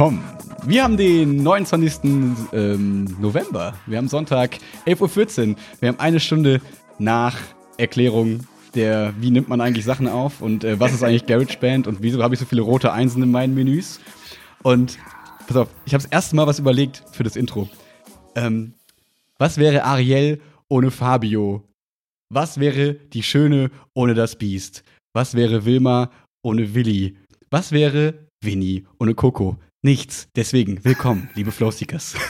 willkommen. Wir haben den 29. Ähm, November. Wir haben Sonntag 11.14 Uhr. Wir haben eine Stunde nach Erklärung der, wie nimmt man eigentlich Sachen auf und äh, was ist eigentlich GarageBand und wieso habe ich so viele rote Einsen in meinen Menüs. Und pass auf, ich habe das erste Mal was überlegt für das Intro. Ähm, was wäre Ariel ohne Fabio? Was wäre die Schöne ohne das Biest? Was wäre Wilma ohne Willi? Was wäre Winnie ohne Coco? Nichts. Deswegen, willkommen, liebe Flowseekers.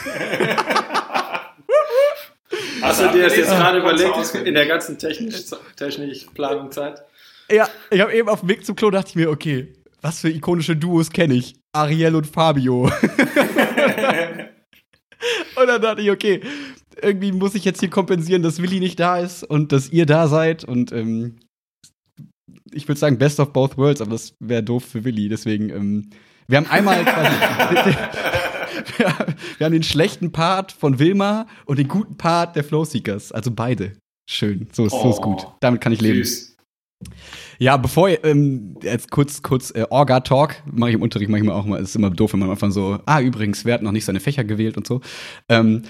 Hast du dir das jetzt gerade überlegt, in der ganzen Planungszeit? Ja, ich habe eben auf dem Weg zum Klo dachte ich mir, okay, was für ikonische Duos kenne ich? Ariel und Fabio. und dann dachte ich, okay, irgendwie muss ich jetzt hier kompensieren, dass Willi nicht da ist und dass ihr da seid. Und ähm, ich würde sagen, best of both worlds, aber das wäre doof für Willi. Deswegen, ähm, wir haben einmal quasi. wir haben den schlechten Part von Wilma und den guten Part der Flowseekers. Also beide. Schön. So ist, oh, so ist gut. Oh, Damit kann ich leben. Süß. Ja, bevor ähm, jetzt kurz kurz äh, Orga Talk mache ich im Unterricht manchmal auch mal. Ist immer doof, wenn man einfach so, ah übrigens, wer hat noch nicht seine Fächer gewählt und so. Ähm,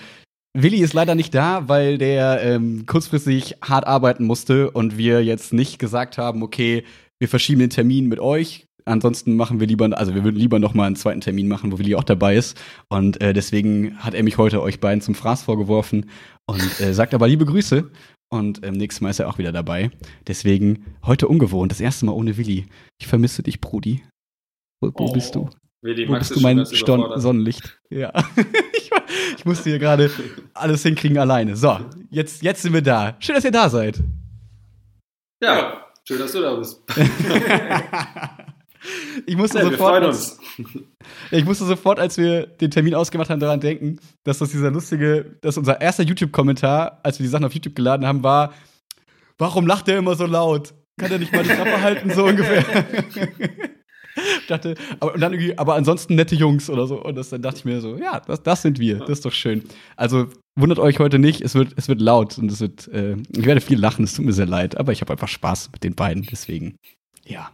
Willi ist leider nicht da, weil der ähm, kurzfristig hart arbeiten musste und wir jetzt nicht gesagt haben, okay, wir verschieben den Termin mit euch. Ansonsten machen wir lieber, also wir würden lieber noch mal einen zweiten Termin machen, wo Willi auch dabei ist. Und äh, deswegen hat er mich heute euch beiden zum Fraß vorgeworfen und äh, sagt aber liebe Grüße. Und ähm, nächstes Mal ist er auch wieder dabei. Deswegen heute ungewohnt, das erste Mal ohne Willi. Ich vermisse dich, Brudi. Wo, wo oh. bist du? Willi, Wo bist du mein Ston Sonnenlicht? Ja. ich, ich musste hier gerade alles hinkriegen alleine. So, jetzt, jetzt sind wir da. Schön, dass ihr da seid. Ja, schön, dass du da bist. ich musste ja, sofort. Als, ich musste sofort, als wir den Termin ausgemacht haben, daran denken, dass das dieser lustige, dass unser erster YouTube-Kommentar, als wir die Sachen auf YouTube geladen haben, war: Warum lacht der immer so laut? Kann er nicht mal die Klappe halten, so ungefähr? dachte, aber, dann irgendwie, aber ansonsten nette Jungs oder so. Und das, dann dachte ich mir so, ja, das, das sind wir. Das ist doch schön. Also wundert euch heute nicht, es wird, es wird laut und es wird, äh, ich werde viel lachen, es tut mir sehr leid, aber ich habe einfach Spaß mit den beiden, deswegen, ja.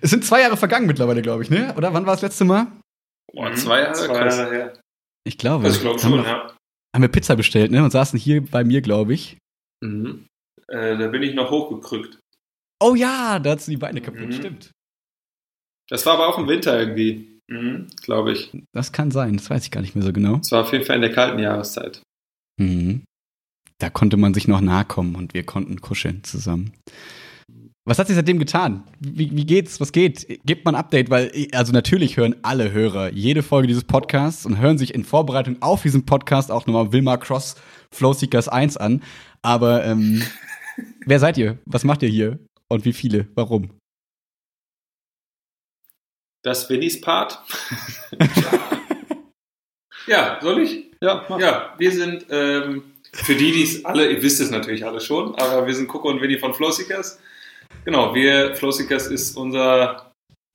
Es sind zwei Jahre vergangen mittlerweile, glaube ich, ne? Oder wann war das letzte Mal? Boah, mhm. zwei Jahre, zwei Jahre her. Ich glaube. Das glaube schon, ja. Haben wir Pizza bestellt, ne? Und saßen hier bei mir, glaube ich. Mhm. Äh, da bin ich noch hochgekrückt. Oh ja, da hat sie die Beine kaputt, mhm. stimmt. Das war aber auch im Winter irgendwie, mhm, glaube ich. Das kann sein, das weiß ich gar nicht mehr so genau. Es war auf jeden Fall in der kalten Jahreszeit. Mhm. Da konnte man sich noch nahe kommen und wir konnten kuscheln zusammen. Was hat sich seitdem getan? Wie, wie geht's? Was geht? Gebt mal ein Update, weil, also natürlich hören alle Hörer jede Folge dieses Podcasts und hören sich in Vorbereitung auf diesen Podcast auch nochmal Wilma Cross Flow Seekers 1 an. Aber ähm, wer seid ihr? Was macht ihr hier? Und wie viele? Warum? Das Winnies Part. ja, soll ich? Ja, mach. ja wir sind, ähm, für die, die es alle, ihr wisst es natürlich alle schon, aber wir sind Coco und Winnie von Flowseekers. Genau, wir, Flowseekers ist unser,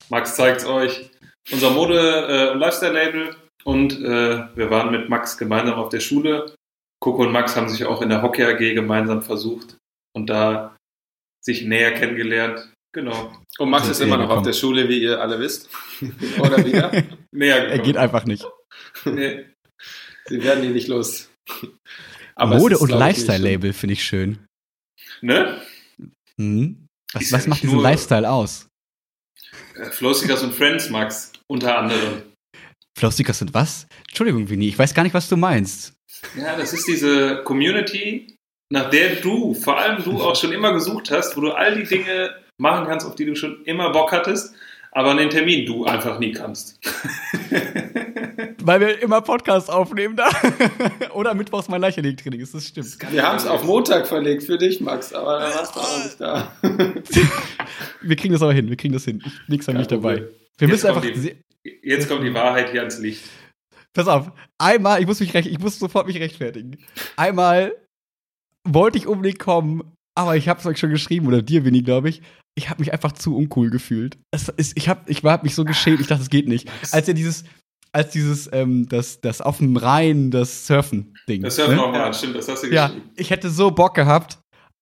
Max zeigt es euch, unser Mode- äh, und Lifestyle-Label und äh, wir waren mit Max gemeinsam auf der Schule. Coco und Max haben sich auch in der Hockey AG gemeinsam versucht und da sich näher kennengelernt. Genau. Und Max ist immer noch auf der Schule, wie ihr alle wisst. Oder wieder? Näher gekommen. Er geht einfach nicht. Nee. Sie werden ihn nicht los. Aber Mode- und Lifestyle-Label finde ich schön. Ne? Mhm. Was, was macht diesen Lifestyle aus? Äh, Flowseekers und Friends, Max, unter anderem. Flowseekers und was? Entschuldigung, Winnie, ich weiß gar nicht, was du meinst. Ja, das ist diese Community, nach der du, vor allem du auch schon immer gesucht hast, wo du all die Dinge machen kannst, auf die du schon immer Bock hattest, aber an den Termin du einfach nie kannst. Weil wir immer Podcasts aufnehmen da. Oder mittwochs mein Leichtathletik-Training ist, das stimmt. wir haben es auf Montag verlegt für dich, Max, aber da warst du auch nicht da. wir kriegen das aber hin, wir kriegen das hin. Ich nix an mich dabei. Wir jetzt müssen einfach. Die, jetzt kommt die Wahrheit hier ans Licht. Pass auf, einmal, ich muss mich recht, ich muss sofort mich rechtfertigen. Einmal wollte ich unbedingt kommen, aber ich habe es euch schon geschrieben, oder dir, Winnie, glaube ich. Ich habe mich einfach zu uncool gefühlt. Es ist, ich habe ich hab mich so geschämt, ich dachte, es geht nicht. Als er dieses, als dieses, ähm, das, das auf dem Rhein, das Surfen-Ding. Das Surfen ne? nochmal, ja. stimmt, das hast du geschrieben. Ja, ich hätte so Bock gehabt,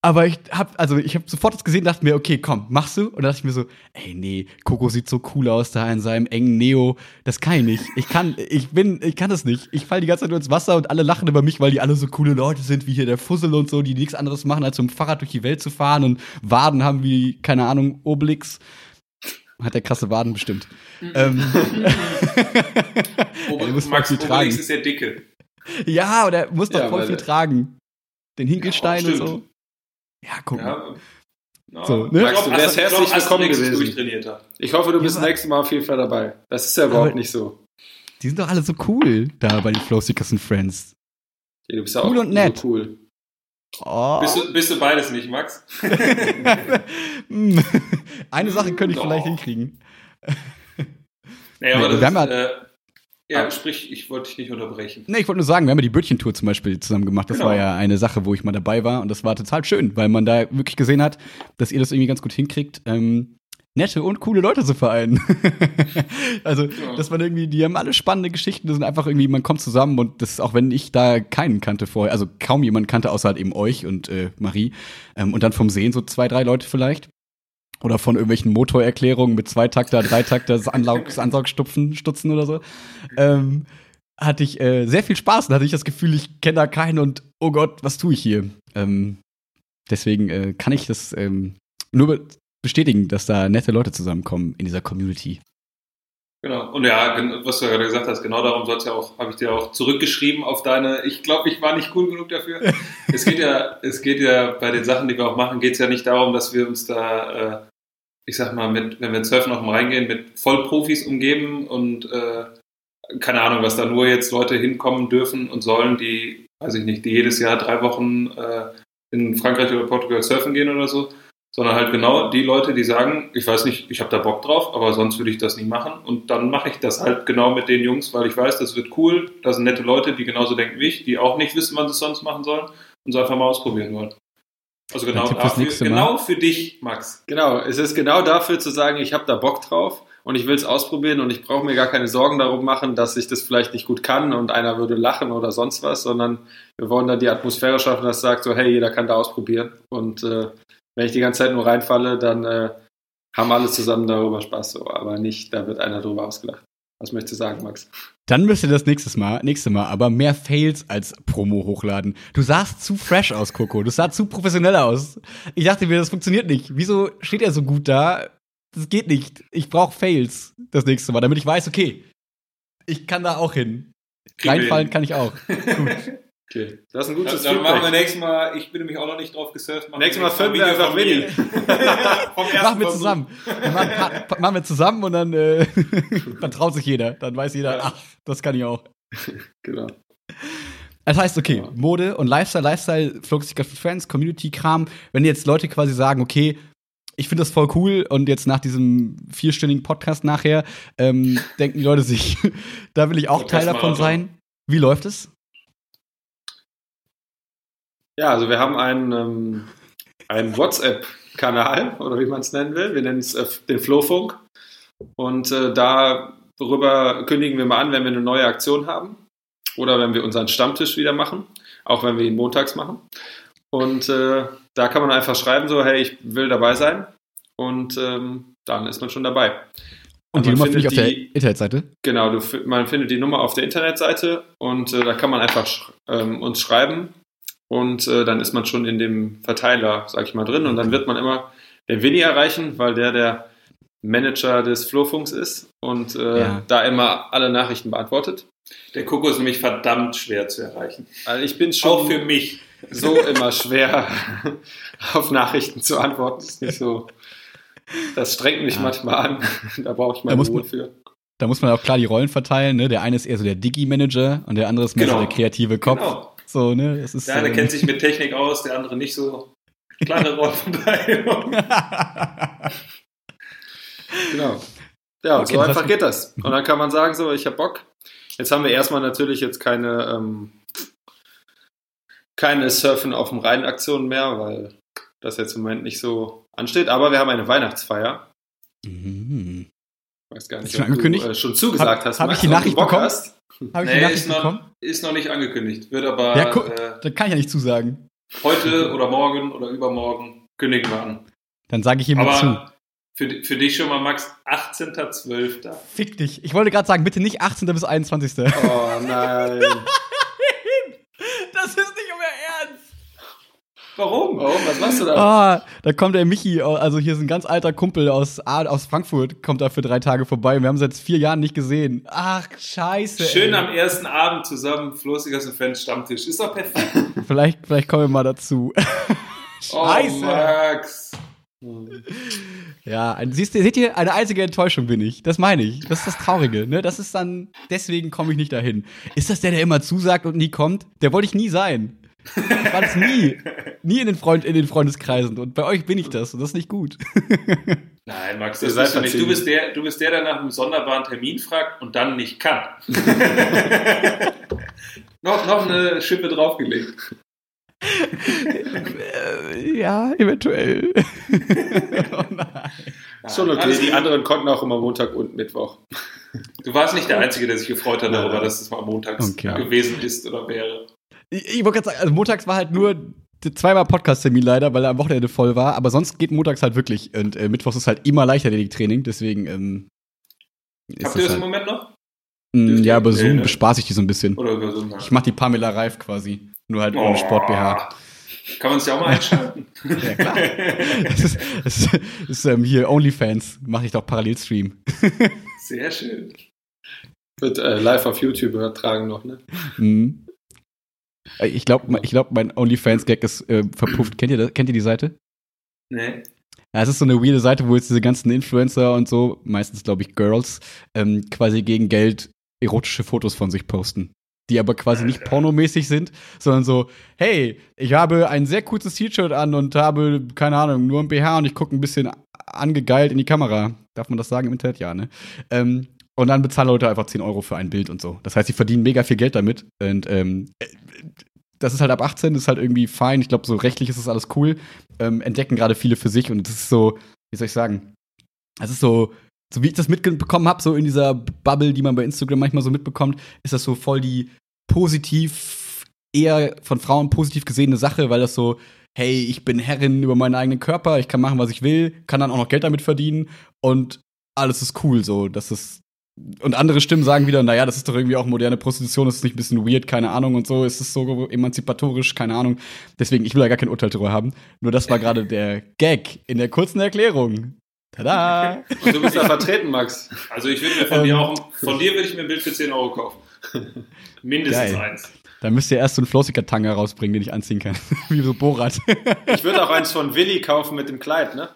Aber ich hab, also ich habe sofort das gesehen, dachte mir, okay, komm, machst du? Und dann dachte ich mir so, ey, nee, Coco sieht so cool aus da in seinem engen Neo. Das kann ich nicht. Ich kann, ich bin, ich kann das nicht. Ich fall die ganze Zeit nur ins Wasser und alle lachen über mich, weil die alle so coole Leute sind, wie hier der Fussel und so, die nichts anderes machen, als mit dem Fahrrad durch die Welt zu fahren und Waden haben wie, keine Ahnung, Obelix. Hat der krasse Waden bestimmt. ähm, Obelix, Max Obelix ist der Dicke. Ja, aber der muss doch ja, voll viel tragen. Den Hinkelstein ja, und so. Ja, guck mal. Ja, so, ne? Max, du wärst herzlich willkommen gewesen. Ich hoffe, du bist ja, nächstes Mal auf jeden Fall dabei. Das ist ja überhaupt nicht so. Die sind doch alle so cool da bei den Flowseekers and Friends. Ja, du bist ja cool auch und nett. So cool. Oh. Bist, du, bist, du, beides nicht, Max? Eine Sache könnte ich oh. vielleicht hinkriegen. Naja, aber das, ist, äh, ja, sprich, ich wollte dich nicht unterbrechen. Nee, ich wollte nur sagen, wir haben ja die Bötchentour zum Beispiel zusammen gemacht. Das genau. war ja eine Sache, wo ich mal dabei war und das war total schön, weil man da wirklich gesehen hat, dass ihr das irgendwie ganz gut hinkriegt, ähm, nette und coole Leute zu vereinen. also, ja. dass man irgendwie, die haben alle spannende Geschichten, das sind einfach irgendwie, man kommt zusammen und das ist auch wenn ich da keinen kannte vorher, also kaum jemand kannte, außer halt eben euch und äh, Marie. Ähm, und dann vom Sehen so zwei, drei Leute vielleicht oder von irgendwelchen Motorerklärungen mit Zweitakter, Dreitakter, Ansaugstupfen, Stutzen oder so, ähm, hatte ich äh, sehr viel Spaß und hatte ich das Gefühl, ich kenne da keinen und oh Gott, was tue ich hier? Ähm, deswegen äh, kann ich das ähm, nur bestätigen, dass da nette Leute zusammenkommen in dieser Community. Genau. Und ja, was du ja gerade gesagt hast, genau darum soll es ja auch, habe ich dir auch zurückgeschrieben auf deine, ich glaube, ich war nicht cool genug dafür. es geht ja, es geht ja bei den Sachen, die wir auch machen, geht es ja nicht darum, dass wir uns da, äh, ich sag mal, mit, wenn wir ins Surfen noch mal reingehen, mit Vollprofis umgeben und äh, keine Ahnung, was da nur jetzt Leute hinkommen dürfen und sollen, die, weiß ich nicht, die jedes Jahr drei Wochen äh, in Frankreich oder Portugal surfen gehen oder so, sondern halt genau die Leute, die sagen, ich weiß nicht, ich habe da Bock drauf, aber sonst würde ich das nicht machen. Und dann mache ich das halt genau mit den Jungs, weil ich weiß, das wird cool. Da sind nette Leute, die genauso denken wie ich, die auch nicht wissen, was sie sonst machen sollen und es einfach mal ausprobieren wollen. Also genau dafür, genau für dich, Max. Genau, es ist genau dafür zu sagen, ich habe da Bock drauf und ich will es ausprobieren und ich brauche mir gar keine Sorgen darum machen, dass ich das vielleicht nicht gut kann und einer würde lachen oder sonst was, sondern wir wollen da die Atmosphäre schaffen, dass sagt so, hey, jeder kann da ausprobieren und äh, wenn ich die ganze Zeit nur reinfalle, dann äh, haben alle zusammen darüber Spaß, so, aber nicht, da wird einer drüber ausgelacht. Was möchtest du sagen, Max? Dann müsst ihr das nächstes Mal, nächste Mal aber mehr Fails als Promo hochladen. Du sahst zu fresh aus, Coco. Du sahst zu professionell aus. Ich dachte mir, das funktioniert nicht. Wieso steht er so gut da? Das geht nicht. Ich brauche Fails das nächste Mal, damit ich weiß, okay, ich kann da auch hin. Reinfallen kann ich auch. gut. Okay, das ist ein gutes Dann, dann machen wir nächstes Mal, ich bin nämlich auch noch nicht drauf gesurft. Nächstes Mal fünf wir einfach Willi. machen wir zusammen. machen, machen, wir zusammen und dann, äh, dann traut sich jeder. Dann weiß jeder, ja. ach, das kann ich auch. genau. Das heißt, okay, Mode und Lifestyle, Lifestyle, Flugsicher für Friends, Community-Kram. Wenn jetzt Leute quasi sagen, okay, ich finde das voll cool und jetzt nach diesem vierstündigen Podcast nachher ähm, denken die Leute sich, da will ich auch Teil davon sein. Wie läuft es? Ja, also wir haben einen, ähm, einen WhatsApp-Kanal oder wie man es nennen will. Wir nennen es äh, den Flowfunk. Und äh, darüber kündigen wir mal an, wenn wir eine neue Aktion haben oder wenn wir unseren Stammtisch wieder machen, auch wenn wir ihn montags machen. Und äh, da kann man einfach schreiben, so, hey, ich will dabei sein. Und ähm, dann ist man schon dabei. Und die Nummer finde ich auf der Internetseite? Genau, du, man findet die Nummer auf der Internetseite und äh, da kann man einfach sch ähm, uns schreiben und äh, dann ist man schon in dem Verteiler, sag ich mal, drin und dann wird man immer den Winnie erreichen, weil der der Manager des Flurfunks ist und äh, ja. da immer alle Nachrichten beantwortet. Der Koko ist nämlich verdammt schwer zu erreichen. Also ich bin schon auch für mich so immer schwer auf Nachrichten zu antworten. Das ist nicht so. Das strengt mich ja. manchmal an. Da brauche ich mal Ruhe für. Da muss man auch klar die Rollen verteilen. Ne? Der eine ist eher so der Digi-Manager und der andere ist mehr genau. so der kreative Kopf. Genau. So, ne? Das ist, der eine ähm, kennt sich mit Technik aus, der andere nicht so. Klare Rollenverteilung. genau. Ja, okay, so einfach geht das. Und dann kann man sagen, so, ich hab Bock. Jetzt haben wir erstmal natürlich jetzt keine, ähm, keine Surfen auf dem Rhein-Aktion mehr, weil das jetzt im Moment nicht so ansteht. Aber wir haben eine Weihnachtsfeier. Mhm. Ich weiß gar nicht, ob du äh, schon zugesagt hab, hast. Habe ich die Nachricht bekommen? Hast. Habe ich nee, die Nachricht ist noch, bekommen? Ist noch nicht angekündigt. Wird aber. Ja, äh, dann kann ich ja nicht zusagen. heute oder morgen oder übermorgen kündigen wir an. Dann sage ich ihm Aber zu. für, für dich schon mal, Max, 18.12. Fick dich. Ich wollte gerade sagen, bitte nicht 18. bis 21. Oh nein. Das ist nicht euer Ernst. Warum? Warum? Was machst du da? Ah, da kommt der Michi, also hier ist ein ganz alter Kumpel aus, aus Frankfurt, kommt da für drei Tage vorbei. Wir haben seit vier Jahren nicht gesehen. Ach, scheiße. Schön ey. am ersten Abend zusammen, Flossigers und Fans Stammtisch. Ist doch perfekt. Vielleicht, vielleicht kommen wir mal dazu. scheiße. Oh, Max. Ja, ein, siehst du, seht ihr, eine einzige Enttäuschung bin ich. Das meine ich. Das ist das Traurige, ne? Das ist dann, deswegen komme ich nicht dahin. Ist das der, der immer zusagt und nie kommt? Der wollte ich nie sein. Ich war das nie. Nie in den, Freund, in den Freundeskreisen. Und bei euch bin ich das. Und das ist nicht gut. Nein, Max, das bist du nicht. Du bist, der, du bist der, der nach einem sonderbaren Termin fragt und dann nicht kann. noch, noch eine Schippe draufgelegt. Äh, ja, eventuell. oh nein. Schon okay. Die anderen konnten auch immer Montag und Mittwoch. Du warst nicht der Einzige, der sich gefreut hat darüber, dass es mal montags Okay. gewesen ist oder wäre. Ich, ich wollte gerade sagen, also montags war halt nur zweimal Podcast-Termin leider, weil er am Wochenende voll war. Aber sonst geht montags halt wirklich. Und äh, mittwochs ist halt immer Leichtathletik-Training. Deswegen ähm, ist Habt ihr das das im halt, Moment noch? Mm, ja, über Nee, Zoom ne? bespaß ich die so ein bisschen. Oder über so Ich mach die Pamela Reif quasi. Nur halt ohne Sport-BH. Kann man es ja auch mal einschalten. Ja, klar. Das ist, das ist, das ist ähm, hier OnlyFans. Mache ich doch Parallelstream. Sehr schön. Wird äh, live auf YouTube übertragen noch, ne? Mhm. Äh, Ich glaube, ich glaub, mein OnlyFans-Gag ist äh, verpufft. Kennt ihr, das? Kennt ihr die Seite? Nee. Ja, es ist so eine weirde Seite, wo jetzt diese ganzen Influencer und so, meistens glaube ich Girls, ähm, quasi gegen Geld erotische Fotos von sich posten. Die aber quasi nicht pornomäßig sind, sondern so, hey, ich habe ein sehr kurzes T-Shirt an und habe, keine Ahnung, nur ein BH und ich gucke ein bisschen angegeilt in die Kamera. Darf man das sagen im Internet? Ja, ne? Ähm, und dann bezahlen Leute einfach 10 Euro für ein Bild und so. Das heißt, sie verdienen mega viel Geld damit. Und ähm, äh, das ist halt ab 18, das ist halt irgendwie fein. Ich glaube, so rechtlich ist das alles cool. Ähm, entdecken gerade viele für sich und das ist so, wie soll ich sagen? Es ist so, so wie ich das mitbekommen habe, so in dieser Bubble, die man bei Instagram manchmal so mitbekommt, ist das so voll die positiv, eher von Frauen positiv gesehene Sache, weil das so, hey, ich bin Herrin über meinen eigenen Körper, ich kann machen, was ich will, kann dann auch noch Geld damit verdienen und alles ist cool so. Das ist und andere Stimmen sagen wieder, naja, das ist doch irgendwie auch moderne Prostitution, das ist nicht ein bisschen weird, keine Ahnung und so, ist es so emanzipatorisch, keine Ahnung. Deswegen, ich will da gar kein Urteil drüber haben. Nur das war gerade der Gag in der kurzen Erklärung. Tada! Und du bist da vertreten, Max. Also ich würde mir von Ähm. dir auch, von dir würde ich mir ein Bild für 10 Euro kaufen. Mindestens Geil. eins. Da müsst ihr erst so einen Flossiker-Tanga rausbringen, den ich anziehen kann. Wie so Borat. Ich würde auch eins von Willi kaufen mit dem Kleid, ne?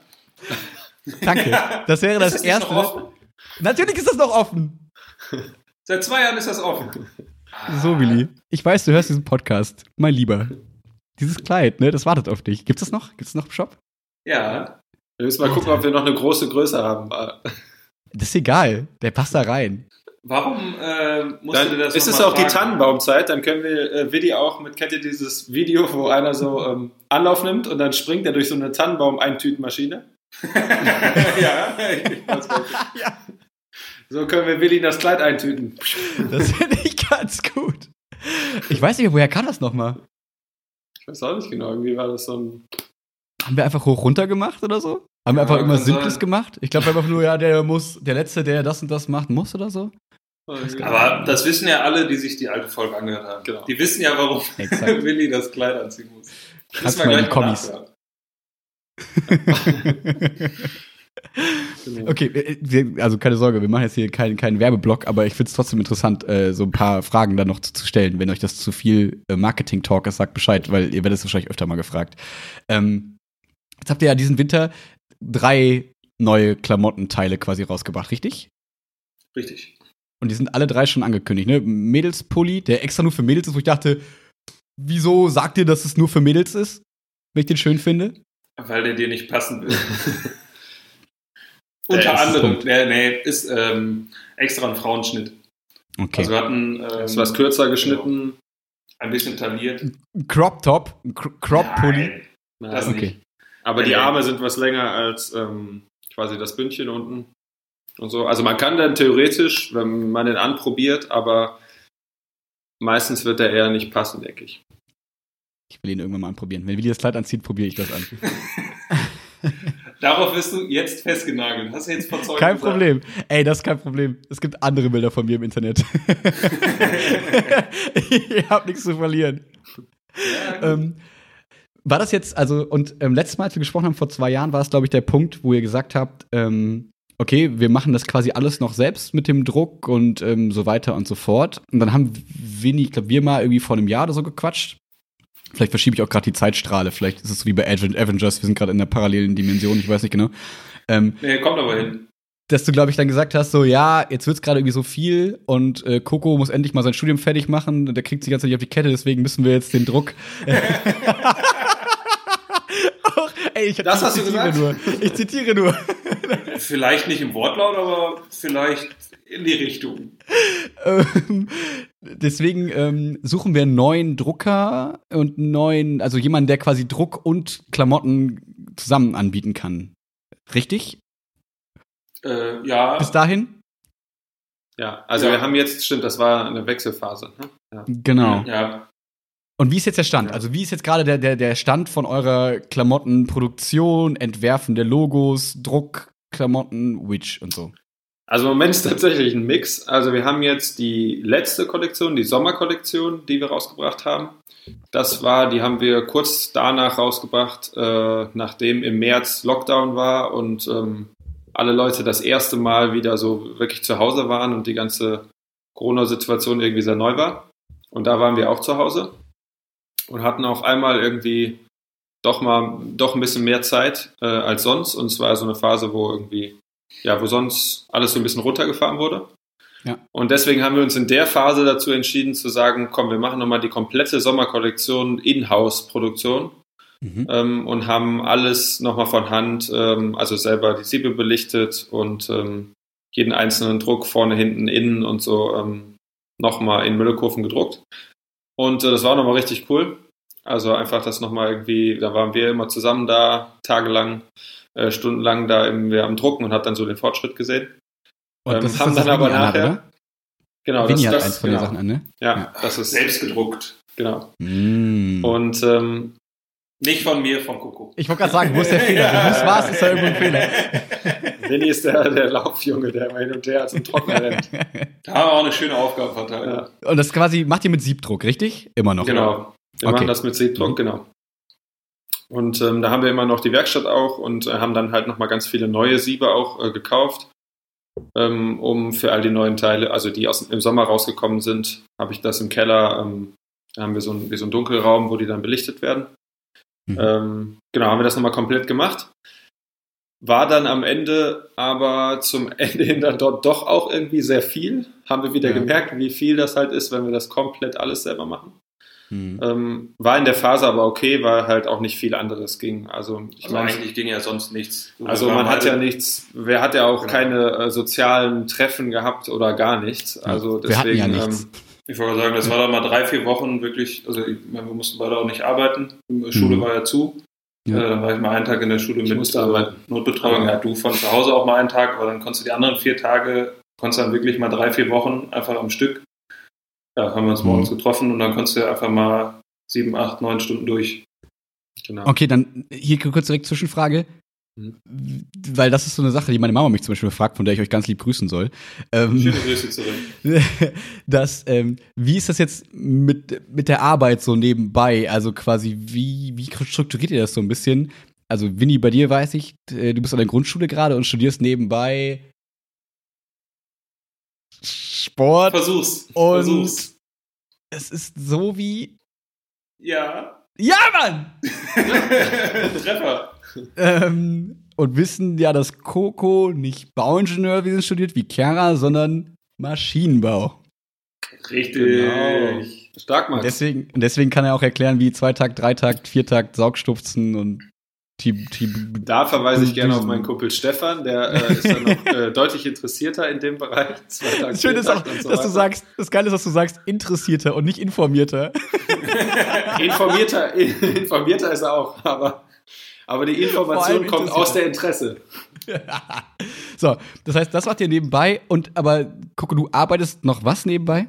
Danke. Das wäre das, das erste. Natürlich ist das noch offen. Seit zwei Jahren ist das offen. So, Willi. Ich weiß, du hörst diesen Podcast. Mein Lieber. Dieses Kleid, ne, das wartet auf dich. Gibt's das noch? Gibt's das noch im Shop? Ja. Wir müssen mal gucken, ob wir noch eine große Größe haben. Das ist egal. Der passt da rein. Warum äh, musst du Dann das ist es auch die fragen? Tannenbaumzeit, dann können wir äh, Willi auch mit, kennt ihr dieses Video, wo einer so ähm, Anlauf nimmt und dann springt er durch so eine Tannenbaum-Eintütenmaschine? ja, ich weiß nicht. So können wir Willi in das Kleid eintüten. Das finde ich ganz gut. Ich weiß nicht, woher kann das nochmal? Ich weiß auch nicht genau, irgendwie war das so ein. Haben wir einfach hoch runter gemacht oder so? Haben wir Ja, einfach irgendwas kann Simples sein. gemacht? Ich glaube einfach nur, ja, der muss, der Letzte, der das und das macht, muss oder so. Aber das wissen ja alle, die sich die alte Folge angehört haben. Genau. Die wissen ja, warum. Willi das Kleid anziehen muss. Wir mal in die Kommis. nachhören. Genau. Okay, also keine Sorge, wir machen jetzt hier keinen keinen Werbeblock, aber ich finde es trotzdem interessant, äh, so ein paar Fragen dann noch zu, zu stellen. Wenn euch das zu viel äh, Marketing-Talk ist, sagt Bescheid, weil ihr werdet es wahrscheinlich öfter mal gefragt. Ähm, jetzt habt ihr ja diesen Winter drei neue Klamottenteile quasi rausgebracht, richtig? Richtig. Und die sind alle drei schon angekündigt, ne? Mädelspulli, der extra nur für Mädels ist, wo ich dachte, wieso sagt ihr, dass es nur für Mädels ist? Wenn ich den schön finde? Weil der dir nicht passen will. Unter anderem, nee, nee, ist ähm, extra ein Frauenschnitt. Okay. Also wir hatten ähm, Ist was kürzer geschnitten. ein bisschen tailliert. Ein Crop Top, Crop Pulli. Das Nein. nicht. Okay. Aber die. Arme sind was länger als ähm, quasi das Bündchen unten. Und so. Also man kann dann theoretisch, wenn man den anprobiert, aber meistens wird der eher nicht passen, denke ich. Ich will ihn irgendwann mal anprobieren. Wenn Willi das Kleid anzieht, probiere ich das an. Darauf wirst du jetzt festgenagelt. Hast du jetzt verzeugt? Kein gesagt. Problem. Ey, das ist kein Problem. Es gibt andere Bilder von mir im Internet. ich hab nichts zu verlieren. Ja, ähm, war das jetzt, also, und ähm, letztes Mal, als wir gesprochen haben, vor zwei Jahren, war es, glaube ich, der Punkt, wo ihr gesagt habt, ähm, okay, wir machen das quasi alles noch selbst mit dem Druck und ähm, so weiter und so fort. Und dann haben Winnie, ich glaube, wir mal irgendwie vor einem Jahr oder so gequatscht. Vielleicht verschiebe ich auch gerade die Zeitstrahle. Vielleicht ist es so wie bei Avengers, wir sind gerade in einer parallelen Dimension, ich weiß nicht genau. Ähm, nee, kommt aber hin. Dass du, glaube ich, dann gesagt hast, so, ja, jetzt wird's gerade irgendwie so viel und äh, Coco muss endlich mal sein Studium fertig machen und der kriegt sich ganz nicht auf die Kette, deswegen müssen wir jetzt den Druck. auch, ey, ich, das ich hast zitiere du nur. Ich zitiere nur. Vielleicht nicht im Wortlaut, aber vielleicht in die Richtung. Ähm, deswegen ähm, suchen wir einen neuen Drucker und einen neuen, also jemanden, der quasi Druck und Klamotten zusammen anbieten kann. Richtig? Äh, ja. Bis dahin? Ja, also ja. wir haben jetzt, stimmt, das war eine Wechselphase. Ne? Ja. Genau. Ja. Und wie ist jetzt der Stand? Ja. Also wie ist jetzt gerade der, der, der Stand von eurer Klamottenproduktion, Entwerfen der Logos, Druck, Klamotten, Witch und so? Also im Moment ist tatsächlich ein Mix. Also wir haben jetzt die letzte Kollektion, die Sommerkollektion, die wir rausgebracht haben. Das war, die haben wir kurz danach rausgebracht, äh, nachdem im März Lockdown war und ähm, alle Leute das erste Mal wieder so wirklich zu Hause waren und die ganze Corona-Situation irgendwie sehr neu war. Und da waren wir auch zu Hause und hatten auf einmal irgendwie doch mal doch ein bisschen mehr Zeit äh, als sonst. Und es war so eine Phase, wo irgendwie, ja, wo sonst alles so ein bisschen runtergefahren wurde. Ja. Und deswegen haben wir uns in der Phase dazu entschieden zu sagen, komm, wir machen nochmal die komplette Sommerkollektion In-House-Produktion mhm. ähm, und haben alles nochmal von Hand, ähm, also selber die Siebe belichtet und ähm, jeden einzelnen Druck vorne, hinten, innen und so ähm, nochmal in Müllekurven gedruckt. Und äh, das war nochmal richtig cool. Also einfach das nochmal irgendwie, da waren wir immer zusammen da, tagelang, äh, stundenlang da im, wir am Drucken und hat dann so den Fortschritt gesehen. Und ähm, das haben dann aber nachher. Hat, genau, Winnie das, das, eins von genau. den Sachen an, ne? Ja, ja, das ist selbst gedruckt. Genau. Mm. Und ähm, nicht von mir, von Coco. Ich wollte gerade sagen, wo ist der Fehler? Wenn du es warst, ist da irgendwo ein Fehler. Winnie ist der, der Laufjunge, der immer hin und her zum Trockner rennt. Da haben wir auch eine schöne Aufgabe verteilt. Ja. Und das quasi macht ihr mit Siebdruck, richtig? Immer noch. Genau. Wir okay. machen das mit Siebdruck, mhm. genau. Und ähm, da haben wir immer noch die Werkstatt auch und äh, haben dann halt nochmal ganz viele neue Siebe auch äh, gekauft, ähm, um für all die neuen Teile, also die aus, im Sommer rausgekommen sind, habe ich das im Keller, ähm, da haben wir so, ein, wie so einen Dunkelraum, wo die dann belichtet werden. Mhm. Ähm, genau, haben wir das nochmal komplett gemacht. War dann am Ende aber zum Ende hin dann dort doch auch irgendwie sehr viel. Haben wir wieder ja. gemerkt, wie viel das halt ist, wenn wir das komplett alles selber machen. Mhm. Ähm, war in der Phase aber okay, weil halt auch nicht viel anderes ging. Also, ich also meine, eigentlich ging ja sonst nichts. Also man hat ja nichts, wer hat ja auch genau. keine äh, sozialen Treffen gehabt oder gar nichts. Also deswegen. Ja nichts. Ähm, ich wollte sagen, das war dann mal drei, vier Wochen wirklich, also ich meine, wir mussten beide auch nicht arbeiten. Die Schule mhm. war ja zu. Ja. Äh, dann war ich mal einen Tag in der Schule ich mit äh, Notbetreuung. Ja, du von zu Hause auch mal einen Tag, aber dann konntest du die anderen vier Tage, konntest dann wirklich mal drei, vier Wochen einfach am Stück. Ja, haben wir uns mhm. morgens getroffen und dann konntest du einfach mal sieben, acht, neun Stunden durch. Genau. Okay, dann hier kurz direkt Zwischenfrage. Mhm. Weil das ist so eine Sache, die meine Mama mich zum Beispiel fragt, von der ich euch ganz lieb grüßen soll. Ähm, Schöne Grüße zurück. dass, ähm, wie ist das jetzt mit, mit der Arbeit so nebenbei? Also quasi, wie, wie strukturiert ihr das so ein bisschen? Also, Winnie, bei dir weiß ich, äh, du bist an der Grundschule gerade und studierst nebenbei Sport. Versuch's. Und Versuch's. es ist so wie. Ja. Ja, Mann! Treffer ähm, und wissen ja, dass Coco nicht Bauingenieurwesen studiert wie Chiara, sondern Maschinenbau. Richtig. Genau. Stark, Max. Deswegen, deswegen kann er auch erklären, wie Zweitakt, Dreitakt, Viertakt, Saugstupfen und die, die, da verweise ich gerne auf meinen Kumpel Stefan, der äh, ist dann noch äh, deutlich interessierter in dem Bereich. Schön ist auch, so dass du sagst, das Geile ist, dass du sagst, interessierter und nicht informierter. informierter, informierter ist er auch, aber aber die Information kommt aus der Interesse. so, das heißt, das macht ihr nebenbei. Und aber gucke, du arbeitest noch was nebenbei?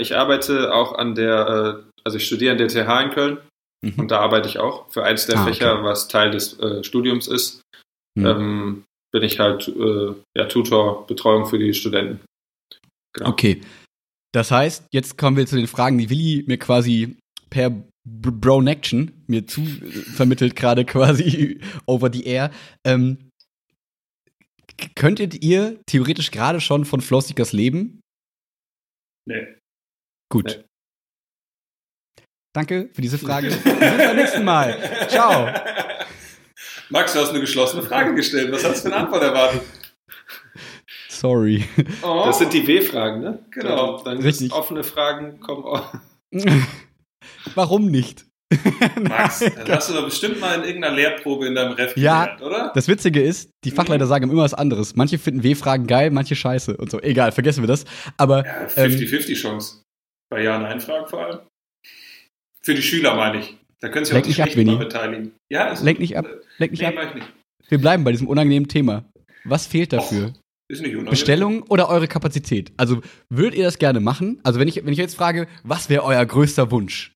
Ich arbeite auch an der, äh, also ich studiere an der TH in Köln Mhm. Und da arbeite ich auch für eins der ah, Fächer, okay. was Teil des äh, Studiums ist. Mhm. Ähm, bin ich halt äh, ja, Tutor, Betreuung für die Studenten. Genau. Okay. Das heißt, jetzt kommen wir zu den Fragen, die Willi mir quasi per Bronaction mir zu vermittelt gerade quasi over the air. Ähm, könntet ihr theoretisch gerade schon von Flowseekers leben? Nee. Gut. Nee. Danke für diese Frage. Bis zum nächsten Mal. Ciao. Max, du hast eine geschlossene Frage gestellt. Was hast du für eine Antwort erwartet? Sorry. Oh. Das sind die W-Fragen, ne? Genau. Dann, dann offene Fragen kommen auch. Warum nicht? Max, das hast du doch bestimmt mal in irgendeiner Lehrprobe in deinem Ref ja, gelernt, oder? Das Witzige ist, die Fachleiter mhm. sagen immer was anderes. Manche finden W-Fragen geil, manche scheiße und so. Egal, vergessen wir das. Aber. Ja, 50-50 ähm, Chance. Bei Ja-Nein-Fragen vor allem. Für die Schüler meine ich. Da können sie auch nicht ab, beteiligen. Ja, ist Lenk nicht ab. Lenk nicht nee, ab. Nicht. Wir bleiben bei diesem unangenehmen Thema. Was fehlt dafür? Och, ist nicht unangenehm. Bestellung oder eure Kapazität? Also, würdet ihr das gerne machen? Also, wenn ich, wenn ich jetzt frage, was wäre euer größter Wunsch?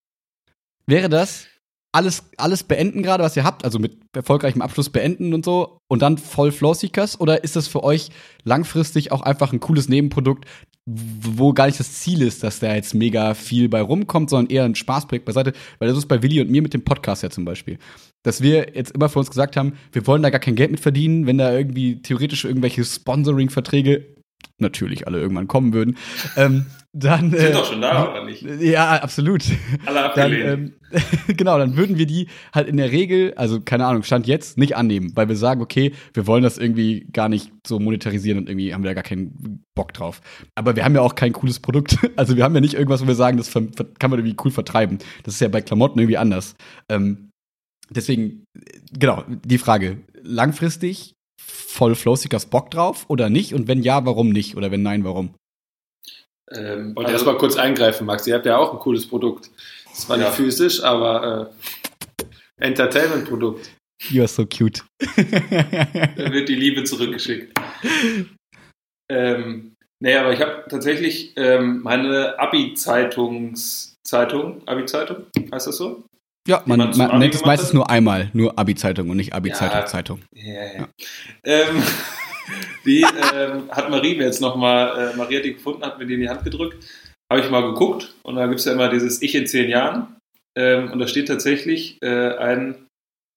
Wäre das alles, alles beenden gerade, was ihr habt, also mit erfolgreichem Abschluss beenden und so und dann voll Flowseekers? Oder ist das für euch langfristig auch einfach ein cooles Nebenprodukt, wo gar nicht das Ziel ist, dass da jetzt mega viel bei rumkommt, sondern eher ein Spaßprojekt beiseite? Weil das ist bei Willi und mir mit dem Podcast ja zum Beispiel. Dass wir jetzt immer für uns gesagt haben, wir wollen da gar kein Geld mit verdienen, wenn da irgendwie theoretisch irgendwelche Sponsoring-Verträge natürlich alle irgendwann kommen würden. ähm, dann, Sind äh, doch schon da, oder nicht? Ja, absolut. Alle abgelehnt. Dann, ähm, genau, dann würden wir die halt in der Regel, also keine Ahnung, Stand jetzt, nicht annehmen, weil wir sagen, okay, wir wollen das irgendwie gar nicht so monetarisieren und irgendwie haben wir da gar keinen Bock drauf. Aber wir haben ja auch kein cooles Produkt. Also wir haben ja nicht irgendwas, wo wir sagen, das kann man irgendwie cool vertreiben. Das ist ja bei Klamotten irgendwie anders. Ähm, deswegen, genau, die Frage, langfristig voll Flowseekers Bock drauf oder nicht? Und wenn ja, warum nicht? Oder wenn nein, warum? Ähm, und also, erstmal kurz eingreifen, Max. Ihr habt ja auch ein cooles Produkt. Das war ja. nicht physisch, aber äh, Entertainment-Produkt. You are so cute. da wird die Liebe zurückgeschickt. Ähm, nee, aber ich habe tatsächlich ähm, meine Abi-Zeitungszeitung, Abi-Zeitung, heißt das so? Ja, man, man, man nennt es meistens nur einmal, nur Abi-Zeitung und nicht Abi-Zeitung-Zeitung. Ja, ja, ja. Ähm, die ähm, hat Marie mir jetzt nochmal, äh, Marie hat die gefunden, hat mir die in die Hand gedrückt. Habe ich mal geguckt und da gibt es ja immer dieses Ich in zehn Jahren. Ähm, und da steht tatsächlich äh, ein,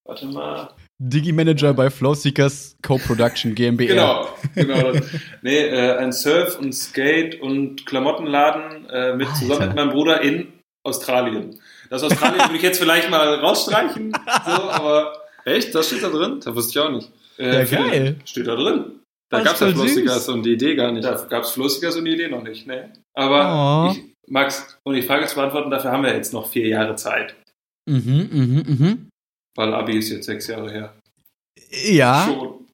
warte mal. Digi-Manager bei Flowseekers Co-Production GmbH. Genau, genau. nee, äh, ein Surf- und Skate- und Klamottenladen äh, mit, zusammen mit meinem Bruder in Australien. Das Australien würde ich jetzt vielleicht mal rausstreichen. So, aber Echt? Das steht da drin? Das wusste ich auch nicht. Äh, ja, geil. Steht da drin. Da gab es ja Flossigers und die Idee gar nicht. Da gab es Flossigers und die Idee noch nicht, ne? Aber, oh. ich, Max, um die Frage zu beantworten, dafür haben wir jetzt noch vier Jahre Zeit. Mhm, mhm, mhm. Weil Abi ist jetzt sechs Jahre her. Ja. Schon.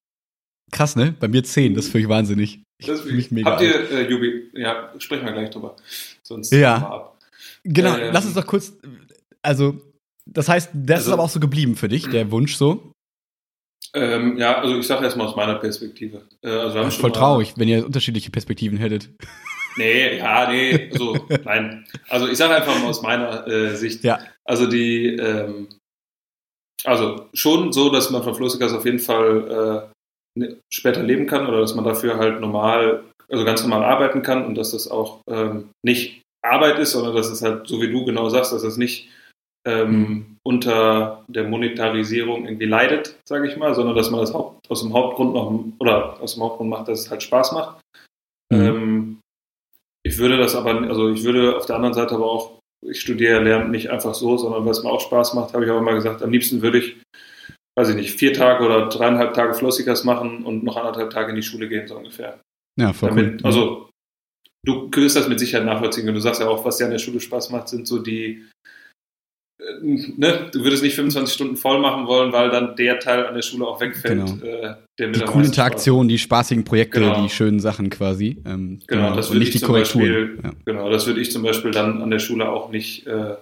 Krass, ne? Bei mir zehn, das finde ich wahnsinnig. Ich das mich mega Habt ihr, äh, Jubi, ja, sprechen wir gleich drüber. Sonst ja. ab. Genau, ähm, lass uns doch kurz, also, das heißt, das also, ist aber auch so geblieben für dich, der Wunsch so? Ähm, ja, also ich sage erstmal aus meiner Perspektive. Äh, also wir haben voll traurig, wenn ihr unterschiedliche Perspektiven hättet. Nee, ja, nee, also nein. Also ich sage einfach mal aus meiner äh, Sicht. Ja. Also die, ähm, also schon so, dass man von Flüssiggas auf jeden Fall äh, ne, später leben kann oder dass man dafür halt normal, also ganz normal arbeiten kann und dass das auch ähm, nicht Arbeit ist, sondern dass es halt, so wie du genau sagst, dass es nicht ähm, mhm. unter der Monetarisierung irgendwie leidet, sage ich mal, sondern dass man das Haupt, aus dem Hauptgrund noch oder aus dem Hauptgrund macht, dass es halt Spaß macht. Mhm. Ähm, ich würde das aber, also ich würde auf der anderen Seite aber auch, ich studiere Lernen nicht einfach so, sondern weil es mir auch Spaß macht, habe ich auch immer gesagt, am liebsten würde ich, weiß ich nicht, vier Tage oder dreieinhalb Tage Flossikas machen und noch anderthalb Tage in die Schule gehen, so ungefähr. Ja, voll Damit, cool. Also du wirst das mit Sicherheit nachvollziehen und du sagst ja auch, was dir an der Schule Spaß macht, sind so die ne, du würdest nicht 25 Stunden voll machen wollen, weil dann der Teil an der Schule auch wegfällt. Genau. Äh, die coole Interaktion, die spaßigen Projekte, genau. die schönen Sachen quasi. Ähm, genau, genau, das würde ich zum Beispiel, ja. genau, das würde ich zum Beispiel dann an der Schule auch nicht, äh,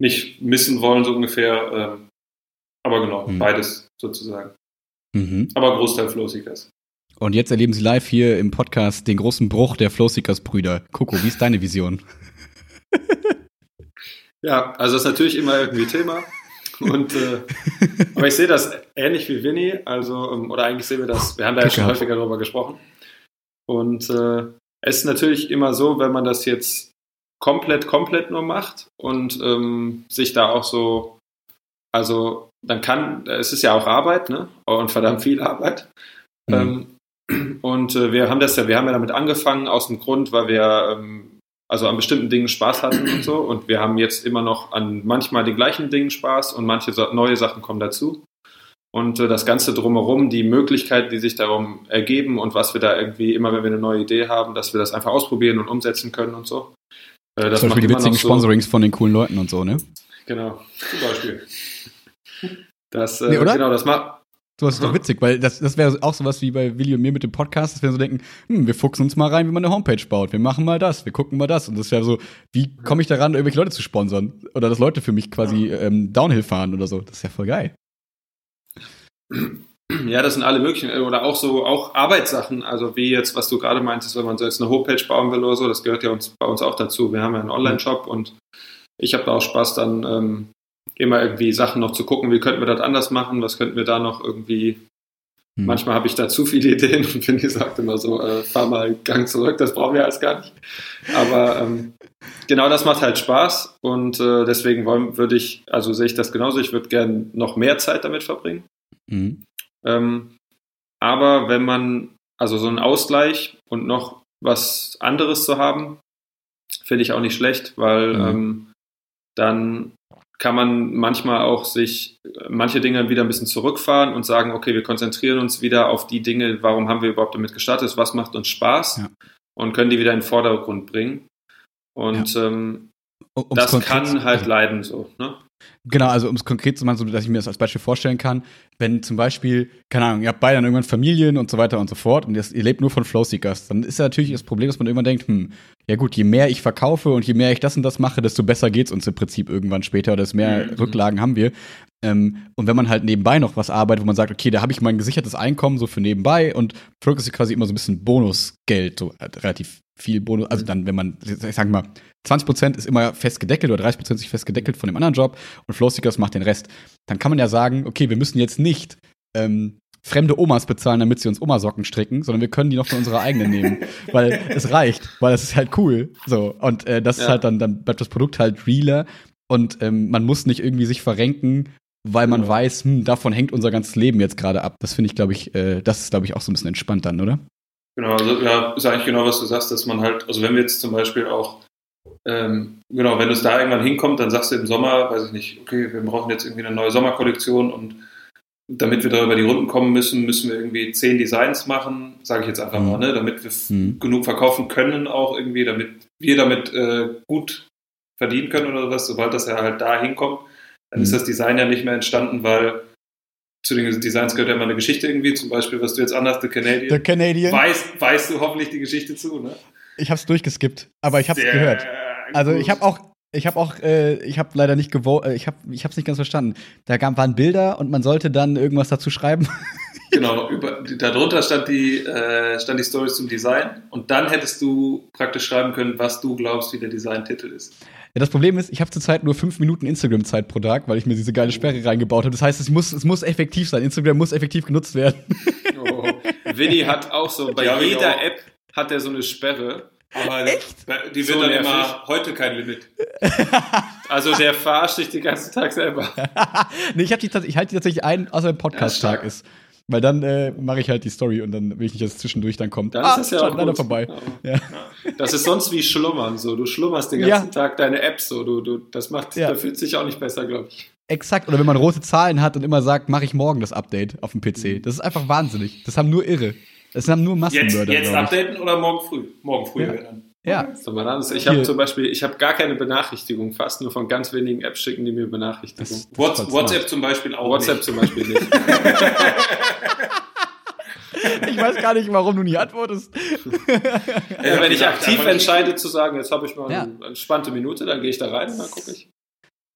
nicht missen wollen, so ungefähr. Ähm, aber genau, mhm. beides sozusagen. Mhm. Aber Großteil Flowseekers. Und jetzt erleben Sie live hier im Podcast den großen Bruch der Flowseekers-Brüder. Coco, wie ist deine Vision? Ja, also das ist natürlich immer irgendwie Thema. Und, äh, aber ich sehe das ähnlich wie Winnie, also, ähm, oder eigentlich sehen wir das, wir haben da ja schon häufiger darüber gesprochen. Und äh, es ist natürlich immer so, wenn man das jetzt komplett, komplett nur macht und ähm, sich da auch so, also dann kann, es ist ja auch Arbeit, ne? Und verdammt viel Arbeit. Mhm. Ähm, und äh, wir haben das ja, wir haben ja damit angefangen aus dem Grund, weil wir ähm, also an bestimmten Dingen Spaß hatten und so. Und wir haben jetzt immer noch an manchmal den gleichen Dingen Spaß und manche neue Sachen kommen dazu. Und äh, das Ganze drumherum, die Möglichkeiten, die sich darum ergeben und was wir da irgendwie immer, wenn wir eine neue Idee haben, dass wir das einfach ausprobieren und umsetzen können und so. Äh, das Zum Beispiel die witzigen so, Sponsorings von den coolen Leuten und so, ne? Genau. Zum Beispiel. Das, äh, nee, oder? Genau, das macht. So, das ist doch witzig, weil das, das wäre auch sowas wie bei Willi und mir mit dem Podcast, dass wir so denken, hm, wir fuchsen uns mal rein, wie man eine Homepage baut. Wir machen mal das, wir gucken mal das. Und das wäre so, wie komme ich daran, irgendwelche Leute zu sponsern? Oder dass Leute für mich quasi ähm, Downhill fahren oder so. Das ist ja voll geil. Ja, das sind alle möglichen, äh, oder auch so, auch Arbeitssachen, also wie jetzt, was du gerade meintest, wenn man so jetzt eine Homepage bauen will oder so, das gehört ja uns, bei uns auch dazu. Wir haben ja einen Online-Shop und ich habe da auch Spaß, dann ähm, immer irgendwie Sachen noch zu gucken, wie könnten wir das anders machen, was könnten wir da noch irgendwie. Hm. Manchmal habe ich da zu viele Ideen und Finny sagt immer so, äh, fahr mal einen Gang zurück, das brauchen wir alles gar nicht. Aber ähm, genau das macht halt Spaß und äh, deswegen würde ich, also sehe ich das genauso, ich würde gerne noch mehr Zeit damit verbringen. Mhm. Ähm, aber wenn man, also so einen Ausgleich und noch was anderes zu haben, finde ich auch nicht schlecht, weil mhm. ähm, dann kann man manchmal auch sich manche Dinge wieder ein bisschen zurückfahren und sagen, okay, wir konzentrieren uns wieder auf die Dinge, warum haben wir überhaupt damit gestartet, was macht uns Spaß ja. und können die wieder in den Vordergrund bringen. Und ja. ähm, das kann halt leiden so. Ne? Genau, also um es konkret zu machen, so dass ich mir das als Beispiel vorstellen kann, wenn zum Beispiel, keine Ahnung, ihr habt beide dann irgendwann Familien und so weiter und so fort und ihr lebt nur von Flowseekers, dann ist ja natürlich das Problem, dass man irgendwann denkt, hm, ja gut, je mehr ich verkaufe und je mehr ich das und das mache, desto besser geht's uns im Prinzip irgendwann später oder desto mehr mhm. Rücklagen haben wir. Ähm, und wenn man halt nebenbei noch was arbeitet, wo man sagt, okay, da habe ich mein gesichertes Einkommen so für nebenbei und Produkt ist quasi immer so ein bisschen Bonusgeld, so äh, relativ viel Bonus, also dann, wenn man, ich sag mal, 20% ist immer fest gedeckelt oder 30% ist fest gedeckelt von dem anderen Job und Flowseekers macht den Rest. Dann kann man ja sagen, okay, wir müssen jetzt nicht ähm, fremde Omas bezahlen, damit sie uns Omasocken stricken, sondern wir können die noch von unserer eigenen nehmen, weil es reicht, weil es ist halt cool. So und äh, das ja. ist halt dann dann bleibt das Produkt halt realer und ähm, man muss nicht irgendwie sich verrenken, weil man ja. weiß, hm, davon hängt unser ganzes Leben jetzt gerade ab. Das finde ich, glaube ich, äh, das ist glaube ich auch so ein bisschen entspannt dann, oder? Genau, also ja, ist eigentlich genau, was du sagst, dass man halt, also wenn wir jetzt zum Beispiel auch, ähm, genau, wenn es da irgendwann hinkommt, dann sagst du im Sommer, weiß ich nicht, okay, wir brauchen jetzt irgendwie eine neue Sommerkollektion und damit wir da über die Runden kommen müssen, müssen wir irgendwie zehn Designs machen, sage ich jetzt einfach mhm. mal, ne, damit wir mhm. genug verkaufen können auch irgendwie, damit wir damit äh, gut verdienen können oder was, sobald das ja halt da hinkommt, dann mhm. ist das Design ja nicht mehr entstanden, weil zu den Designs gehört ja immer eine Geschichte irgendwie, zum Beispiel, was du jetzt anhast, The Canadian. The Canadian. Weißt, weißt du hoffentlich die Geschichte zu, ne? Ich hab's durchgeskippt, aber ich hab's Sehr gehört. Also ich habe auch, ich habe auch, äh, ich habe leider nicht gewohnt, äh, ich habe, ich hab's nicht ganz verstanden. Da gab, waren Bilder und man sollte dann irgendwas dazu schreiben. Genau, über, darunter stand die, äh, stand die Story zum Design und dann hättest du praktisch schreiben können, was du glaubst, wie der Designtitel ist. Ja, das Problem ist, ich habe zurzeit nur fünf Minuten Instagram-Zeit pro Tag, weil ich mir diese geile Sperre reingebaut habe. Das heißt, es muss, es muss effektiv sein. Instagram muss effektiv genutzt werden. Oh. Winnie hat auch so, bei ja, jeder App hat er so eine Sperre. Aber Echt? die wird so dann immer heute kein Limit. also der verarscht sich den ganzen Tag selber. nee, ich, die, ich halte die tatsächlich ein, außer wenn Podcast-Tag ist. Weil dann äh, mache ich halt die Story und dann will ich nicht, dass es zwischendurch dann kommt. Dann ah, ist das ja auch leider vorbei. Ja. Das ist sonst wie Schlummern so. Du schlummerst den ganzen ja. Tag deine App so. Du, du, das macht, ja. da fühlt sich auch nicht besser, glaube ich. Exakt. Oder wenn man rote Zahlen hat und immer sagt, mache ich morgen das Update auf dem PC. Das ist einfach wahnsinnig. Das haben nur Irre. Das haben nur Massenmörder. Jetzt, jetzt updaten oder morgen früh? Morgen früh ja. dann. Ja. Ich habe zum Beispiel, ich habe gar keine Benachrichtigung, fast nur von ganz wenigen Apps schicken die mir Benachrichtigungen. Das WhatsApp, zum Beispiel auch. WhatsApp nicht. zum Beispiel nicht. Ich weiß gar nicht, warum du nie antwortest. Ja, wenn ich aktiv entscheide zu sagen, jetzt habe ich mal ja. eine entspannte Minute, dann gehe ich da rein und dann gucke ich.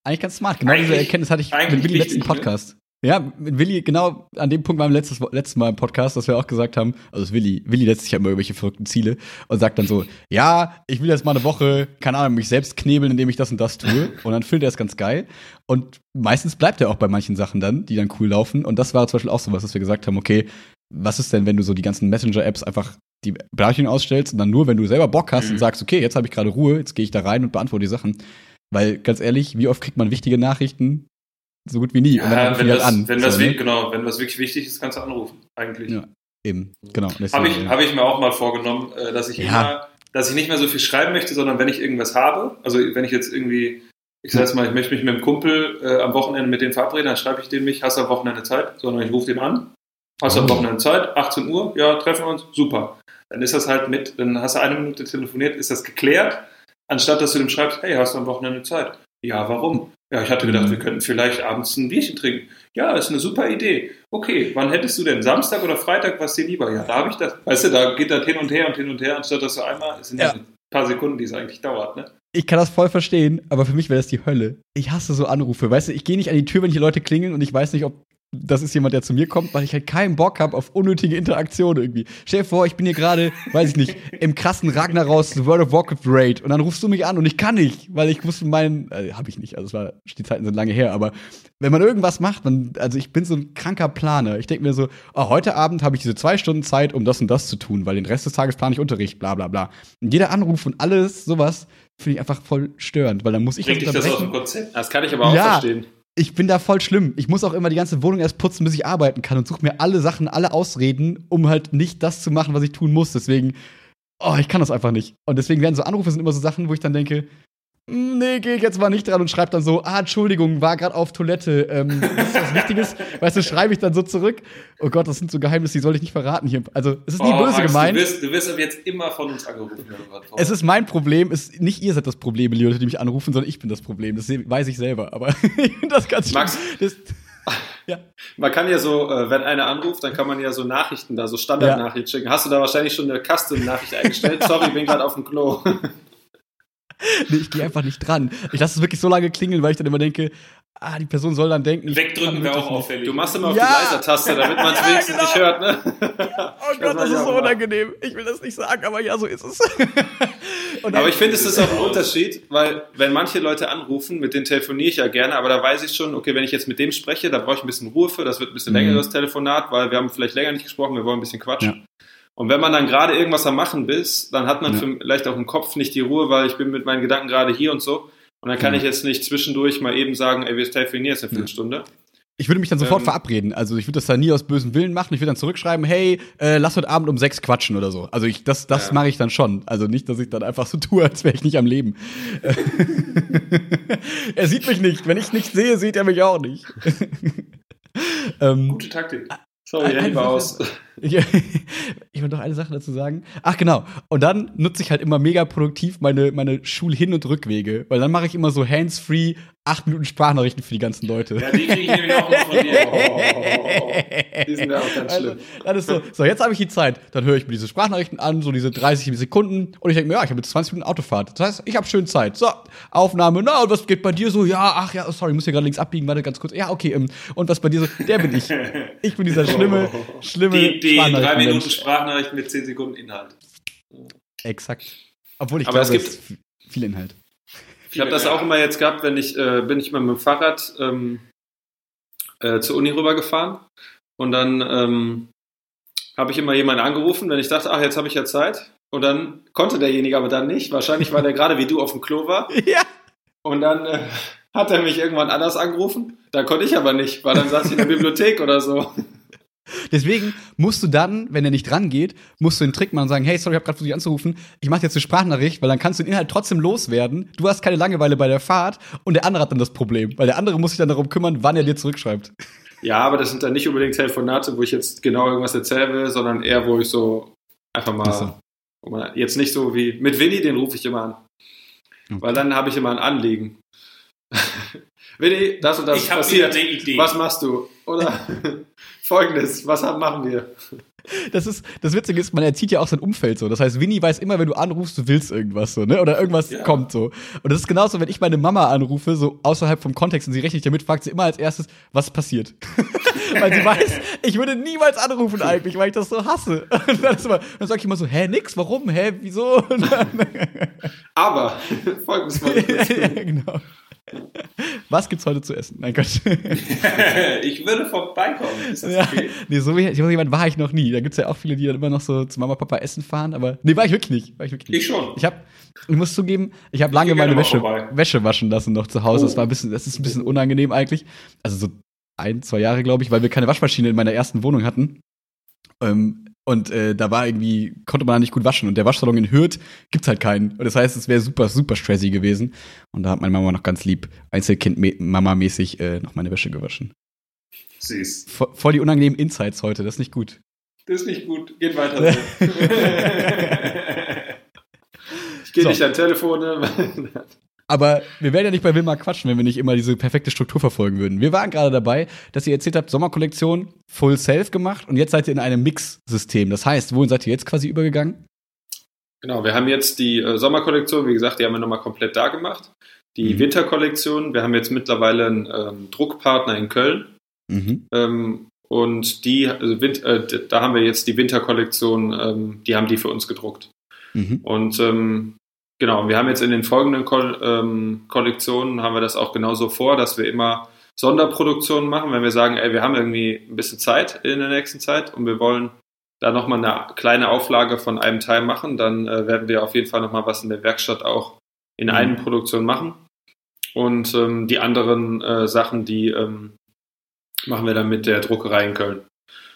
Eigentlich ganz smart. Genau diese Erkenntnis hatte ich mit dem letzten ne? Podcast. Ja, mit Willi, genau an dem Punkt beim letztes, letztes Mal im Podcast, dass wir auch gesagt haben, also Willi, Willi setzt sich ja immer irgendwelche verrückten Ziele und sagt dann so, ja, ich will jetzt mal eine Woche, keine Ahnung, mich selbst knebeln, indem ich das und das tue. Und dann findet er es ganz geil. Und meistens bleibt er auch bei manchen Sachen dann, die dann cool laufen. Und das war zum Beispiel auch so was, dass wir gesagt haben, okay, was ist denn, wenn du so die ganzen Messenger-Apps einfach die Benachrichtigung ausstellst und dann nur, wenn du selber Bock hast mhm. und sagst, okay, jetzt habe ich gerade Ruhe, jetzt gehe ich da rein und beantworte die Sachen. Weil ganz ehrlich, wie oft kriegt man wichtige Nachrichten so gut wie nie. Ja, und dann wenn, das, halt an. Wenn, so, das ne? genau, wenn was wirklich wichtig ist, kannst du anrufen, eigentlich. Ja, eben, genau. Habe ich, ja. hab ich mir auch mal vorgenommen, äh, dass ich ja. immer, dass ich nicht mehr so viel schreiben möchte, sondern wenn ich irgendwas habe, also wenn ich jetzt irgendwie, ich sag jetzt mal, ich möchte mich mit einem Kumpel äh, am Wochenende mit dem verabreden, dann schreibe ich dem nicht, hast du am Wochenende Zeit, sondern ich rufe den an, hast du am oh. Wochenende Zeit, 18 Uhr, ja, treffen wir uns, super. Dann ist das halt mit, dann hast du eine Minute telefoniert, ist das geklärt, anstatt dass du dem schreibst, hey, hast du am Wochenende Zeit? Ja, warum? Ja, ich hatte gedacht, wir könnten vielleicht abends ein Bierchen trinken. Ja, ist eine super Idee. Okay, wann hättest du denn? Samstag oder Freitag, was dir lieber? Ja, da habe ich das. Weißt du, da geht das hin und her und hin und her, anstatt dass du einmal, es sind ja. ein paar Sekunden, die es eigentlich dauert, ne? Ich kann das voll verstehen, aber für mich wäre das die Hölle. Ich hasse so Anrufe. Weißt du, ich gehe nicht an die Tür, wenn hier Leute klingeln und ich weiß nicht, ob das ist jemand, der zu mir kommt, weil ich halt keinen Bock habe auf unnötige Interaktion irgendwie. Stell dir vor, ich bin hier gerade, weiß ich nicht, im krassen Ragnaros World of Warcraft Raid und dann rufst du mich an und ich kann nicht, weil ich muss meinen, äh, habe ich nicht, also es war, die Zeiten sind lange her, aber wenn man irgendwas macht, man, also ich bin so ein kranker Planer. Ich denke mir so, oh, heute Abend habe ich diese zwei Stunden Zeit, um das und das zu tun, weil den Rest des Tages plane ich Unterricht, bla bla bla. Und jeder Anruf und alles, sowas, finde ich einfach voll störend, weil dann muss ich das unterbrechen. Das, aus dem Konzept? das kann ich aber auch ja, verstehen ich bin da voll schlimm. Ich muss auch immer die ganze Wohnung erst putzen, bis ich arbeiten kann und suche mir alle Sachen, alle Ausreden, um halt nicht das zu machen, was ich tun muss. Deswegen, oh, ich kann das einfach nicht. Und deswegen werden so Anrufe sind immer so Sachen, wo ich dann denke, nee, geh ich jetzt mal nicht dran und schreib dann so, ah, Entschuldigung, war gerade auf Toilette. Ähm, das ist was Wichtiges. weißt du, schreibe ich dann so zurück. Oh Gott, das sind so Geheimnisse, die soll ich nicht verraten hier. Also, es ist nie oh, böse Max, gemeint. Du wirst, du wirst aber jetzt immer von uns angerufen. Es ist mein Problem. Es, nicht ihr seid das Problem, die Leute, die mich anrufen, sondern ich bin das Problem. Das weiß ich selber. Aber ich finde das ganz schön. Max, das, ja. Man kann ja so, äh, wenn einer anruft, dann kann man ja so Nachrichten da, so Standardnachrichten ja. schicken. Hast du da wahrscheinlich schon eine Custom-Nachricht eingestellt? Sorry, bin gerade auf dem Klo. nee, ich gehe einfach nicht dran. Ich lasse es wirklich so lange klingeln, weil ich dann immer denke, ah, die Person soll dann denken. Wegdrücken wäre auch auffällig. Du machst immer auf ja. die Leiser-Taste, damit man es wenigstens genau. nicht hört, ne? oh Gott, das, das ist so unangenehm. Ich will das nicht sagen, aber ja, so ist es. aber ich finde, es ist auch ein Unterschied, weil wenn manche Leute anrufen, mit denen telefoniere ich ja gerne, aber da weiß ich schon, okay, wenn ich jetzt mit dem spreche, da brauche ich ein bisschen Ruhe für, das wird ein bisschen mhm. länger, das Telefonat, weil wir haben vielleicht länger nicht gesprochen, wir wollen ein bisschen quatschen. Ja. Und wenn man dann gerade irgendwas am Machen ist, dann hat man ja. vielleicht auch im Kopf nicht die Ruhe, weil ich bin mit meinen Gedanken gerade hier und so. Und dann kann ja. ich jetzt nicht zwischendurch mal eben sagen, ey, wir telefonieren jetzt eine Viertelstunde. Ich würde mich dann sofort ähm, verabreden. Also ich würde das dann nie aus bösem Willen machen. Ich würde dann zurückschreiben, hey, äh, lass heute Abend um sechs quatschen oder so. Also ich, das, das ja. mache ich dann schon. Also nicht, dass ich dann einfach so tue, als wäre ich nicht am Leben. er sieht mich nicht. Wenn ich nicht sehe, sieht er mich auch nicht. ähm, Gute Taktik. Sorry, Handy war aus. Ich, ich wollte noch eine Sache dazu sagen. Ach genau. Und dann nutze ich halt immer mega produktiv meine, meine Schul-Hin- und Rückwege. Weil dann mache ich immer so hands-free acht Minuten Sprachnachrichten für die ganzen Leute. Ja, die kriege ich nämlich auch von dir. Oh, die sind ja auch ganz schlimm. Also, dann ist so, so, jetzt habe ich die Zeit. Dann höre ich mir diese Sprachnachrichten an, so diese 30 Sekunden. Und ich denke mir, ja, ich habe jetzt 20 Minuten Autofahrt. Das heißt, ich habe schön Zeit. So, Aufnahme. Na, und was geht bei dir so? Ja, ach ja, sorry, ich muss hier gerade links abbiegen. Warte ganz kurz. Ja, okay. Ähm, und was bei dir so? Der bin ich. Ich bin dieser schlimme, schlimme. Die, die drei Minuten Sprachnachricht mit 10 Sekunden Inhalt. Exakt. Obwohl ich Aber glaube, es gibt viel Inhalt. Ich habe das auch immer jetzt gehabt, wenn ich äh, bin ich mal mit dem Fahrrad ähm, äh, zur Uni rübergefahren und dann ähm, habe ich immer jemanden angerufen, wenn ich dachte, ach, jetzt habe ich ja Zeit. Und dann konnte derjenige aber dann nicht. Wahrscheinlich, weil der gerade wie du auf dem Klo war. Ja. Und dann äh, hat er mich irgendwann anders angerufen. Da konnte ich aber nicht, weil dann saß ich in der Bibliothek oder so. Deswegen musst du dann, wenn er nicht dran geht, musst du den Trick machen und sagen, hey, sorry, ich habe gerade versucht, dich anzurufen. Ich mache jetzt eine Sprachnachricht, weil dann kannst du den Inhalt trotzdem loswerden. Du hast keine Langeweile bei der Fahrt und der andere hat dann das Problem, weil der andere muss sich dann darum kümmern, wann er dir zurückschreibt. Ja, aber das sind dann nicht unbedingt Telefonate, wo ich jetzt genau irgendwas erzählen will, sondern eher, wo ich so einfach mal, so. jetzt nicht so wie mit Winnie, den rufe ich immer an. Okay. Weil dann habe ich immer ein Anliegen. Winnie, das und das ich passiert. Was machst du? Oder folgendes, was machen wir? das ist, das Witzige ist, man erzieht ja auch sein Umfeld so. Das heißt, Winnie weiß immer, wenn du anrufst, du willst irgendwas so, ne? Oder irgendwas ja. kommt so. Und das ist genauso, wenn ich meine Mama anrufe, so außerhalb vom Kontext und sie rechnet damit, fragt sie immer als erstes, was passiert. weil sie weiß, ich würde niemals anrufen eigentlich, weil ich das so hasse. Und dann, immer, dann sage ich immer so, hä, nix, warum, hä, wieso? Aber, folgendes mal. ja, genau. Was gibt's heute zu essen? Mein Gott. ich würde vorbeikommen. Ist das ja, okay? Nee, so jemand war ich noch nie. Da gibt's ja auch viele, die dann immer noch so zu Mama, Papa essen fahren, aber nee, war ich wirklich nicht. War ich, wirklich nicht. ich schon. Ich hab, ich muss zugeben, ich habe lange meine Wäsche, Wäsche waschen lassen noch zu Hause. Oh. Das war ein bisschen, das ist ein bisschen unangenehm eigentlich. Also so ein, zwei Jahre, glaube ich, weil wir keine Waschmaschine in meiner ersten Wohnung hatten. Ähm, und äh, da war irgendwie, konnte man da nicht gut waschen. Und der Waschsalon in Hürth gibt's halt keinen. Und das heißt, es wäre super, super stressy gewesen. Und da hat meine Mama noch ganz lieb, Einzelkind-Mama-mäßig, äh, noch meine Wäsche gewaschen. Süß. Voll, voll die unangenehmen Insights heute, das ist nicht gut. Das ist nicht gut. Geht weiter. ich gehe so. nicht an Telefone. Aber wir werden ja nicht bei Wilma quatschen, wenn wir nicht immer diese perfekte Struktur verfolgen würden. Wir waren gerade dabei, dass ihr erzählt habt, Sommerkollektion Full Self gemacht und jetzt seid ihr in einem Mix-System. Das heißt, wohin seid ihr jetzt quasi übergegangen? Genau, wir haben jetzt die äh, Sommerkollektion, wie gesagt, die haben wir nochmal komplett da gemacht. Die mhm. Winterkollektion, wir haben jetzt mittlerweile einen ähm, Druckpartner in Köln. Mhm. Ähm, und die, also, äh, da haben wir jetzt die Winterkollektion, ähm, die haben die für uns gedruckt. Mhm. Und ähm, Genau, wir haben jetzt in den folgenden Ko ähm, Kollektionen haben wir das auch genauso vor, dass wir immer Sonderproduktionen machen, wenn wir sagen, ey, wir haben irgendwie ein bisschen Zeit in der nächsten Zeit und wir wollen da nochmal eine kleine Auflage von einem Teil machen, dann äh, werden wir auf jeden Fall nochmal was in der Werkstatt auch in mhm. einer Produktion machen. Und ähm, die anderen äh, Sachen, die ähm, machen wir dann mit der Druckerei in Köln.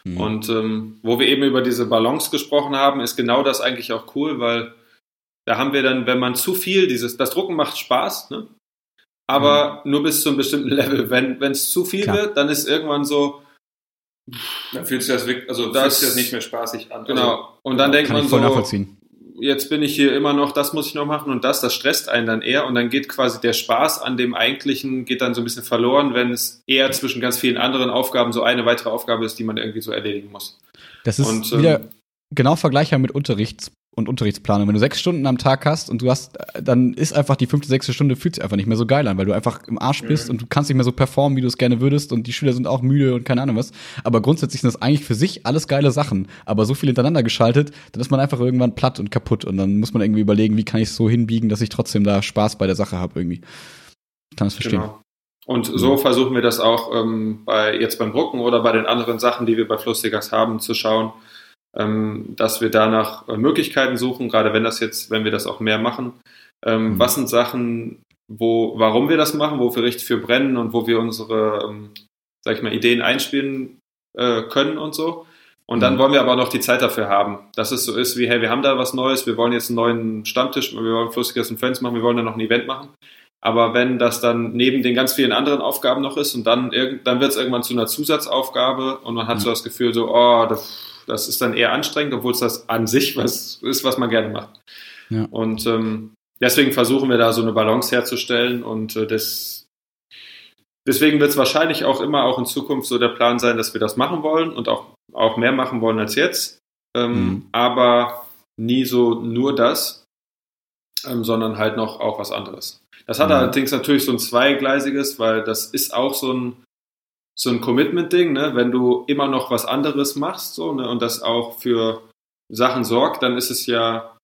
Mhm. Und ähm, wo wir eben über diese Balance gesprochen haben, ist genau das eigentlich auch cool, weil da haben wir dann, wenn man zu viel dieses, das Drucken macht Spaß, ne? aber mhm. nur bis zu einem bestimmten Level. Wenn es zu viel Klar. wird, dann ist irgendwann so, dann fühlt sich das wirklich, also das, fühlt sich das nicht mehr spaßig an. Genau. Also, und dann denkt man so, jetzt bin ich hier immer noch, das muss ich noch machen und das, das stresst einen dann eher und dann geht quasi der Spaß an dem eigentlichen, geht dann so ein bisschen verloren, wenn es eher zwischen ganz vielen anderen Aufgaben so eine weitere Aufgabe ist, die man irgendwie so erledigen muss. Das ist und, wieder ähm, genau vergleichbar mit Unterrichts und Unterrichtsplanung. Wenn du sechs Stunden am Tag hast und du hast, dann ist einfach die fünfte, sechste Stunde fühlt sich einfach nicht mehr so geil an, weil du einfach im Arsch bist mhm. und du kannst nicht mehr so performen, wie du es gerne würdest und die Schüler sind auch müde und keine Ahnung was. Aber grundsätzlich sind das eigentlich für sich alles geile Sachen. Aber so viel hintereinander geschaltet, dann ist man einfach irgendwann platt und kaputt und dann muss man irgendwie überlegen, wie kann ich es so hinbiegen, dass ich trotzdem da Spaß bei der Sache habe irgendwie. Ich kann das verstehen. Genau. Und so versuchen wir das auch ähm, bei jetzt beim Drucken oder bei den anderen Sachen, die wir bei Flussdiggers haben, zu schauen, dass wir danach äh, Möglichkeiten suchen, gerade wenn das jetzt, wenn wir das auch mehr machen. Ähm, mhm. Was sind Sachen, wo, warum wir das machen, wo wir richtig für brennen und wo wir unsere, ähm, sag ich mal, Ideen einspielen äh, können und so. Und dann mhm. wollen wir aber noch die Zeit dafür haben, dass es so ist wie, hey, wir haben da was Neues, wir wollen jetzt einen neuen Stammtisch, wir wollen Flussigers und Friends machen, wir wollen da noch ein Event machen. Aber wenn das dann neben den ganz vielen anderen Aufgaben noch ist und dann, dann wird es irgendwann zu einer Zusatzaufgabe und man hat mhm. so das Gefühl so, oh, das das ist dann eher anstrengend, obwohl es das an sich was ist, was man gerne macht. Ja. Und ähm, deswegen versuchen wir da so eine Balance herzustellen und äh, das, deswegen wird es wahrscheinlich auch immer auch in Zukunft so der Plan sein, dass wir das machen wollen und auch, auch mehr machen wollen als jetzt. Ähm, mhm. Aber nie so nur das, ähm, sondern halt noch auch was anderes. Das hat mhm. allerdings natürlich so ein zweigleisiges, weil das ist auch so ein so ein Commitment-Ding, ne? wenn du immer noch was anderes machst so, ne? und das auch für Sachen sorgt, dann ist es ja.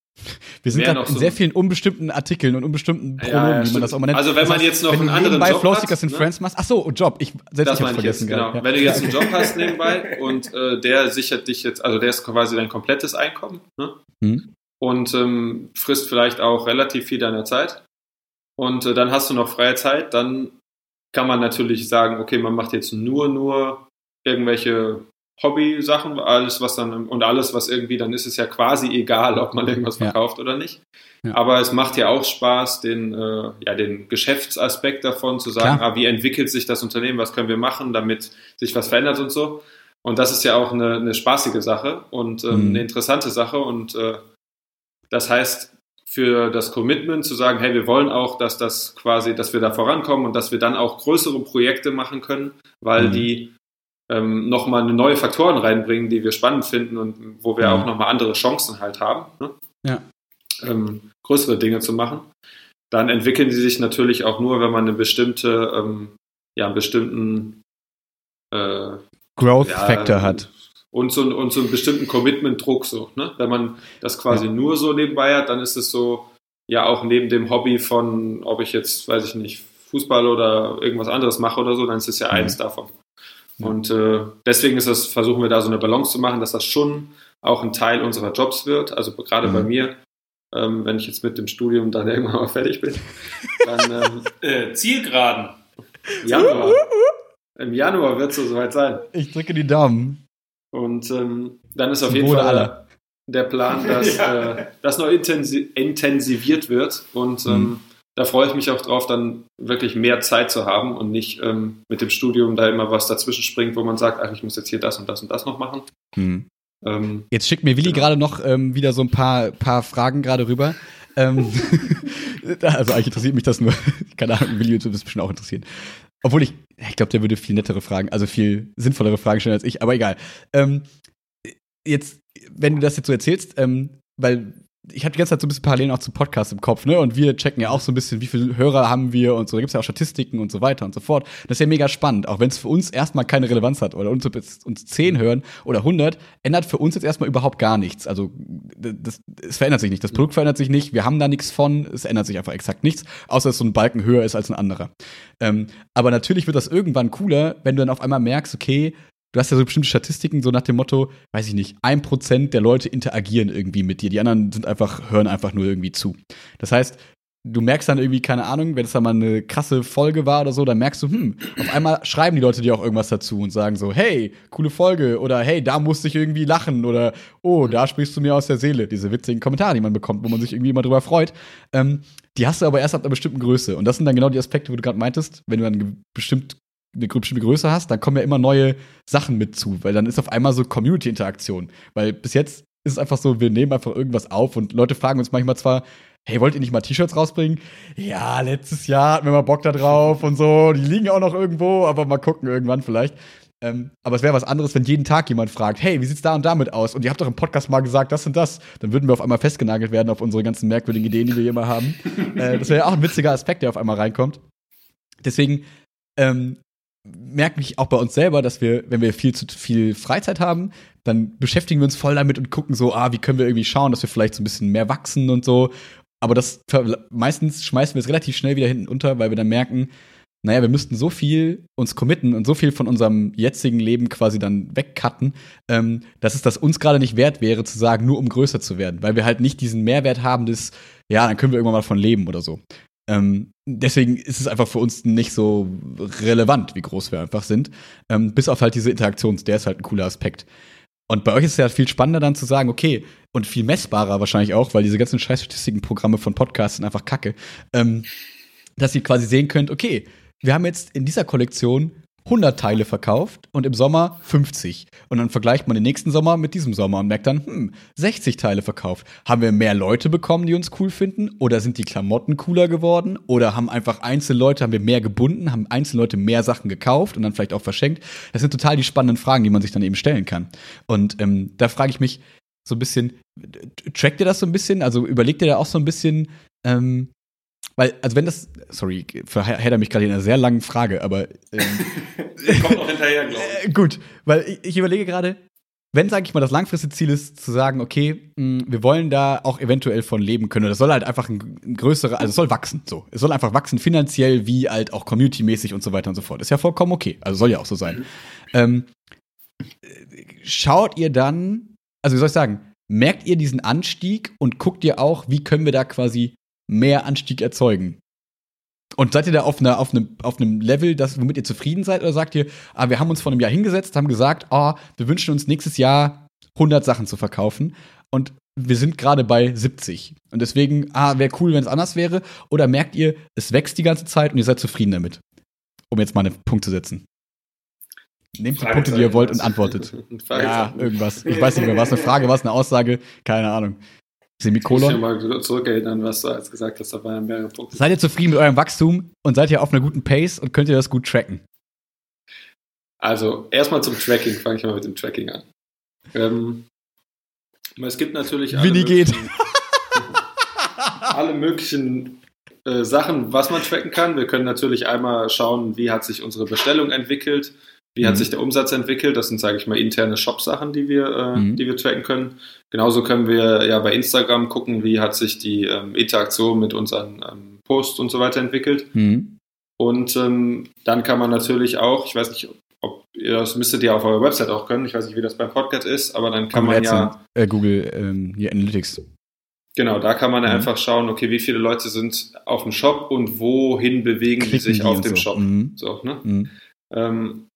Wir sind gerade in so sehr vielen unbestimmten Artikeln und unbestimmten Pronomen, ja, ja, wie man das auch mal nennt. Also wenn das man heißt, jetzt noch einen anderen Job Flowstickers in ne? Friends machst, ach so, Job, ich selbst das ich vergessen, jetzt, genau. Ja. Wenn du jetzt einen Job hast nebenbei und äh, der sichert dich jetzt, also der ist quasi dein komplettes Einkommen ne? Mhm. und ähm, frisst vielleicht auch relativ viel deiner Zeit und äh, dann hast du noch freie Zeit, dann kann man natürlich sagen, okay, man macht jetzt nur, nur irgendwelche Hobby-Sachen, alles, was dann, und alles, was irgendwie, dann ist es ja quasi egal, ob man irgendwas verkauft ja. oder nicht. Ja. Aber es macht ja auch Spaß, den, äh, ja, den Geschäftsaspekt davon zu sagen, ah, wie entwickelt sich das Unternehmen, was können wir machen, damit sich was verändert und so. Und das ist ja auch eine, eine spaßige Sache und ähm, mhm. eine interessante Sache. Und äh, das heißt, für das Commitment zu sagen, hey, wir wollen auch, dass das quasi, dass wir da vorankommen und dass wir dann auch größere Projekte machen können, weil mhm. die ähm, nochmal eine neue Faktoren reinbringen, die wir spannend finden und wo wir mhm. auch nochmal andere Chancen halt haben, ne? ja. ähm, größere Dinge zu machen, dann entwickeln sie sich natürlich auch nur, wenn man eine bestimmte, ähm, ja, einen bestimmten äh, Growth ja, Factor hat. Und so, und so einen bestimmten Commitment-Druck so. Ne? Wenn man das quasi ja. nur so nebenbei hat, dann ist es so, ja auch neben dem Hobby von, ob ich jetzt, weiß ich nicht, Fußball oder irgendwas anderes mache oder so, dann ist es ja mhm. eins davon. Und äh, deswegen ist das, versuchen wir da so eine Balance zu machen, dass das schon auch ein Teil unserer Jobs wird. Also gerade mhm. bei mir, ähm, wenn ich jetzt mit dem Studium dann irgendwann mal fertig bin, dann ähm, äh, Zielgeraden. Januar. Im Januar wird es so soweit sein. Ich drücke die Daumen. Und ähm, dann ist auf jeden Fall aller. der Plan, dass ja. äh, das noch intensi intensiviert wird und ähm, mhm da freue ich mich auch drauf, dann wirklich mehr Zeit zu haben und nicht ähm, mit dem Studium da immer was dazwischen springt, wo man sagt, ach, ich muss jetzt hier das und das und das noch machen. Hm. Ähm, jetzt schickt mir Willi genau. gerade noch ähm, wieder so ein paar, paar Fragen gerade rüber. Ähm, also eigentlich interessiert mich das nur. Keine Ahnung, Willi würde das bestimmt auch interessieren. Obwohl ich, ich glaube, der würde viel nettere Fragen, also viel sinnvollere Fragen stellen als ich, aber egal. Ähm, jetzt, wenn du das jetzt so erzählst, ähm, weil ich hatte die ganze Zeit so ein bisschen Parallelen auch zum Podcast im Kopf, ne? Und wir checken ja auch so ein bisschen, wie viele Hörer haben wir und so. Da gibt's ja auch Statistiken und so weiter und so fort. Das ist ja mega spannend, auch wenn es für uns erstmal keine Relevanz hat oder uns, uns zehn hören oder 100, ändert für uns jetzt erstmal überhaupt gar nichts. Also das, es verändert sich nicht. Das Produkt verändert sich nicht. Wir haben da nichts von. Es ändert sich einfach exakt nichts, außer dass so ein Balken höher ist als ein anderer. Ähm, aber natürlich wird das irgendwann cooler, wenn du dann auf einmal merkst, okay, du hast ja so bestimmte Statistiken, so nach dem Motto, weiß ich nicht, ein Prozent der Leute interagieren irgendwie mit dir. Die anderen sind einfach, hören einfach nur irgendwie zu. Das heißt, du merkst dann irgendwie, keine Ahnung, wenn es da mal eine krasse Folge war oder so, dann merkst du, hm, auf einmal schreiben die Leute dir auch irgendwas dazu und sagen so, hey, coole Folge oder hey, da musste ich irgendwie lachen oder oh, da sprichst du mir aus der Seele. Diese witzigen Kommentare, die man bekommt, wo man sich irgendwie immer drüber freut. Ähm, die hast du aber erst ab einer bestimmten Größe. Und das sind dann genau die Aspekte, wo du gerade meintest, wenn du dann bestimmt eine bestimmte Größe hast, dann kommen ja immer neue Sachen mit zu, weil dann ist auf einmal so Community-Interaktion. Weil bis jetzt ist es einfach so, wir nehmen einfach irgendwas auf und Leute fragen uns manchmal zwar, hey, wollt ihr nicht mal T-Shirts rausbringen? Ja, letztes Jahr hatten wir mal Bock da drauf und so. Die liegen auch noch irgendwo, aber mal gucken irgendwann vielleicht. Ähm, aber es wäre was anderes, wenn jeden Tag jemand fragt, hey, wie sieht's da und damit aus? Und ihr habt doch im Podcast mal gesagt, das und das. Dann würden wir auf einmal festgenagelt werden auf unsere ganzen merkwürdigen Ideen, die wir hier mal haben. äh, das wäre ja auch ein witziger Aspekt, der auf einmal reinkommt. Deswegen ähm, merke ich auch bei uns selber, dass wir, wenn wir viel zu viel Freizeit haben, dann beschäftigen wir uns voll damit und gucken so, ah, wie können wir irgendwie schauen, dass wir vielleicht so ein bisschen mehr wachsen und so. Aber das meistens schmeißen wir es relativ schnell wieder hinten unter, weil wir dann merken, naja, wir müssten so viel uns committen und so viel von unserem jetzigen Leben quasi dann wegcutten, ähm, dass es das uns gerade nicht wert wäre, zu sagen, nur um größer zu werden, weil wir halt nicht diesen Mehrwert haben, des, ja, dann können wir irgendwann mal von leben oder so. Ähm, deswegen ist es einfach für uns nicht so relevant, wie groß wir einfach sind. Ähm, bis auf halt diese Interaktions, der ist halt ein cooler Aspekt. Und bei euch ist es ja viel spannender dann zu sagen, okay, und viel messbarer wahrscheinlich auch, weil diese ganzen Scheißstatistiken-Programme von Podcasts sind einfach kacke, ähm, dass ihr quasi sehen könnt, okay, wir haben jetzt in dieser Kollektion 100 Teile verkauft und im Sommer 50. Und dann vergleicht man den nächsten Sommer mit diesem Sommer und merkt dann, hm, 60 Teile verkauft. Haben wir mehr Leute bekommen, die uns cool finden? Oder sind die Klamotten cooler geworden? Oder haben einfach einzelne Leute, haben wir mehr gebunden, haben einzelne Leute mehr Sachen gekauft und dann vielleicht auch verschenkt? Das sind total die spannenden Fragen, die man sich dann eben stellen kann. Und ähm, da frage ich mich so ein bisschen, trackt ihr das so ein bisschen? Also überlegt ihr da auch so ein bisschen, ähm, weil, also wenn das, sorry, verhedder mich gerade in einer sehr langen Frage, aber. Ähm, Kommt noch hinterher, glaube ich. Äh, gut, weil ich, ich überlege gerade, wenn, sage ich mal, das langfristige Ziel ist, zu sagen, okay, mh, wir wollen da auch eventuell von leben können. Das soll halt einfach ein, ein größerer, also es soll wachsen, so. Es soll einfach wachsen, finanziell wie halt auch community-mäßig und so weiter und so fort. Ist ja vollkommen okay. Also soll ja auch so sein. Mhm. Ähm, schaut ihr dann, also wie soll ich sagen, merkt ihr diesen Anstieg und guckt ihr auch, wie können wir da quasi mehr Anstieg erzeugen? Und seid ihr da auf, einer, auf, einem, auf einem Level, das, womit ihr zufrieden seid? Oder sagt ihr, ah, wir haben uns vor einem Jahr hingesetzt, haben gesagt, ah, wir wünschen uns nächstes Jahr 100 Sachen zu verkaufen und wir sind gerade bei 70. Und deswegen, ah, wäre cool, wenn es anders wäre. Oder merkt ihr, es wächst die ganze Zeit und ihr seid zufrieden damit? Um jetzt mal einen Punkt zu setzen. Nehmt die Punkte, die ihr wollt und antwortet. Ja, irgendwas. Ich weiß nicht mehr, was eine Frage, was eine Aussage, keine Ahnung. Semikolon. Ich muss mal zurückerinnern, was du als gesagt hast, da waren mehrere Punkte. Seid ihr zufrieden mit eurem Wachstum und seid ihr auf einer guten Pace und könnt ihr das gut tracken? Also erstmal zum Tracking, fange ich mal mit dem Tracking an. Ähm, es gibt natürlich alle Winnie geht. alle möglichen äh, Sachen, was man tracken kann. Wir können natürlich einmal schauen, wie hat sich unsere Bestellung entwickelt, wie mhm. hat sich der Umsatz entwickelt. Das sind, sage ich mal, interne Shop-Sachen, die wir, äh, mhm. die wir tracken können. Genauso können wir ja bei Instagram gucken, wie hat sich die ähm, Interaktion mit unseren ähm, Posts und so weiter entwickelt. Mhm. Und ähm, dann kann man natürlich auch, ich weiß nicht, ob ihr das müsstet ihr auf eurer Website auch können. Ich weiß nicht, wie das beim Podcast ist, aber dann kann man ja äh, Google ähm, hier Analytics. Genau, da kann man mhm. einfach schauen, okay, wie viele Leute sind auf dem Shop und wohin bewegen Klicken die sich auf dem so. Shop. Mhm. So, ne? Mhm. Ähm,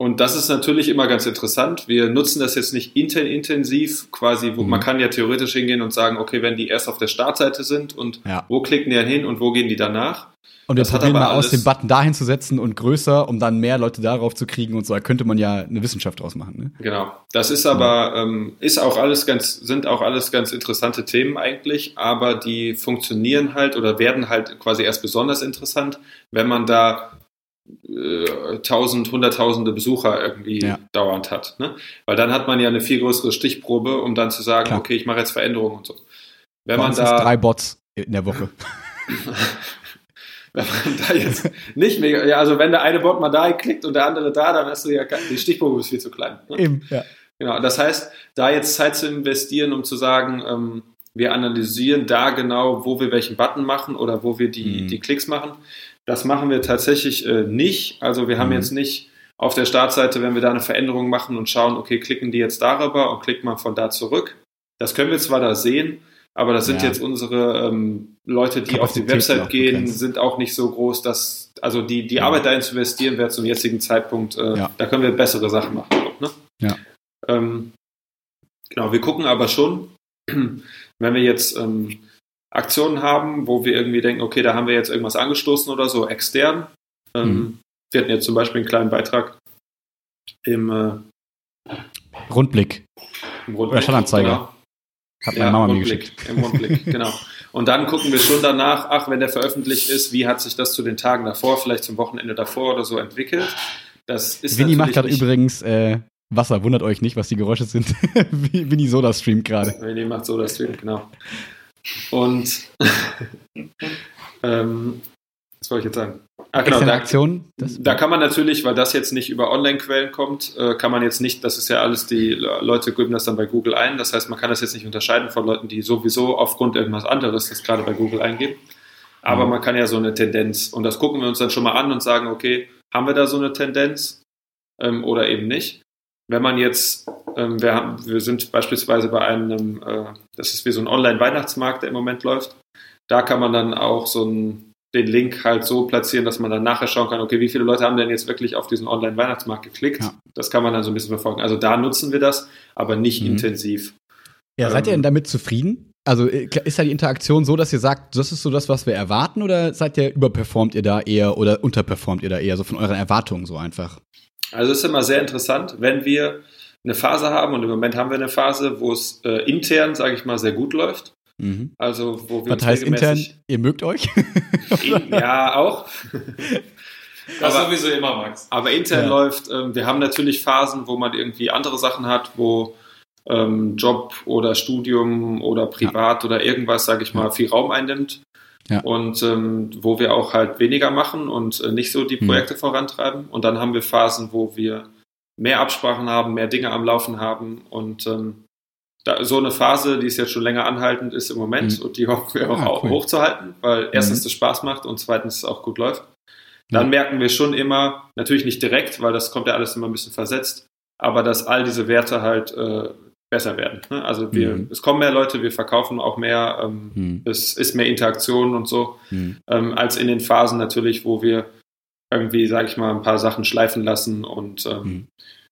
und das ist natürlich immer ganz interessant. Wir nutzen das jetzt nicht intensiv, quasi, wo, mhm. man kann ja theoretisch hingehen und sagen, okay, wenn die erst auf der Startseite sind und ja. wo klicken die dann hin und wo gehen die danach? Und jetzt probieren mal aus, den Button dahin zu setzen und größer, um dann mehr Leute darauf zu kriegen und so. Da könnte man ja eine Wissenschaft draus machen. Ne? Genau. Das ist aber, ähm, ist auch alles ganz, sind auch alles ganz interessante Themen eigentlich, aber die funktionieren halt oder werden halt quasi erst besonders interessant, wenn man da äh, tausend, hunderttausende Besucher irgendwie ja. dauernd hat. Ne? Weil dann hat man ja eine viel größere Stichprobe, um dann zu sagen, Klar. okay, ich mache jetzt Veränderungen und so. Wenn man da drei Bots in der Woche. wenn man da jetzt nicht mega, ja, also wenn der eine Bot mal da klickt und der andere da, dann hast du ja, die Stichprobe ist viel zu klein. Ne? Eben, ja. Genau, das heißt, da jetzt Zeit zu investieren, um zu sagen, ähm, wir analysieren da genau, wo wir welchen Button machen oder wo wir die, mhm. die Klicks machen. Das machen wir tatsächlich äh, nicht. Also wir haben mhm. jetzt nicht auf der Startseite, wenn wir da eine Veränderung machen und schauen, okay, klicken die jetzt darüber und klickt man von da zurück. Das können wir zwar da sehen, aber das sind ja. jetzt unsere ähm, Leute, die auf die Website gehen, begrenzt. sind auch nicht so groß, dass, also die, die ja. Arbeit da zu investieren wäre zum jetzigen Zeitpunkt, äh, ja. da können wir bessere Sachen machen. Ne? Ja. Ähm, genau, wir gucken aber schon, wenn wir jetzt ähm, Aktionen haben, wo wir irgendwie denken, okay, da haben wir jetzt irgendwas angestoßen oder so, extern. Ähm, mhm. Wir hatten jetzt zum Beispiel einen kleinen Beitrag im äh, Rundblick. Im Rundblick. Oder Stadtanzeiger. Genau. Hat meine ja, Mama mir geschickt. Im Rundblick, genau. Und dann gucken wir schon danach, ach, wenn der veröffentlicht ist, wie hat sich das zu den Tagen davor, vielleicht zum Wochenende davor oder so entwickelt. Das ist Winnie macht gerade übrigens äh, Wasser, wundert euch nicht, was die Geräusche sind. Winnie Soda streamt gerade. Winnie macht Soda Stream, genau. Und ähm, was wollte ich jetzt sagen? Ah, genau, da, Aktion, da kann man natürlich, weil das jetzt nicht über Online-Quellen kommt, äh, kann man jetzt nicht, das ist ja alles, die Leute geben das dann bei Google ein. Das heißt, man kann das jetzt nicht unterscheiden von Leuten, die sowieso aufgrund irgendwas anderes das gerade bei Google eingeben. Aber mhm. man kann ja so eine Tendenz, und das gucken wir uns dann schon mal an und sagen, okay, haben wir da so eine Tendenz ähm, oder eben nicht? Wenn man jetzt, ähm, wir, haben, wir sind beispielsweise bei einem, äh, das ist wie so ein Online-Weihnachtsmarkt, der im Moment läuft, da kann man dann auch so ein den Link halt so platzieren, dass man dann nachher schauen kann, okay, wie viele Leute haben denn jetzt wirklich auf diesen Online-Weihnachtsmarkt geklickt? Ja. Das kann man dann so ein bisschen verfolgen. Also da nutzen wir das, aber nicht mhm. intensiv. Ja, seid ihr denn ähm, damit zufrieden? Also äh, ist da die Interaktion so, dass ihr sagt, das ist so das, was wir erwarten, oder seid ihr überperformt ihr da eher oder unterperformt ihr da eher so von euren Erwartungen so einfach? Also es ist immer sehr interessant, wenn wir eine Phase haben und im Moment haben wir eine Phase, wo es äh, intern, sage ich mal, sehr gut läuft Mhm. Also, wo wir Was heißt intern, ihr mögt euch? ja, auch. Das aber, sowieso immer, Max. Aber intern ja. läuft, ähm, wir haben natürlich Phasen, wo man irgendwie andere Sachen hat, wo ähm, Job oder Studium oder privat ja. oder irgendwas, sage ich mal, ja. viel Raum einnimmt. Ja. Und ähm, wo wir auch halt weniger machen und äh, nicht so die hm. Projekte mhm. vorantreiben. Und dann haben wir Phasen, wo wir mehr Absprachen haben, mehr Dinge am Laufen haben und ähm, da, so eine Phase, die ist jetzt schon länger anhaltend ist im Moment mhm. und die hoffen wir auch, ah, cool. hochzuhalten, weil erstens mhm. es Spaß macht und zweitens es auch gut läuft. Dann merken wir schon immer, natürlich nicht direkt, weil das kommt ja alles immer ein bisschen versetzt, aber dass all diese Werte halt äh, besser werden. Ne? Also wir, mhm. es kommen mehr Leute, wir verkaufen auch mehr, ähm, mhm. es ist mehr Interaktion und so, mhm. ähm, als in den Phasen natürlich, wo wir irgendwie, sag ich mal, ein paar Sachen schleifen lassen und ähm,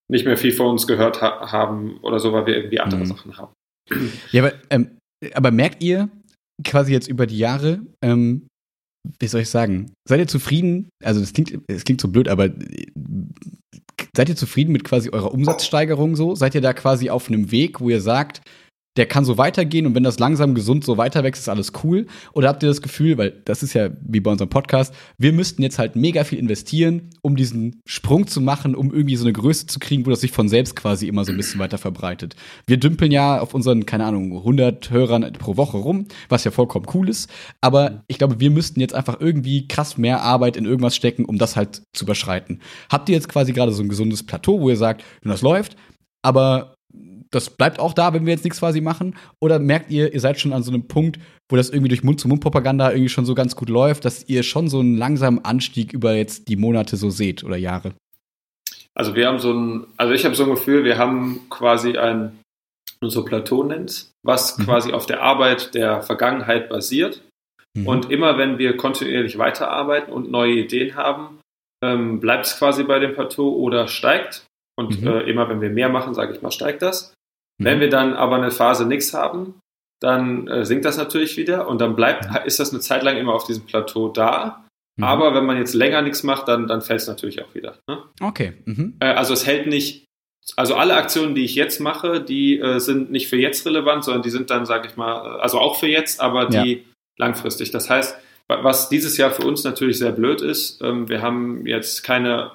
nicht mehr viel von uns gehört ha haben oder so, weil wir irgendwie andere mhm. Sachen haben. Ja, aber, ähm, aber merkt ihr quasi jetzt über die Jahre, ähm, wie soll ich sagen, seid ihr zufrieden? Also das klingt, das klingt so blöd, aber seid ihr zufrieden mit quasi eurer Umsatzsteigerung so? Seid ihr da quasi auf einem Weg, wo ihr sagt, der kann so weitergehen und wenn das langsam gesund so weiter wächst, ist alles cool? Oder habt ihr das Gefühl, weil das ist ja wie bei unserem Podcast, wir müssten jetzt halt mega viel investieren, um diesen Sprung zu machen, um irgendwie so eine Größe zu kriegen, wo das sich von selbst quasi immer so ein bisschen weiter verbreitet. Wir dümpeln ja auf unseren, keine Ahnung, 100 Hörern pro Woche rum, was ja vollkommen cool ist. Aber ich glaube, wir müssten jetzt einfach irgendwie krass mehr Arbeit in irgendwas stecken, um das halt zu überschreiten. Habt ihr jetzt quasi gerade so ein gesundes Plateau, wo ihr sagt, das läuft, aber das bleibt auch da, wenn wir jetzt nichts quasi machen? Oder merkt ihr, ihr seid schon an so einem Punkt, wo das irgendwie durch Mund-zu-Mund-Propaganda irgendwie schon so ganz gut läuft, dass ihr schon so einen langsamen Anstieg über jetzt die Monate so seht oder Jahre? Also wir haben so ein, also ich habe so ein Gefühl, wir haben quasi ein, so Plateau nennt, was mhm. quasi auf der Arbeit der Vergangenheit basiert. Mhm. Und immer wenn wir kontinuierlich weiterarbeiten und neue Ideen haben, ähm, bleibt es quasi bei dem Plateau oder steigt. Und mhm. äh, immer wenn wir mehr machen, sage ich mal, steigt das. Mhm. Wenn wir dann aber eine Phase nichts haben, dann äh, sinkt das natürlich wieder und dann bleibt, ist das eine Zeit lang immer auf diesem Plateau da. Mhm. Aber wenn man jetzt länger nichts macht, dann, dann fällt es natürlich auch wieder. Ne? Okay. Mhm. Äh, also es hält nicht, also alle Aktionen, die ich jetzt mache, die äh, sind nicht für jetzt relevant, sondern die sind dann, sage ich mal, äh, also auch für jetzt, aber die ja. langfristig. Das heißt, was dieses Jahr für uns natürlich sehr blöd ist, ähm, wir haben jetzt keine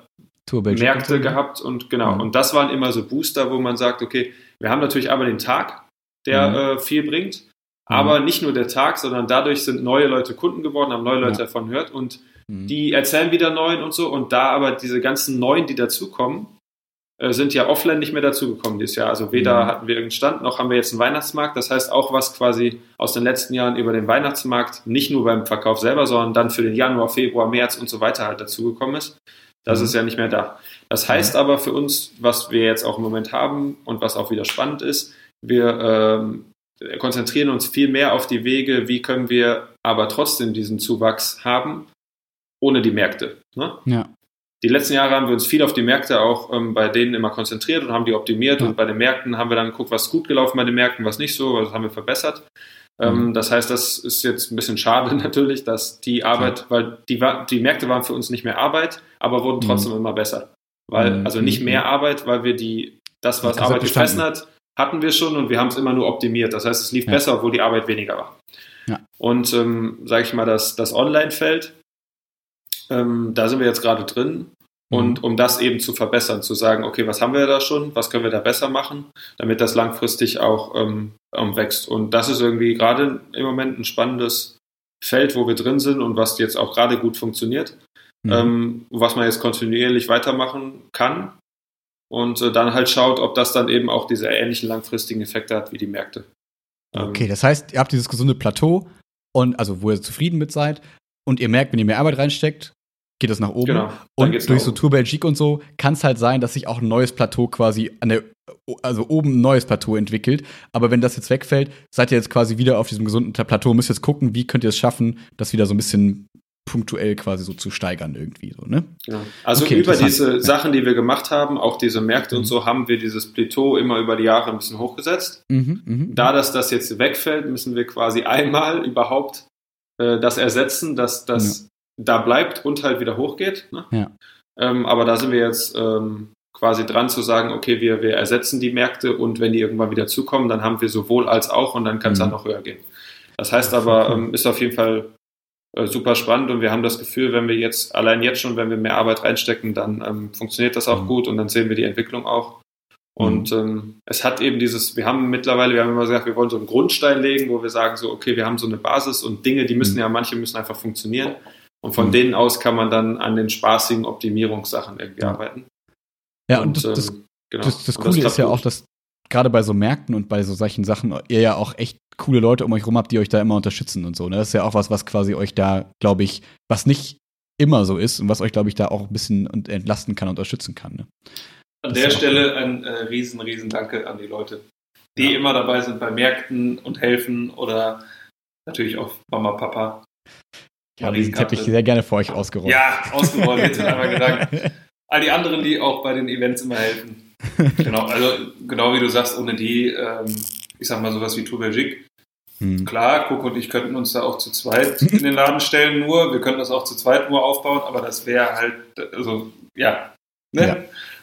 Märkte gehabt und genau. Mhm. Und das waren immer so Booster, wo man sagt, okay, wir haben natürlich aber den Tag, der mhm. äh, viel bringt, mhm. aber nicht nur der Tag, sondern dadurch sind neue Leute Kunden geworden, haben neue Leute ja. davon gehört und mhm. die erzählen wieder neuen und so. Und da aber diese ganzen neuen, die dazukommen, äh, sind ja offline nicht mehr dazugekommen dieses Jahr. Also weder mhm. hatten wir irgendeinen Stand, noch haben wir jetzt einen Weihnachtsmarkt. Das heißt auch, was quasi aus den letzten Jahren über den Weihnachtsmarkt nicht nur beim Verkauf selber, sondern dann für den Januar, Februar, März und so weiter halt dazugekommen ist. Das mhm. ist ja nicht mehr da. Das heißt aber für uns, was wir jetzt auch im Moment haben und was auch wieder spannend ist, wir ähm, konzentrieren uns viel mehr auf die Wege, wie können wir aber trotzdem diesen Zuwachs haben, ohne die Märkte. Ne? Ja. Die letzten Jahre haben wir uns viel auf die Märkte auch ähm, bei denen immer konzentriert und haben die optimiert. Ja. Und bei den Märkten haben wir dann geguckt, was gut gelaufen bei den Märkten, was nicht so, was haben wir verbessert. Ähm, mhm. das heißt, das ist jetzt ein bisschen schade natürlich, dass die Arbeit, weil die, die Märkte waren für uns nicht mehr Arbeit, aber wurden mhm. trotzdem mhm. immer besser. Weil, mhm. also nicht mehr Arbeit, weil wir die, das, was das Arbeit gefressen hat, hatten wir schon und wir haben es immer nur optimiert. Das heißt, es lief ja. besser, obwohl die Arbeit weniger war. Ja. Und ähm, sage ich mal, das, das Online-Feld, ähm, da sind wir jetzt gerade drin. Mhm. Und um das eben zu verbessern, zu sagen, okay, was haben wir da schon, was können wir da besser machen, damit das langfristig auch ähm, wächst. Und das ist irgendwie gerade im Moment ein spannendes Feld, wo wir drin sind und was jetzt auch gerade gut funktioniert, mhm. ähm, was man jetzt kontinuierlich weitermachen kann und äh, dann halt schaut, ob das dann eben auch diese ähnlichen langfristigen Effekte hat wie die Märkte. Ähm, okay, das heißt, ihr habt dieses gesunde Plateau und also wo ihr zufrieden mit seid und ihr merkt, wenn ihr mehr Arbeit reinsteckt, geht es nach oben. Genau, und durch so Tour Belgique und so kann es halt sein, dass sich auch ein neues Plateau quasi an der, also oben ein neues Plateau entwickelt. Aber wenn das jetzt wegfällt, seid ihr jetzt quasi wieder auf diesem gesunden Plateau, müsst jetzt gucken, wie könnt ihr es schaffen, das wieder so ein bisschen punktuell quasi so zu steigern irgendwie so, ne? Ja. Also okay, über diese ja. Sachen, die wir gemacht haben, auch diese Märkte mhm. und so, haben wir dieses Plateau immer über die Jahre ein bisschen hochgesetzt. Mhm, mh, da dass das jetzt wegfällt, müssen wir quasi einmal überhaupt äh, das ersetzen, dass das ja. Da bleibt und halt wieder hochgeht. Ne? Ja. Ähm, aber da sind wir jetzt ähm, quasi dran zu sagen, okay, wir, wir ersetzen die Märkte und wenn die irgendwann wieder zukommen, dann haben wir sowohl als auch und dann kann es mhm. dann noch höher gehen. Das heißt aber, ähm, ist auf jeden Fall äh, super spannend und wir haben das Gefühl, wenn wir jetzt, allein jetzt schon, wenn wir mehr Arbeit reinstecken, dann ähm, funktioniert das auch mhm. gut und dann sehen wir die Entwicklung auch. Und mhm. ähm, es hat eben dieses, wir haben mittlerweile, wir haben immer gesagt, wir wollen so einen Grundstein legen, wo wir sagen so, okay, wir haben so eine Basis und Dinge, die müssen mhm. ja, manche müssen einfach funktionieren. Und von mhm. denen aus kann man dann an den spaßigen Optimierungssachen irgendwie ja. arbeiten. Ja, und, und das, ähm, genau. das, das, Coole das ist ja gut. auch, dass gerade bei so Märkten und bei so solchen Sachen ihr ja auch echt coole Leute um euch rum habt, die euch da immer unterstützen und so. Ne? Das ist ja auch was, was quasi euch da, glaube ich, was nicht immer so ist und was euch, glaube ich, da auch ein bisschen entlasten kann, unterstützen kann. Ne? An der Stelle ein äh, riesen, riesen Danke an die Leute, die ja. immer dabei sind bei Märkten und helfen oder natürlich auch Mama, Papa. Ich habe diesen Teppich sehr gerne für euch ausgerollt. Ja, ausgerollt, jetzt einmal gedankt. All die anderen, die auch bei den Events immer helfen. Genau, also genau wie du sagst, ohne die, ähm, ich sag mal sowas wie Tour Belgique, hm. Klar, Coco und ich könnten uns da auch zu zweit in den Laden stellen, nur, wir könnten das auch zu zweit nur aufbauen, aber das wäre halt, also, ja, ne? Ja.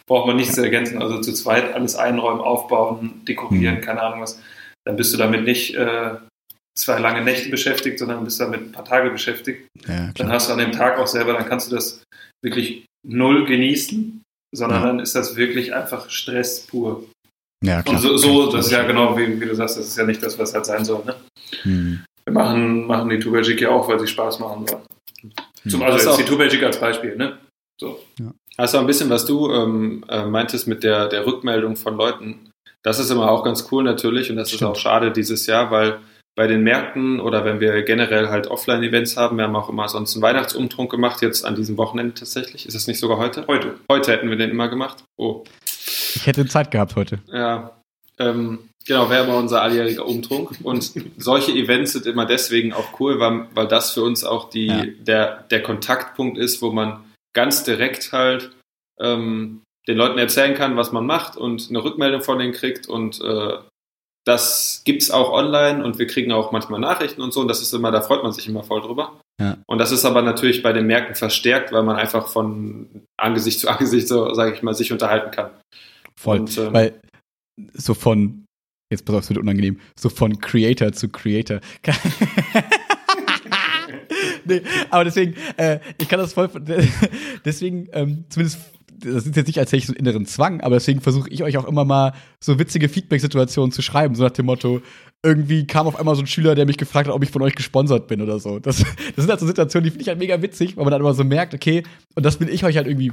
Braucht man nichts zu ergänzen. Also zu zweit alles einräumen, aufbauen, dekorieren, hm. keine Ahnung was. dann bist du damit nicht äh, zwei lange Nächte beschäftigt, sondern bist damit ein paar Tage beschäftigt. Ja, dann hast du an dem Tag auch selber, dann kannst du das wirklich null genießen, sondern ja. dann ist das wirklich einfach Stress pur. Ja, klar. Und so, so das ist ja genau, wie, wie, du sagst, das ist ja nicht das, was halt sein soll. Ne? Hm. Wir machen, machen die Tour ja auch, weil sie Spaß machen sollen. Hm. Zum, also jetzt die Tour als Beispiel, ne? So. Ja. Also ein bisschen, was du ähm, äh, meintest mit der, der Rückmeldung von Leuten. Das ist immer auch ganz cool natürlich und das Stimmt. ist auch schade dieses Jahr, weil bei den Märkten oder wenn wir generell halt Offline-Events haben, wir haben auch immer sonst einen Weihnachtsumtrunk gemacht, jetzt an diesem Wochenende tatsächlich. Ist das nicht sogar heute? Heute. Heute hätten wir den immer gemacht. Oh. Ich hätte Zeit gehabt heute. Ja. Ähm, genau, wäre immer unser alljähriger Umtrunk. Und solche Events sind immer deswegen auch cool, weil, weil das für uns auch die, ja. der, der Kontaktpunkt ist, wo man ganz direkt halt ähm, den Leuten erzählen kann, was man macht und eine Rückmeldung von denen kriegt und äh, das es auch online und wir kriegen auch manchmal Nachrichten und so und das ist immer, da freut man sich immer voll drüber. Ja. Und das ist aber natürlich bei den Märkten verstärkt, weil man einfach von Angesicht zu Angesicht, so sage ich mal, sich unterhalten kann. Voll. Und, ähm, weil so von, jetzt pass auf, es wird unangenehm, so von Creator zu Creator. nee, aber deswegen, äh, ich kann das voll, deswegen, ähm, zumindest das ist jetzt nicht, als hätte ich so einen inneren Zwang, aber deswegen versuche ich euch auch immer mal so witzige Feedback-Situationen zu schreiben, so nach dem Motto, irgendwie kam auf einmal so ein Schüler, der mich gefragt hat, ob ich von euch gesponsert bin oder so. Das, das sind halt so Situationen, die finde ich halt mega witzig, weil man dann immer so merkt, okay, und das will ich euch halt irgendwie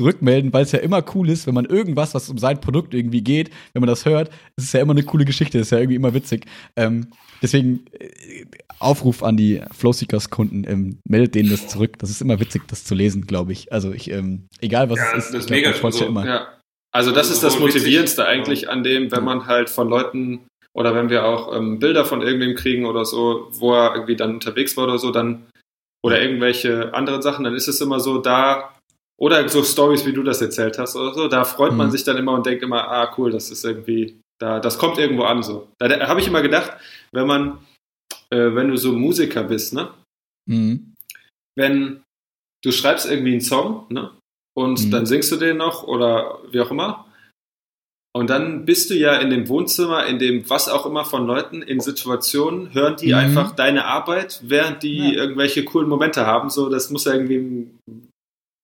rückmelden, weil es ja immer cool ist, wenn man irgendwas, was um sein Produkt irgendwie geht, wenn man das hört, es ist ja immer eine coole Geschichte, ist ja irgendwie immer witzig. Ähm, deswegen äh, Aufruf an die Flowseekers-Kunden, ähm, meldet denen das zurück. Das ist immer witzig, das zu lesen, glaube ich. Also ich, ähm, egal was ja, es ist, das ich glaub, mega so, ja immer. Ja. Also das ist das Motivierendste eigentlich an dem, wenn man halt von Leuten oder wenn wir auch ähm, Bilder von irgendwem kriegen oder so, wo er irgendwie dann unterwegs war oder so, dann oder irgendwelche anderen Sachen, dann ist es immer so, da oder so Stories, wie du das erzählt hast oder so, da freut mhm. man sich dann immer und denkt immer, ah cool, das ist irgendwie, da, das kommt irgendwo an so. Da, da habe ich immer gedacht, wenn man, äh, wenn du so Musiker bist, ne? Mhm. Wenn du schreibst irgendwie einen Song, ne? Und mhm. dann singst du den noch oder wie auch immer. Und dann bist du ja in dem Wohnzimmer, in dem was auch immer von Leuten in Situationen, hören die mhm. einfach deine Arbeit, während die ja. irgendwelche coolen Momente haben. So, das muss ja irgendwie ein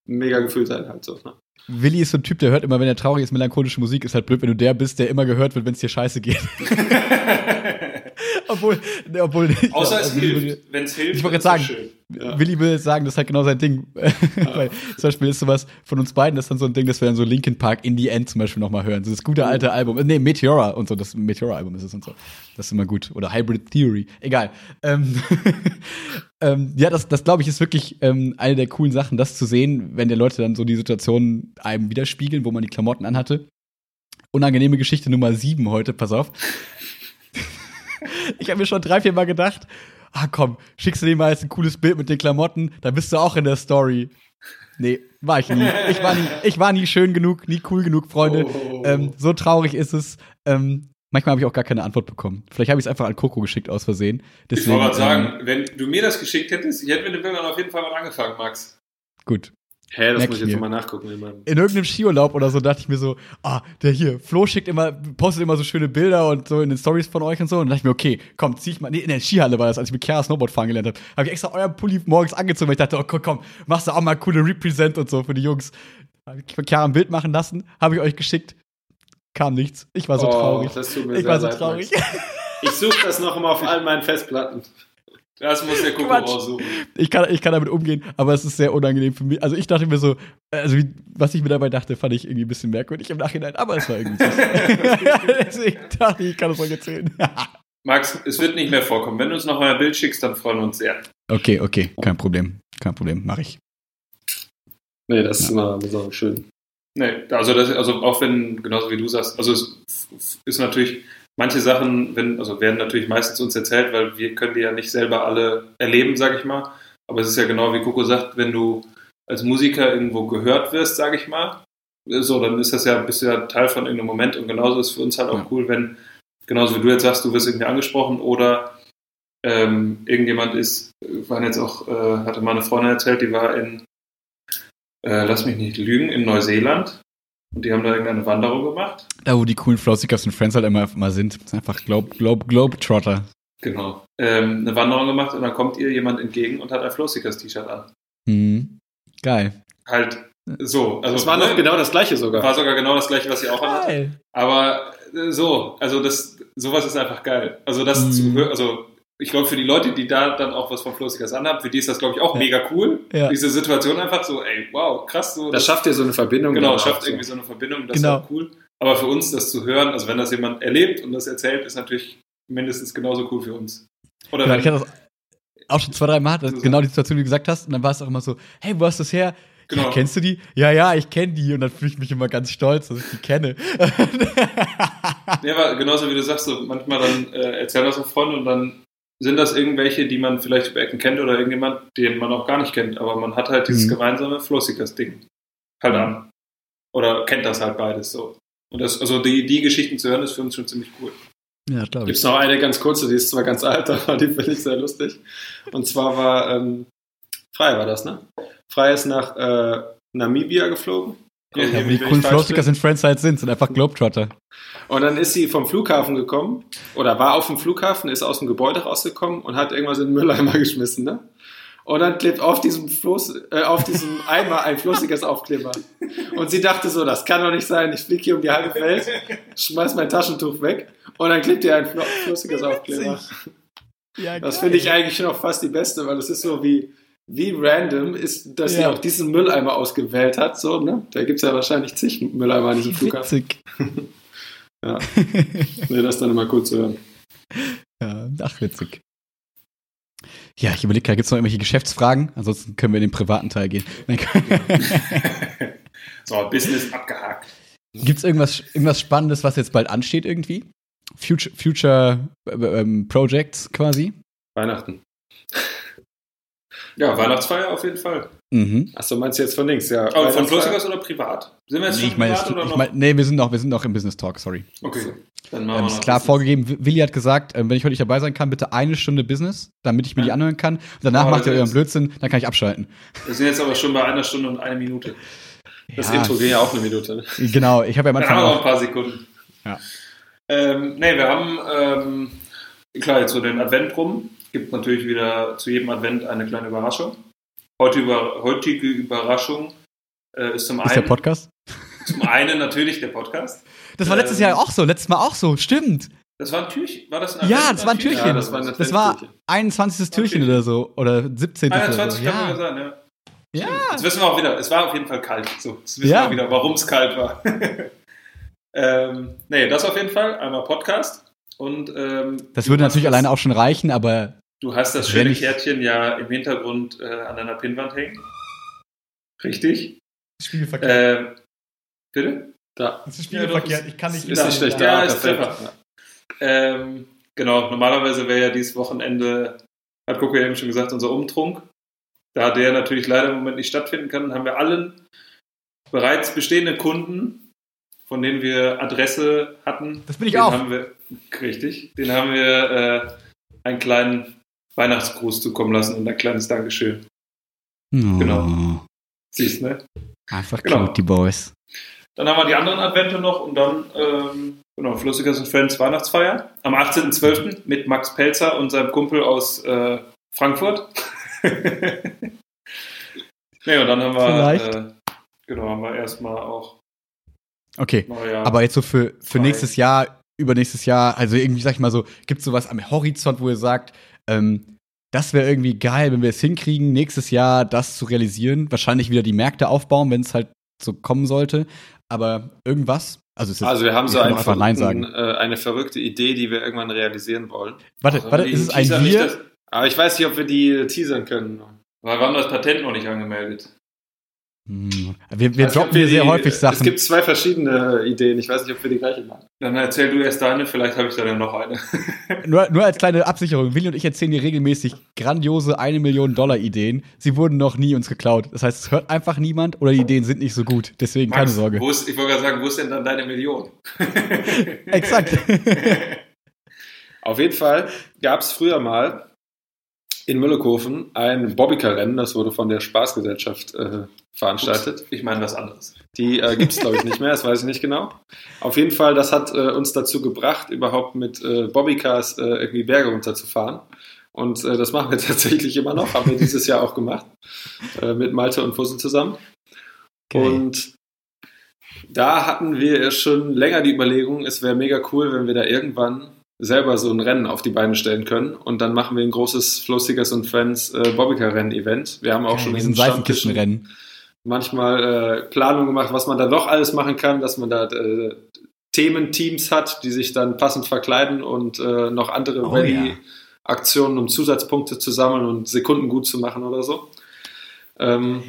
mega Gefühl sein, halt so. Ne? Willi ist so ein Typ, der hört immer, wenn er traurig ist, melancholische Musik, ist halt blöd, wenn du der bist, der immer gehört wird, wenn es dir scheiße geht. obwohl, obwohl. Außer es hilft. Wenn es hilft, ich wollte gerade sagen, schön. Ja. Willi will sagen, das ist halt genau sein Ding. Weil zum Beispiel ist sowas von uns beiden, das ist dann so ein Ding, dass wir dann so Linkin Park in the End zum Beispiel nochmal hören. So das gute alte oh. Album. Nee, Meteora und so, das Meteora-Album ist es und so. Das ist immer gut. Oder Hybrid Theory. Egal. Ähm, ähm, ja, das, das glaube ich, ist wirklich ähm, eine der coolen Sachen, das zu sehen, wenn die Leute dann so die Situation einem widerspiegeln, wo man die Klamotten anhatte. Unangenehme Geschichte Nummer sieben heute, pass auf. Ich habe mir schon drei, vier Mal gedacht, ah komm, schickst du dir mal jetzt ein cooles Bild mit den Klamotten, da bist du auch in der Story. Nee, war ich nie. Ich war nie, ich war nie schön genug, nie cool genug, Freunde. Oh. Ähm, so traurig ist es. Ähm, manchmal habe ich auch gar keine Antwort bekommen. Vielleicht habe ich es einfach an Coco geschickt aus Versehen. Deswegen, ich wollte gerade sagen, ähm, wenn du mir das geschickt hättest, ich hätte mit den Bildern auf jeden Fall mal angefangen, Max. Gut, Hä, das Merk muss ich jetzt mal nachgucken. In, in irgendeinem Skiurlaub oder so dachte ich mir so, ah, der hier, Flo schickt immer, postet immer so schöne Bilder und so in den Stories von euch und so. Und dachte ich mir, okay, komm, zieh ich mal. Nee, in der Skihalle war das, als ich mit Chiara Snowboard fahren gelernt habe. Habe ich extra euren Pulli morgens angezogen, weil ich dachte, oh komm, komm, machst du auch mal coole Represent und so für die Jungs. Habe ich von Chiara ein Bild machen lassen, habe ich euch geschickt. Kam nichts. Ich war so oh, traurig. Das tut mir ich war so traurig. Ich suche das noch mal auf all meinen Festplatten. Das muss der Kuckuck raussuchen. Ich kann, ich kann damit umgehen, aber es ist sehr unangenehm für mich. Also ich dachte mir so, also wie, was ich mir dabei dachte, fand ich irgendwie ein bisschen merkwürdig im Nachhinein, aber es war irgendwie so. Deswegen dachte ich, ich kann das euch erzählen. Max, es wird nicht mehr vorkommen. Wenn du uns noch mal ein Bild schickst, dann freuen wir uns sehr. Okay, okay, kein Problem. Kein Problem, mache ich. Nee, das ja. ist immer besonders schön. Nee, also, das, also auch wenn, genauso wie du sagst, also es ist natürlich manche Sachen wenn, also werden natürlich meistens uns erzählt, weil wir können die ja nicht selber alle erleben, sage ich mal. Aber es ist ja genau wie Coco sagt, wenn du als Musiker irgendwo gehört wirst, sage ich mal, so, dann ist das ja, bist du ja Teil von irgendeinem Moment und genauso ist für uns halt auch ja. cool, wenn, genauso wie du jetzt sagst, du wirst irgendwie angesprochen oder ähm, irgendjemand ist, waren jetzt auch, äh, hatte meine Freundin erzählt, die war in, äh, lass mich nicht lügen, in Neuseeland Und die haben da irgendeine Wanderung gemacht. Da, wo die coolen Flowseekers und Friends halt immer, immer sind. Das ist einfach Globe, Globe, Globetrotter. Genau. Ähm, eine Wanderung gemacht und dann kommt ihr jemand entgegen und hat ein Flowseekers T-Shirt an. Mhm. Geil. Halt so. Also, das war noch ne, genau das gleiche sogar. War sogar genau das gleiche, was ihr auch anhat. Geil. Aber äh, so, also das, sowas ist einfach geil. Also das Mhm. zu hören, also ich glaube für die Leute, die da dann auch was von Flowseekers anhaben, für die ist das glaube ich auch Ja. mega cool. Ja. Diese Situation einfach so, ey, wow, krass. So, Das schafft dir so eine Verbindung. Genau, schafft irgendwie so eine Verbindung, das Genau. ist auch cool. Aber für uns das zu hören, also wenn das jemand erlebt und das erzählt, ist natürlich mindestens genauso cool für uns. Oder Genau, wenn, ich hatte das auch schon zwei, drei Mal, das, So genau die Situation, die du gesagt hast. Und dann war es auch immer so, hey, wo hast du das her? Genau. Ja, kennst du die? Ja, ja, ich kenne die. Und dann fühle ich mich immer ganz stolz, dass ich die kenne. Ja, aber genauso wie du sagst, so manchmal dann äh, erzählen das auch Freunde und dann sind das irgendwelche, die man vielleicht über Ecken kennt oder irgendjemand, den man auch gar nicht kennt, aber man hat halt dieses Mhm. gemeinsame Flowseekers-Ding halt an. Oder kennt das halt beides so. Und das, also die, die Geschichten zu hören, ist für uns schon ziemlich cool. ja, glaube Gibt ich. es noch eine ganz kurze, die ist zwar ganz alt, aber die finde ich sehr lustig. Und zwar war, ähm, Frei war das, ne? Frei ist nach äh, Namibia geflogen. Ja, Ja, wie cool bin. und Friends halt sind, sind einfach Globetrotter. Und dann ist sie vom Flughafen gekommen, oder war auf dem Flughafen, ist aus dem Gebäude rausgekommen und hat irgendwas in den Mülleimer geschmissen, ne? Und dann klebt auf diesem Floß, äh, auf diesem Eimer ein flüssiges Aufkleber. Und sie dachte so, das kann doch nicht sein, ich fliege hier um die halbe Welt, schmeiß mein Taschentuch weg und dann klebt ihr ein flüssiges Aufkleber. Ja, Das finde ich eigentlich noch fast die beste, weil das ist so wie, wie random ist, dass sie Ja. auch diesen Mülleimer ausgewählt hat. So, ne? Da gibt es ja wahrscheinlich zig Mülleimer an diesem Flughafen. Witzig. Ja. Nee, das dann immer cool zu hören. Ja, ach, witzig. Ja, ich überlege gerade, gibt es noch irgendwelche Geschäftsfragen? Ansonsten können wir in den privaten Teil gehen. so, Business abgehakt. Gibt es irgendwas, irgendwas Spannendes, was jetzt bald ansteht irgendwie? Future, Future äh, ähm, Projects quasi? Weihnachten. Ja, Weihnachtsfeier auf jeden Fall. Mhm. Achso, meinst du jetzt von links? Ja. Aber von? Flowseekers oder privat? Sind wir jetzt Nee, schon ich meine, privat oder ich noch? mein, nee, wir sind noch, wir sind noch im Business Talk, sorry. okay, dann machen Ähm, wir ist noch klar Business. vorgegeben, Willi hat gesagt, ähm, wenn ich heute nicht dabei sein kann, bitte eine Stunde Business, damit ich mir die Ja. anhören kann. Und danach Oh, macht ihr euren ist- Blödsinn, dann kann ich abschalten. Wir sind jetzt aber schon bei einer Stunde und einer Minute. Das Ja, Intro ging ja auch eine Minute. Ne? Genau, ich habe ja am Dann Anfang haben wir noch ein auch. paar Sekunden. Ja. Ähm, nee, wir haben, ähm, klar, jetzt so den Advent rum. Gibt natürlich wieder zu jedem Advent eine kleine Überraschung. Heute über, heutige Überraschung äh, ist zum Ist der einen, Podcast? zum einen natürlich der Podcast. Das war letztes Ähm, Jahr auch so, letztes Mal auch so, stimmt. Das war ein Türchen. War das ein Ja, das war ein Türchen. Ja, das war eine Das war Adventstürchen. 21. Türchen oder so. Oder 17. oder 21 so. kann Ja. sein, ja. ja. Jetzt wissen wir auch wieder, es war auf jeden Fall kalt. So, jetzt wissen Ja. wir wieder, warum es kalt war. ähm, nee, das auf jeden Fall. Einmal Podcast. Und ähm, Das würde natürlich das- alleine auch schon reichen, aber Du hast das Wenn schöne Kärtchen ja im Hintergrund äh, an deiner Pinnwand hängen. Richtig. Spiegelverkehrt. Äh, bitte? Da. das ist spiegelverkehrt. Ich kann Ist nicht schlecht. Ja, Ja, ist perfekt. Treffer. Ähm, genau, normalerweise wäre ja dieses Wochenende, hat Coco ja eben schon gesagt, unser Umtrunk. Da der natürlich leider im Moment nicht stattfinden kann, haben wir allen bereits bestehenden Kunden, von denen wir Adresse hatten. Das bin ich den auch. Haben wir, richtig. Den haben wir äh, einen kleinen Weihnachtsgruß zukommen lassen und ein kleines Dankeschön. Genau. Oh, Siehst ne? Einfach Genau. cute, die Boys. Dann haben wir die anderen Advente noch und dann, ähm, genau, Flüssigers und Friends Weihnachtsfeier am 18.12. mit Max Pelzer und seinem Kumpel aus äh, Frankfurt. nee, und dann haben wir, äh, genau, haben wir erstmal auch Okay. Neujahr. Aber jetzt so für, für nächstes Jahr, übernächstes Jahr, also irgendwie, sag ich mal so, gibt es sowas am Horizont, wo ihr sagt, ähm, das wäre irgendwie geil, wenn wir es hinkriegen, nächstes Jahr das zu realisieren. Wahrscheinlich wieder die Märkte aufbauen, wenn es halt so kommen sollte. Aber irgendwas? Also, es ist Also wir haben so auch einfach Nein sagen. äh, eine verrückte Idee, die wir irgendwann realisieren wollen. Warte, Also, warte, ist es ein Wir? Aber ich weiß nicht, ob wir die teasern können. Weil wir haben das Patent noch nicht angemeldet. Hm. Wir, wir Also, droppen hier sehr die- häufig Es Sachen. gibt zwei verschiedene Ideen. Ich weiß nicht, ob wir die gleiche machen. Dann erzähl du erst deine, vielleicht habe ich da dann noch eine. Nur, nur als kleine Absicherung. Willi und ich erzählen hier regelmäßig grandiose eine Million Dollar Ideen. Sie wurden noch nie uns geklaut. Das heißt, es hört einfach niemand oder die Ideen sind nicht so gut. Deswegen keine Max, Sorge. Wo ist, ich wollte gerade sagen, wo ist denn dann deine Million? Exakt. Auf jeden Fall gab es früher mal in Müllekofen ein Bobbycar-Rennen, das wurde von der Spaßgesellschaft äh, veranstaltet. Ups, ich meine was anderes. Die äh, gibt es, glaube ich, nicht mehr, das weiß ich nicht genau. Auf jeden Fall, das hat äh, uns dazu gebracht, überhaupt mit äh, Bobbycars äh, irgendwie Berge runterzufahren. Und äh, das machen wir tatsächlich immer noch, haben wir dieses Jahr auch gemacht, äh, mit Malte und Fussel zusammen. Okay. Und da hatten wir schon länger die Überlegung, es wäre mega cool, wenn wir da irgendwann selber so ein Rennen auf die Beine stellen können. Und dann machen wir ein großes Flow Seekers und Friends äh, Bobbycar-Rennen-Event. Wir haben auch okay, schon in Seifenkistenrennen manchmal äh, Planung gemacht, was man da noch alles machen kann, dass man da äh, Thementeams hat, die sich dann passend verkleiden und äh, noch andere oh, Rallye-Aktionen, um Zusatzpunkte zu sammeln und Sekunden gut zu machen oder so. Ähm,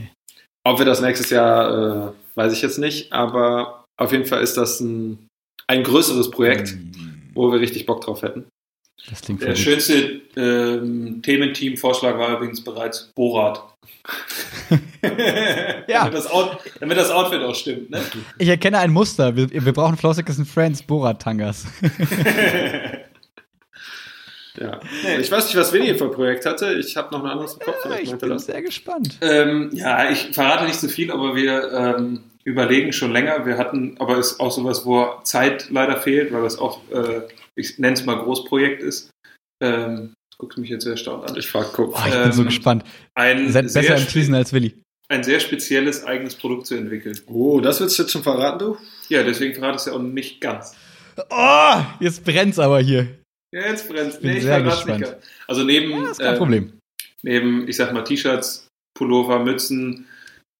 ob wir das nächstes Jahr, äh, weiß ich jetzt nicht, aber auf jeden Fall ist das ein, ein größeres Projekt, mm. Wo wir richtig Bock drauf hätten. Der schönste ähm, Thementeam-Vorschlag war übrigens bereits Borat. ja. damit, das Out, damit, das Outfit auch stimmt. Ne? Ich erkenne ein Muster. Wir, wir brauchen Flossikers and Friends Borat-Tangas. ja. Ich weiß nicht, was Winnie für ein Projekt hatte. Ich habe noch ein anderes im Kopf. Ja, ich bin das. sehr gespannt. Ähm, ja, ich verrate nicht so viel, aber wir ähm, überlegen schon länger. Wir hatten, aber es ist auch sowas, wo Zeit leider fehlt, weil das auch, äh, ich nenne es mal Großprojekt ist. Ähm, guckst mich jetzt sehr erstaunt an. Ich frage guck. Oh, ich bin so ähm, gespannt. Ein Seid besser im Teasen als Willi. Ein sehr spezielles eigenes Produkt zu entwickeln. Oh, das willst du jetzt schon verraten, du? Ja, deswegen verrate ich es ja auch nicht ganz. Oh, jetzt brennt's aber hier. Ja, jetzt brennt's. Nee, ich sehr gespannt. Nicht. Also neben, ja, ist kein ähm, Problem. neben, ich sag mal, T-Shirts, Pullover, Mützen,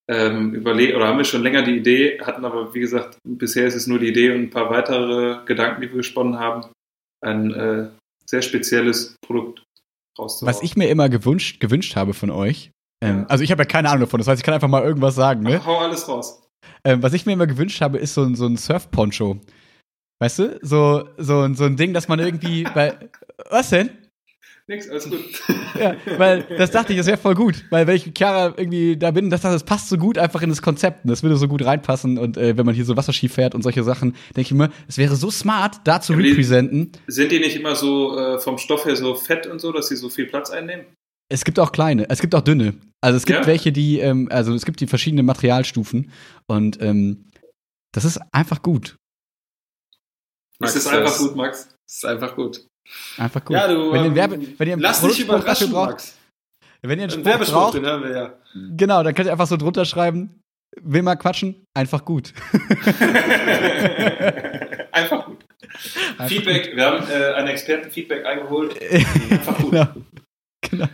ähm, überlegt, oder haben wir schon länger die Idee, hatten aber, wie gesagt, bisher ist es nur die Idee und ein paar weitere Gedanken, die wir gesponnen haben. Ein äh, sehr spezielles Produkt rauszuhauen. Was ich mir immer gewünscht, gewünscht habe von euch, ähm, ja. also ich habe ja keine Ahnung davon, das heißt, ich kann einfach mal irgendwas sagen. Ne? Ach, hau alles raus. Ähm, was ich mir immer gewünscht habe, ist so, so ein Surf-Poncho. Weißt du? So, so, so ein Ding, dass man irgendwie bei. Was denn? Nix, alles gut. ja, weil das dachte ich, das wäre voll gut. Weil wenn ich mit Chiara irgendwie da bin, das, das passt so gut einfach in das Konzept. Und das würde so gut reinpassen. Und äh, wenn man hier so Wasserski fährt und solche Sachen, denke ich immer, es wäre so smart, da zu representen. Sind die nicht immer so äh, vom Stoff her so fett und so, dass sie so viel Platz einnehmen? Es gibt auch kleine, es gibt auch dünne. Also es gibt ja? welche, die, ähm, also es gibt die verschiedenen Materialstufen und ähm, das ist einfach gut. Max, ist einfach gut, Max. Das ist einfach gut. Einfach gut. Ja, du, wenn, ihr, Werbe, wenn ihr lass dich überraschen, braucht, Max. Wenn ihr einen Spruch Werbespruch, braucht, den haben wir ja. Genau, dann könnt ihr einfach so drunter schreiben, will mal quatschen, einfach gut. einfach gut. Einfach Feedback, gut. wir haben äh, ein Expertenfeedback eingeholt. Einfach gut. Genau. genau.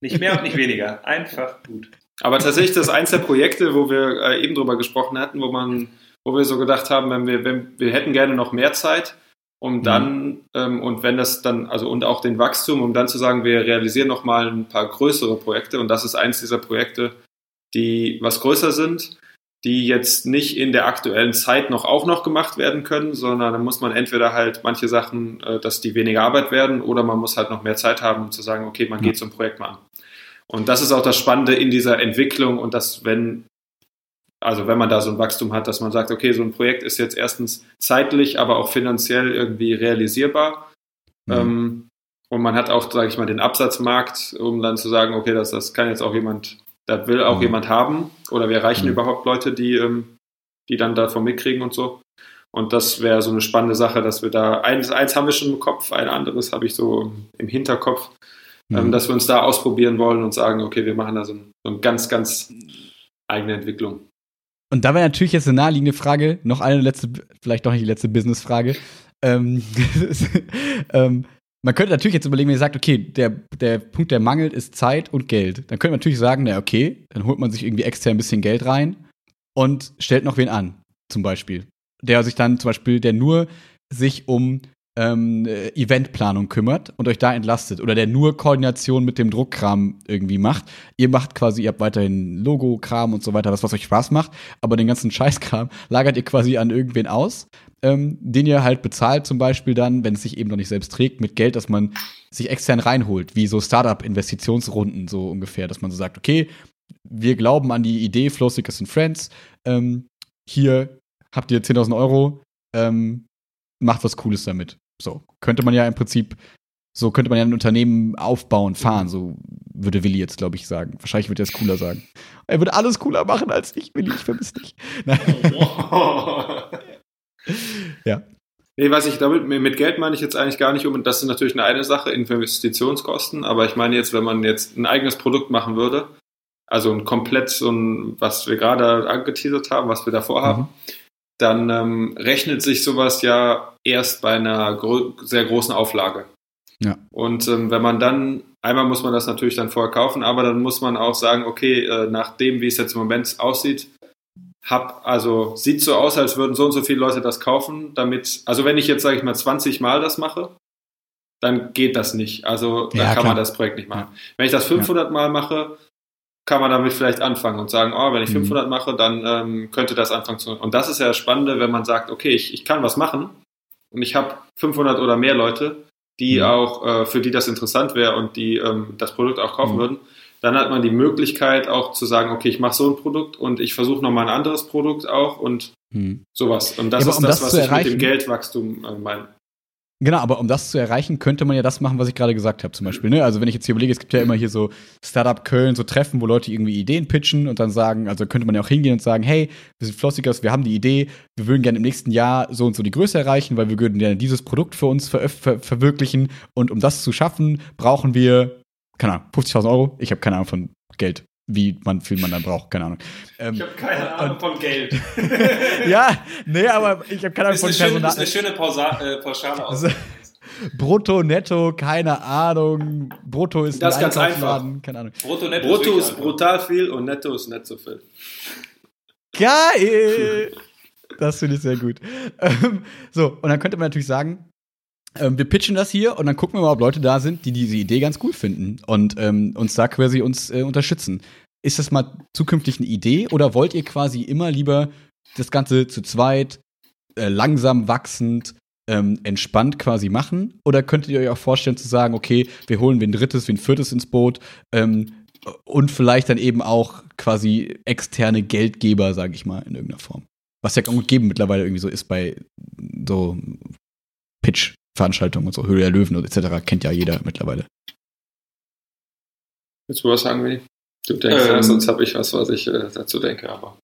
Nicht mehr und nicht weniger, einfach gut. Aber tatsächlich, das ist eins der Projekte, wo wir äh, eben drüber gesprochen hatten, wo man, wo wir so gedacht haben, wenn wir, wenn, wir hätten gerne noch mehr Zeit, um mhm. dann, ähm, und wenn das dann, also und auch den Wachstum, um dann zu sagen, wir realisieren nochmal ein paar größere Projekte und das ist eins dieser Projekte, die was größer sind, die jetzt nicht in der aktuellen Zeit noch auch noch gemacht werden können, sondern dann muss man entweder halt manche Sachen, äh, dass die weniger Arbeit werden, oder man muss halt noch mehr Zeit haben, um zu sagen, okay, man geht so ein Projekt mal an. Und das ist auch das Spannende in dieser Entwicklung und dass, wenn also wenn man da so ein Wachstum hat, dass man sagt, okay, so ein Projekt ist jetzt erstens zeitlich, aber auch finanziell irgendwie realisierbar. Mhm. Ähm, und man hat auch, sage ich mal, den Absatzmarkt, um dann zu sagen, okay, das, das kann jetzt auch jemand, da will auch mhm. jemand haben. Oder wir erreichen mhm. überhaupt Leute, die, ähm, die dann davon mitkriegen und so. Und das wäre so eine spannende Sache, dass wir da, eins, eins haben wir schon im Kopf, ein anderes habe ich so im Hinterkopf, ähm, mhm. dass wir uns da ausprobieren wollen und sagen, okay, wir machen da so, ein, so eine ganz, ganz eigene Entwicklung. Und da wäre natürlich jetzt eine naheliegende Frage, noch eine letzte, vielleicht doch nicht die letzte Business-Frage. Ähm, ähm, man könnte natürlich jetzt überlegen, wenn ihr sagt, okay, der, der Punkt, der mangelt, ist Zeit und Geld. Dann könnte man natürlich sagen, na okay, dann holt man sich irgendwie extern ein bisschen Geld rein und stellt noch wen an, zum Beispiel. Der sich dann zum Beispiel, der nur sich um ähm, äh, Eventplanung kümmert und euch da entlastet oder der nur Koordination mit dem Druckkram irgendwie macht. Ihr macht quasi, ihr habt weiterhin Logo-Kram und so weiter, das, was euch Spaß macht, aber den ganzen Scheißkram lagert ihr quasi an irgendwen aus, ähm, den ihr halt bezahlt zum Beispiel dann, wenn es sich eben noch nicht selbst trägt, mit Geld, das man sich extern reinholt, wie so Startup-Investitionsrunden so ungefähr, dass man so sagt, okay, wir glauben an die Idee Flow Seekers and Friends, ähm, hier habt ihr 10.000 Euro, ähm, macht was Cooles damit. So, könnte man ja im Prinzip So könnte man ja ein Unternehmen aufbauen, fahren, so würde Willi jetzt, glaube ich, sagen. Wahrscheinlich würde er es cooler sagen. Er würde alles cooler machen als ich, Willi, ich vermisse dich. ja. Nee, was ich damit, mit Geld meine ich jetzt eigentlich gar nicht um, und das ist natürlich eine, eine Sache, Investitionskosten, aber ich meine jetzt, wenn man jetzt ein eigenes Produkt machen würde, also ein komplett so ein, was wir gerade angeteasert haben, was wir da vorhaben, mhm. Dann ähm, rechnet sich sowas ja erst bei einer gro sehr großen Auflage. Ja. Und ähm, wenn man dann, einmal muss man das natürlich dann vorher kaufen, aber dann muss man auch sagen, okay, äh, nach dem, wie es jetzt im Moment aussieht, hab, also sieht so aus, als würden so und so viele Leute das kaufen, damit, also wenn ich jetzt, sage ich mal, 20 Mal das mache, dann geht das nicht. Also dann ja, kann klar. man das Projekt nicht machen. Ja. Wenn ich das 500 Mal mache, kann man damit vielleicht anfangen und sagen, oh, wenn ich 500 mhm. mache, dann ähm, könnte das anfangen zu. Und das ist ja das Spannende, wenn man sagt, okay, ich, ich kann was machen und ich habe 500 oder mehr Leute, die mhm. auch, äh, für die das interessant wäre und die ähm, das Produkt auch kaufen mhm. würden, dann hat man die Möglichkeit auch zu sagen, okay, ich mache so ein Produkt und ich versuche nochmal ein anderes Produkt auch und mhm. sowas. Und das ja, ist um das, das was ich mit dem Geldwachstum äh, meine. Genau, aber um das zu erreichen, könnte man ja das machen, was ich gerade gesagt habe, zum Beispiel. Ne? Also wenn ich jetzt hier überlege, es gibt ja immer hier so Startup Köln, so Treffen, wo Leute irgendwie Ideen pitchen und dann sagen, also könnte man ja auch hingehen und sagen, hey, wir sind Flossikers, wir haben die Idee, wir würden gerne im nächsten Jahr so und so die Größe erreichen, weil wir würden gerne dieses Produkt für uns ver ver verwirklichen und um das zu schaffen, brauchen wir, keine Ahnung, 50.000 Euro. Ich habe keine Ahnung von Geld wie man viel man dann braucht, keine Ahnung. Ähm, ich habe keine Ahnung und, von Geld. ja, nee, aber ich habe keine Ahnung von Personal. Das ist eine schöne Pausa äh, Pauschale also, Brutto, Netto, keine Ahnung. Brutto ist das ein ganz einfach. keine Ahnung. Brutto, Netto Brutto ist, ist brutal viel und Netto ist nicht so viel. Geil! Das finde ich sehr gut. Ähm, so, und dann könnte man natürlich sagen, ähm, wir pitchen das hier und dann gucken wir mal, ob Leute da sind, die diese Idee ganz cool finden und ähm, uns da quasi uns äh, unterstützen. Ist das mal zukünftig eine Idee oder wollt ihr quasi immer lieber das Ganze zu zweit, äh, langsam wachsend, ähm, entspannt quasi machen? Oder könntet ihr euch auch vorstellen zu sagen, okay, wir holen wie ein drittes, wie ein viertes ins Boot ähm, und vielleicht dann eben auch quasi externe Geldgeber, sage ich mal, in irgendeiner Form? Was ja gut geben mittlerweile irgendwie so ist bei so Pitch Veranstaltungen und so, Höhle der Löwen und etc. kennt ja jeder mittlerweile. Willst du was sagen, Willi? Du denkst, ähm, sonst habe ich was, was ich äh, dazu denke, aber.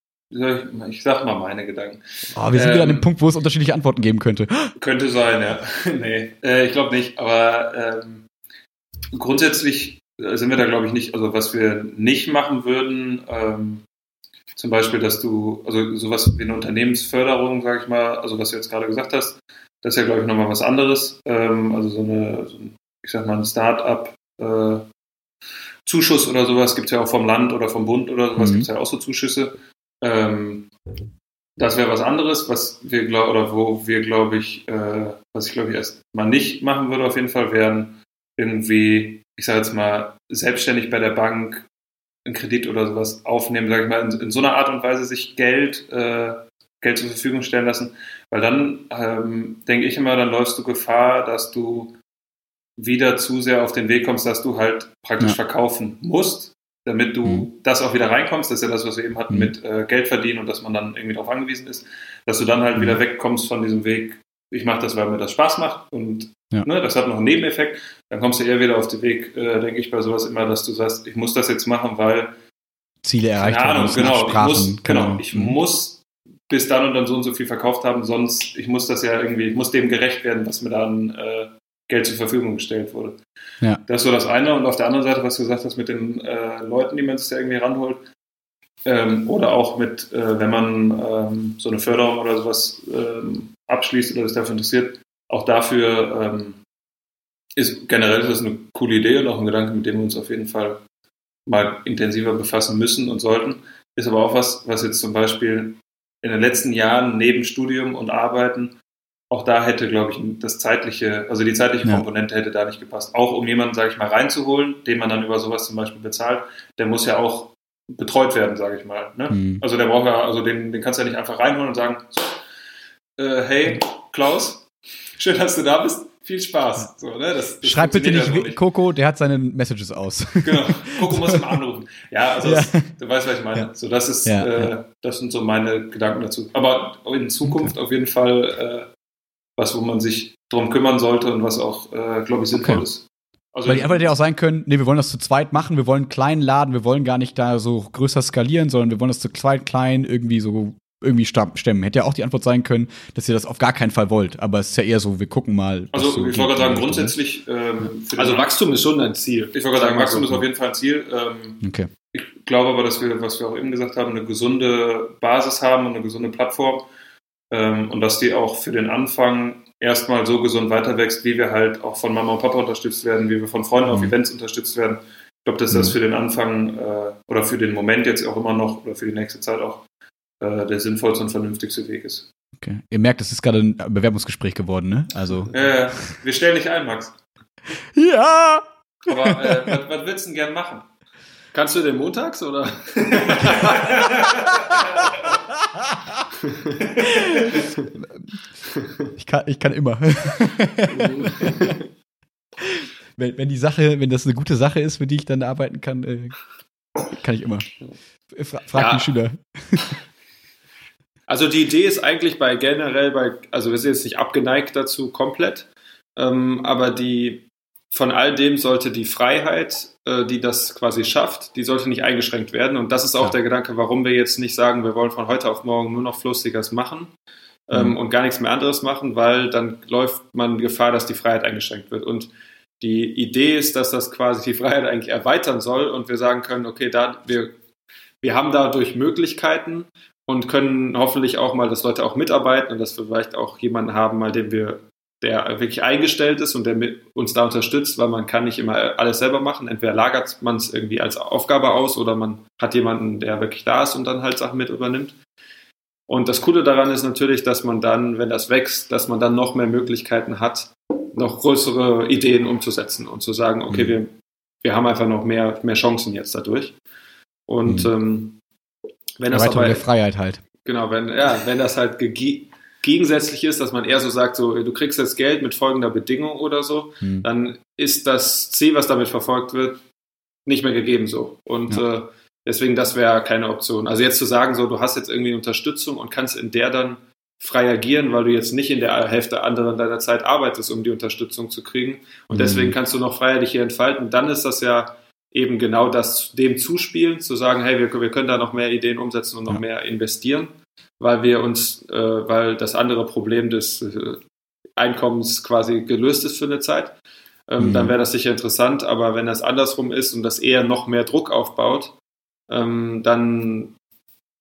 Ich sag mal meine Gedanken. Oh, wir sind ähm, wieder an dem ähm, Punkt, wo es unterschiedliche Antworten geben könnte. Könnte sein, ja. nee, äh, ich glaube nicht. Aber ähm, grundsätzlich äh, sind wir da, glaube ich, nicht. Also, was wir nicht machen würden, ähm, zum Beispiel, dass du, also sowas wie eine Unternehmensförderung, sag ich mal, also was du jetzt gerade gesagt hast, das ist ja, glaube ich, nochmal was anderes. Ähm, also so eine, so ein, ich sag mal, ein Start-up äh, Zuschuss oder sowas gibt es ja auch vom Land oder vom Bund oder sowas, mhm. gibt es ja auch so Zuschüsse. Ähm, das wäre was anderes, was wir glaub, oder wo wir, glaube ich, äh, was ich glaube ich erst mal nicht machen würde auf jeden Fall, wären irgendwie, ich sage jetzt mal, selbstständig bei der Bank einen Kredit oder sowas aufnehmen, sage ich mal, in, in, so einer Art und Weise sich Geld äh, Geld zur Verfügung stellen lassen, weil dann ähm, denke ich immer, dann läufst du Gefahr, dass du wieder zu sehr auf den Weg kommst, dass du halt praktisch ja. verkaufen musst, damit du mhm. das auch wieder reinkommst. Das ist ja das, was wir eben hatten mhm. mit äh, Geld verdienen und dass man dann irgendwie darauf angewiesen ist, dass du dann halt mhm. wieder wegkommst von diesem Weg, ich mache das, weil mir das Spaß macht und ja. ne, das hat noch einen Nebeneffekt. Dann kommst du eher wieder auf den Weg, äh, denke ich, bei sowas immer, dass du sagst, ich muss das jetzt machen, weil Ziele erreicht werden. Genau, ich muss, genau, genau, ich mhm. muss bis dann und dann so und so viel verkauft haben, sonst, ich muss das ja irgendwie, ich muss dem gerecht werden, was mir dann äh, Geld zur Verfügung gestellt wurde. Ja. Das ist so das eine. Und auf der anderen Seite, was du gesagt hast mit den äh, Leuten, die man sich da irgendwie ranholt, ähm, oder auch mit, äh, wenn man ähm, so eine Förderung oder sowas ähm, abschließt oder sich dafür interessiert, auch dafür ähm, ist generell ist das eine coole Idee und auch ein Gedanke, mit dem wir uns auf jeden Fall mal intensiver befassen müssen und sollten. Ist aber auch was, was jetzt zum Beispiel in den letzten Jahren neben Studium und Arbeiten, auch da hätte, glaube ich, das zeitliche, also die zeitliche ja. Komponente hätte da nicht gepasst. Auch um jemanden, sage ich mal, reinzuholen, den man dann über sowas zum Beispiel bezahlt, der muss ja auch betreut werden, sage ich mal. Ne? Mhm. Also der braucht ja, also den, den kannst du ja nicht einfach reinholen und sagen, äh, hey, Klaus, schön, dass du da bist viel Spaß. So, ne? das, das Schreib bitte nicht, nicht, Coco, der hat seine Messages aus. Genau, Coco muss mal anrufen. Ja, also ja. Das, du weißt, was ich meine. Ja. So, das ist, ja, äh, das sind so meine Gedanken dazu. Aber in Zukunft okay. auf jeden Fall äh, was, wo man sich drum kümmern sollte und was auch, äh, glaube ich, sinnvoll okay. ist. Also Weil die Antwort hätte ja auch sein können, nee, wir wollen das zu zweit machen, wir wollen kleinen Laden, wir wollen gar nicht da so größer skalieren, sondern wir wollen das zu zweit klein irgendwie so irgendwie stemmen. Hätte ja auch die Antwort sein können, dass ihr das auf gar keinen Fall wollt. Aber es ist ja eher so, wir gucken mal. Also so ich wollte gerade sagen, grundsätzlich. Ähm, also Wachstum ist schon ein Ziel. Ich wollte gerade sagen, Wachstum ist auf jeden Fall ein Ziel. Ähm, okay. Ich glaube aber, dass wir, was wir auch eben gesagt haben, eine gesunde Basis haben und eine gesunde Plattform. Ähm, und dass die auch für den Anfang erstmal so gesund weiter wächst, wie wir halt auch von Mama und Papa unterstützt werden, wie wir von Freunden mhm. auf Events unterstützt werden. Ich glaube, dass das mhm. für den Anfang äh, oder für den Moment jetzt auch immer noch oder für die nächste Zeit auch äh, der sinnvollste und vernünftigste Weg ist. Okay. Ihr merkt, es ist gerade ein Bewerbungsgespräch geworden, ne? Also. Äh, wir stellen dich ein, Max. Ja! Aber äh, was, was willst du denn gern machen? Kannst du den montags oder? ich, kann, ich kann immer. wenn, wenn die Sache, wenn das eine gute Sache ist, für die ich dann arbeiten kann, äh, kann ich immer. Fra frag ja. die Schüler. Also die Idee ist eigentlich bei generell bei, also wir sind jetzt nicht abgeneigt dazu komplett, ähm, aber die von all dem sollte die Freiheit, äh, die das quasi schafft, die sollte nicht eingeschränkt werden. Und das ist auch ja. der Gedanke, warum wir jetzt nicht sagen, wir wollen von heute auf morgen nur noch Flowstickers machen ähm, mhm. und gar nichts mehr anderes machen, weil dann läuft man Gefahr, dass die Freiheit eingeschränkt wird. Und die Idee ist, dass das quasi die Freiheit eigentlich erweitern soll und wir sagen können, okay, da wir, wir haben dadurch Möglichkeiten und können hoffentlich auch mal, dass Leute auch mitarbeiten und dass wir vielleicht auch jemanden haben, mal den wir der wirklich eingestellt ist und der uns da unterstützt, weil man kann nicht immer alles selber machen. Entweder lagert man es irgendwie als Aufgabe aus oder man hat jemanden, der wirklich da ist und dann halt Sachen mit übernimmt. Und das Coole daran ist natürlich, dass man dann, wenn das wächst, dass man dann noch mehr Möglichkeiten hat, noch größere Ideen umzusetzen und zu sagen, okay, mhm. wir, wir haben einfach noch mehr, mehr Chancen jetzt dadurch. Und mhm. ähm, wenn das aber, der Freiheit halt. Genau, wenn, ja, wenn das halt gegensätzlich ist, dass man eher so sagt, so, du kriegst jetzt Geld mit folgender Bedingung oder so, hm. dann ist das Ziel, was damit verfolgt wird, nicht mehr gegeben so. Und ja. äh, deswegen, das wäre keine Option. Also jetzt zu sagen, so, du hast jetzt irgendwie Unterstützung und kannst in der dann frei agieren, weil du jetzt nicht in der Hälfte anderen deiner Zeit arbeitest, um die Unterstützung zu kriegen. Und mhm. deswegen kannst du noch freier dich hier entfalten. Dann ist das ja eben genau das dem zuspielen, zu sagen, hey, wir, wir können da noch mehr Ideen umsetzen und noch ja. mehr investieren weil wir uns, äh, weil das andere Problem des äh, Einkommens quasi gelöst ist für eine Zeit. Ähm, mhm. Dann wäre das sicher interessant, aber wenn das andersrum ist und das eher noch mehr Druck aufbaut, ähm, dann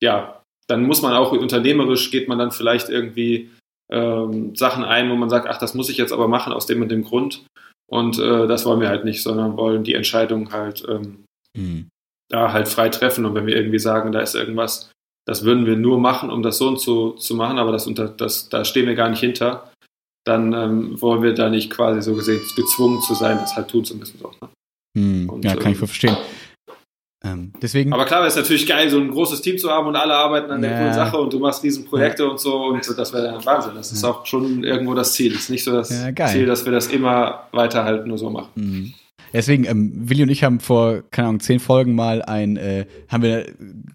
ja, dann muss man auch unternehmerisch geht man dann vielleicht irgendwie ähm, Sachen ein, wo man sagt, ach, das muss ich jetzt aber machen aus dem und dem Grund. Und äh, das wollen wir halt nicht, sondern wollen die Entscheidung halt ähm, mhm. da halt frei treffen. Und wenn wir irgendwie sagen, da ist irgendwas, das würden wir nur machen, um das so und so zu machen, aber das unter, das, da stehen wir gar nicht hinter, dann ähm, wollen wir da nicht quasi so gesehen gezwungen zu sein, das halt tun zu müssen. So, ne? hm, und, ja, kann ähm, ich verstehen. Ähm, deswegen. Aber klar, es ist natürlich geil, so ein großes Team zu haben und alle arbeiten an der coolen Sache und du machst diesen Projekte ja. und so und das wäre dann Wahnsinn. Das ist auch schon irgendwo das Ziel. Es ist nicht so das Ziel, dass wir das immer weiter halt nur so machen. Mhm. Deswegen, ähm, Willi und ich haben vor, keine Ahnung, zehn Folgen mal ein, äh, haben wir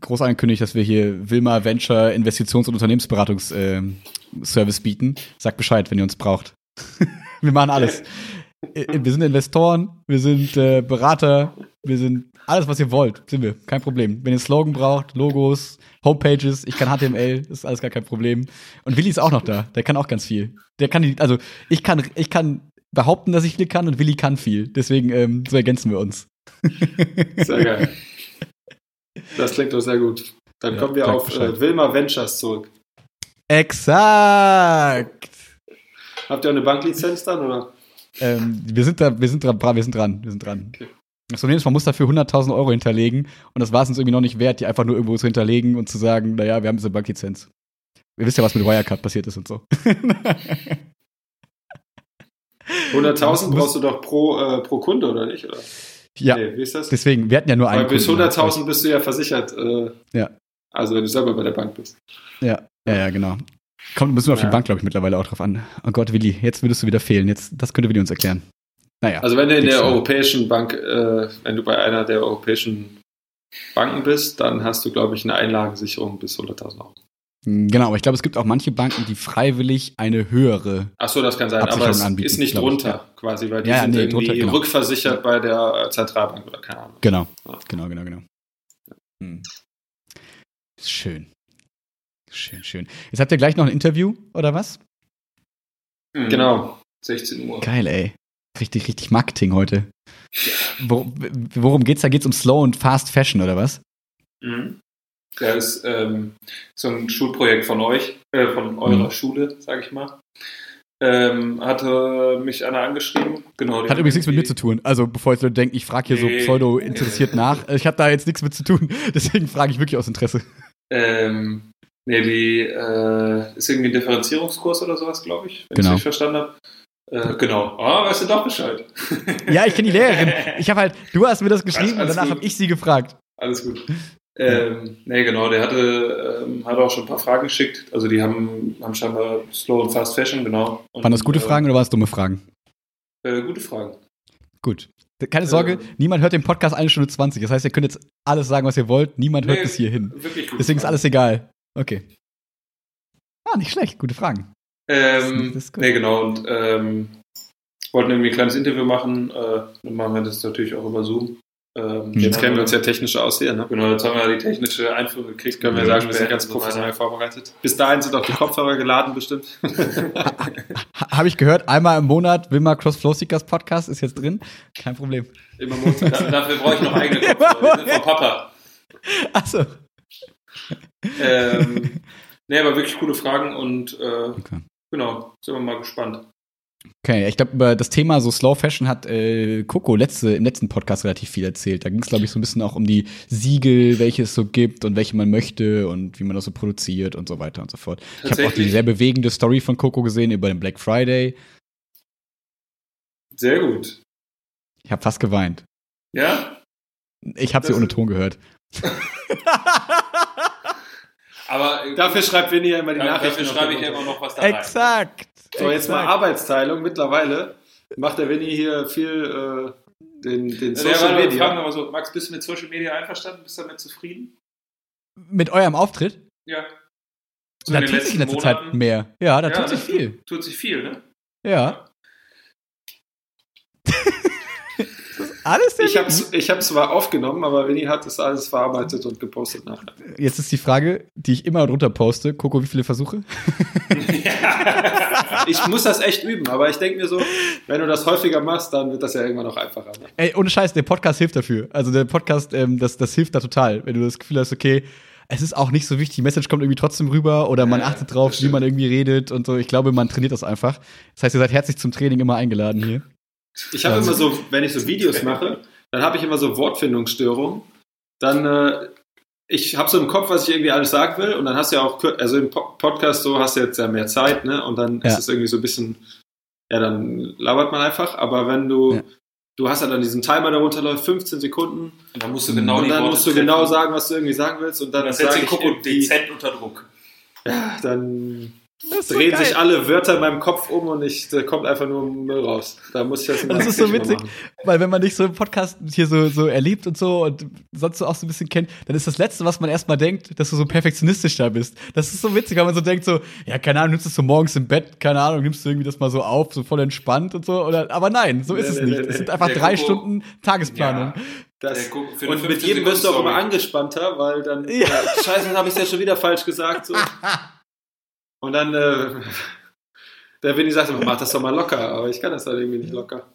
groß angekündigt, dass wir hier Wilma Venture Investitions- und Unternehmensberatungsservice äh, bieten. Sagt Bescheid, wenn ihr uns braucht. wir machen alles. Äh, wir sind Investoren, wir sind äh, Berater, wir sind alles, was ihr wollt, sind wir. Kein Problem. Wenn ihr Slogan braucht, Logos, Homepages, ich kann HTML, ist alles gar kein Problem. Und Willi ist auch noch da, der kann auch ganz viel. Der kann also ich kann, ich kann behaupten, dass ich viel kann und Willi kann viel. Deswegen ähm, so ergänzen wir uns. Sehr geil. Das klingt doch sehr gut. Dann ja, kommen wir auf äh, Wilma Ventures zurück. Exakt. Habt ihr auch eine Banklizenz dann oder? Ähm, wir sind da, wir sind dran, wir sind dran, wir sind dran. Okay. Das Problem ist, man muss dafür 100.000 Euro hinterlegen und das war es uns irgendwie noch nicht wert, die einfach nur irgendwo zu hinterlegen und zu sagen, naja, wir haben diese Banklizenz. Ihr wisst ja, was mit Wirecard passiert ist und so. 100.000 brauchst du doch pro, äh, pro Kunde, oder nicht? Oder? Ja, nee, wie ist das? deswegen, wir hatten ja nur einen Weil bis 100.000 bist du ja versichert. Äh, ja. Also wenn du selber bei der Bank bist. Ja, ja, ja, genau. Kommt müssen wir auf ja. die Bank, glaube ich, mittlerweile auch drauf an. Oh Gott, Willi, jetzt würdest du wieder fehlen. Jetzt, das könnte Willi uns erklären. Naja. Also wenn du in der europäischen Bank, äh, wenn du bei einer der europäischen Banken bist, dann hast du, glaube ich, eine Einlagensicherung bis 100.000 Euro. Genau, aber ich glaube, es gibt auch manche Banken, die freiwillig eine höhere. Ach so, das kann sein, aber es anbieten, ist nicht drunter ja. quasi, weil die ja, sind nee, irgendwie drunter, genau. rückversichert bei der Zentralbank oder keine Ahnung. Genau, Ja. genau, genau, genau. Hm. Schön. Schön, schön. Jetzt habt ihr gleich noch ein Interview, oder was? Mhm. Genau. 16 Uhr. Geil, ey. Richtig, richtig Marketing heute. Wor worum geht's da? Geht's um Slow und Fast Fashion, oder was? Mhm. Das ist ähm, so ein Schulprojekt von euch, äh, von eurer Mhm. Schule, sage ich mal. Ähm, hatte mich einer angeschrieben. Genau, Hat übrigens nichts mit mir zu tun. Also, bevor jetzt Leute denken, ich frage hier so Nee. pseudo interessiert nach. Ich habe da jetzt nichts mit zu tun. Deswegen frage ich wirklich aus Interesse. Ähm, nee, die äh, ist irgendwie ein Differenzierungskurs oder sowas, glaube ich, wenn Genau. ich richtig verstanden habe. Äh, genau. Ah, weißt du doch Bescheid. Ja, ich kenne die Lehrerin. Ich habe halt, du hast mir das geschrieben Alles und danach gut. habe ich sie gefragt. Alles gut. Ähm, nee, genau, der hatte, ähm, hat auch schon ein paar Fragen geschickt. Also die haben, haben scheinbar Slow und Fast Fashion, genau. Und, Waren das gute äh, Fragen oder waren es dumme Fragen? Äh, gute Fragen. Gut. Keine Sorge, Ähm. niemand hört den Podcast eine Stunde 20. Das heißt, ihr könnt jetzt alles sagen, was ihr wollt. Niemand hört Nee, bis hierhin. Wirklich gute Deswegen ist alles egal. Okay. Ah, nicht schlecht. Gute Fragen. Ähm, Das ist gut. nee, genau. Und ähm, wollten irgendwie ein kleines Interview machen. Äh, dann machen wir das natürlich auch über Zoom. Ähm, Jetzt dann kennen wir uns ja technisch aus hier, ne? Genau, jetzt haben wir die technische Einführung gekriegt. Können wir sagen, wir sind ganz so professionell vorbereitet. Bis dahin sind auch die Kopfhörer geladen bestimmt. Ha Habe ich gehört, einmal im Monat Wilma Cross Flow Seekers Podcast ist jetzt drin. Kein Problem. Immer Montag. Da, dafür brauche ich noch eigene Kopfhörer. Von Papa. Achso. Ähm, nee, aber wirklich coole Fragen und äh, Okay. genau, sind wir mal gespannt. Okay, ich glaube, über das Thema so Slow Fashion hat äh, Coco letzte, im letzten Podcast relativ viel erzählt. Da ging es, glaube ich, so ein bisschen auch um die Siegel, welche es so gibt und welche man möchte und wie man das so produziert und so weiter und so fort. Ich habe auch die sehr bewegende Story von Coco gesehen über den Black Friday. Sehr gut. Ich habe fast geweint. Ja? Ich habe sie ohne Ton gehört. Aber äh, Dafür schreibt Winnie ja immer die Nachrichten. dafür schreibe ich ja immer noch was da rein. Exakt. So, jetzt mal Exakt. Arbeitsteilung. Mittlerweile macht der Winnie hier viel äh, den, den Ja, Social warte, Media. Fragen mal so, Max, bist du mit Social Media einverstanden? Bist du damit zufrieden? Mit eurem Ja. Auftritt? So da in den tut sich letzten in letzter Zeit Monaten mehr. Ja, da Ja, tut sich ne? viel. Tut sich viel, ne? Ja. Alles der Ich habe ich hab zwar aufgenommen, aber Winnie hat das alles verarbeitet und gepostet nachher. Jetzt ist die Frage, die ich immer drunter poste. Coco, wie viele Versuche? Ich muss das echt üben, aber ich denke mir so, wenn du das häufiger machst, dann wird das ja irgendwann noch einfacher. Ne? Ey, ohne Scheiß, der Podcast hilft dafür. Also der Podcast, ähm, das, das hilft da total. Wenn du das Gefühl hast, okay, es ist auch nicht so wichtig, die Message kommt irgendwie trotzdem rüber oder man Ja, achtet drauf, wie man irgendwie redet und so. Ich glaube, man trainiert das einfach. Das heißt, ihr seid herzlich zum Training immer eingeladen hier. Ich habe Also- immer so, wenn ich so Videos mache, dann habe ich immer so Wortfindungsstörungen. Dann, äh, ich habe so im Kopf, was ich irgendwie alles sagen will, und dann hast du ja auch, also im Po- Podcast so hast du jetzt ja mehr Zeit, ne? Und dann Ja. ist es irgendwie so ein bisschen, ja, dann labert man einfach. Aber wenn du, Ja. du hast ja dann diesen Timer, der runterläuft, 15 Sekunden, Und dann musst du genau und dann Worte musst du genau sagen, was du irgendwie sagen willst, und dann setzt den irgendwie, dezent unter Druck. ja, dann So drehen geil. sich alle Wörter in meinem Kopf um und ich, da kommt einfach nur Müll raus. Da muss ich das, immer- Das ist so witzig, weil wenn man dich so im Podcast hier so, so erlebt und so und sonst so auch so ein bisschen kennt, dann ist das Letzte, was man erstmal denkt, dass du so perfektionistisch da bist. Das ist so witzig, weil man so denkt so, ja, keine Ahnung, nimmst du es so morgens im Bett, keine Ahnung, nimmst du irgendwie das mal so auf, so voll entspannt und so. Oder, aber nein, so ist Nee, es nee, nicht. nee, Es nee. sind einfach drei Stunden Tagesplanung. Ja. Das, eine und mit 15 jedem wirst du auch immer angespannter, weil dann, Ja. ja. scheiße, dann habe ich es ja schon wieder falsch gesagt. So. Und dann, äh, der Winnie sagt immer, mach das doch mal locker, aber ich kann das halt irgendwie nicht locker.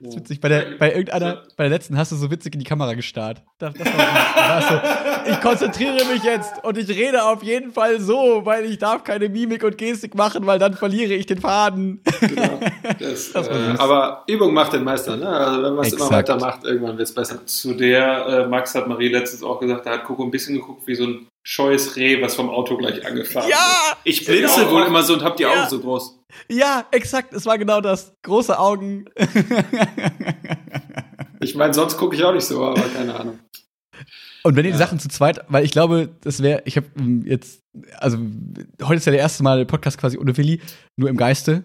Das ist witzig. Bei, der, bei irgendeiner, bei der letzten hast du so witzig in die Kamera gestarrt. Das, das war, du, ich konzentriere mich jetzt und ich rede auf jeden Fall so, weil ich darf keine Mimik und Gestik machen, weil dann verliere ich den Faden. Genau. Das, Das äh. Aber Übung macht den Meister, ne? Also wenn man es immer Exakt. weitermacht, irgendwann wird es besser. Zu der äh, Max hat Marie letztens auch gesagt, da hat Coco ein bisschen geguckt wie so ein scheues Reh, was vom Auto gleich angefahren Ja! Ich blinzel blinzel wohl immer so und hab die Ja. Augen so groß. Ja, exakt, es war genau das. Große Augen. Ich meine, sonst gucke ich auch nicht so, aber keine Ahnung. Und wenn ihr die Ja. Sachen zu zweit, weil ich glaube, das wäre, ich habe jetzt, also heute ist ja der erste Mal Podcast quasi ohne Willi, nur im Geiste.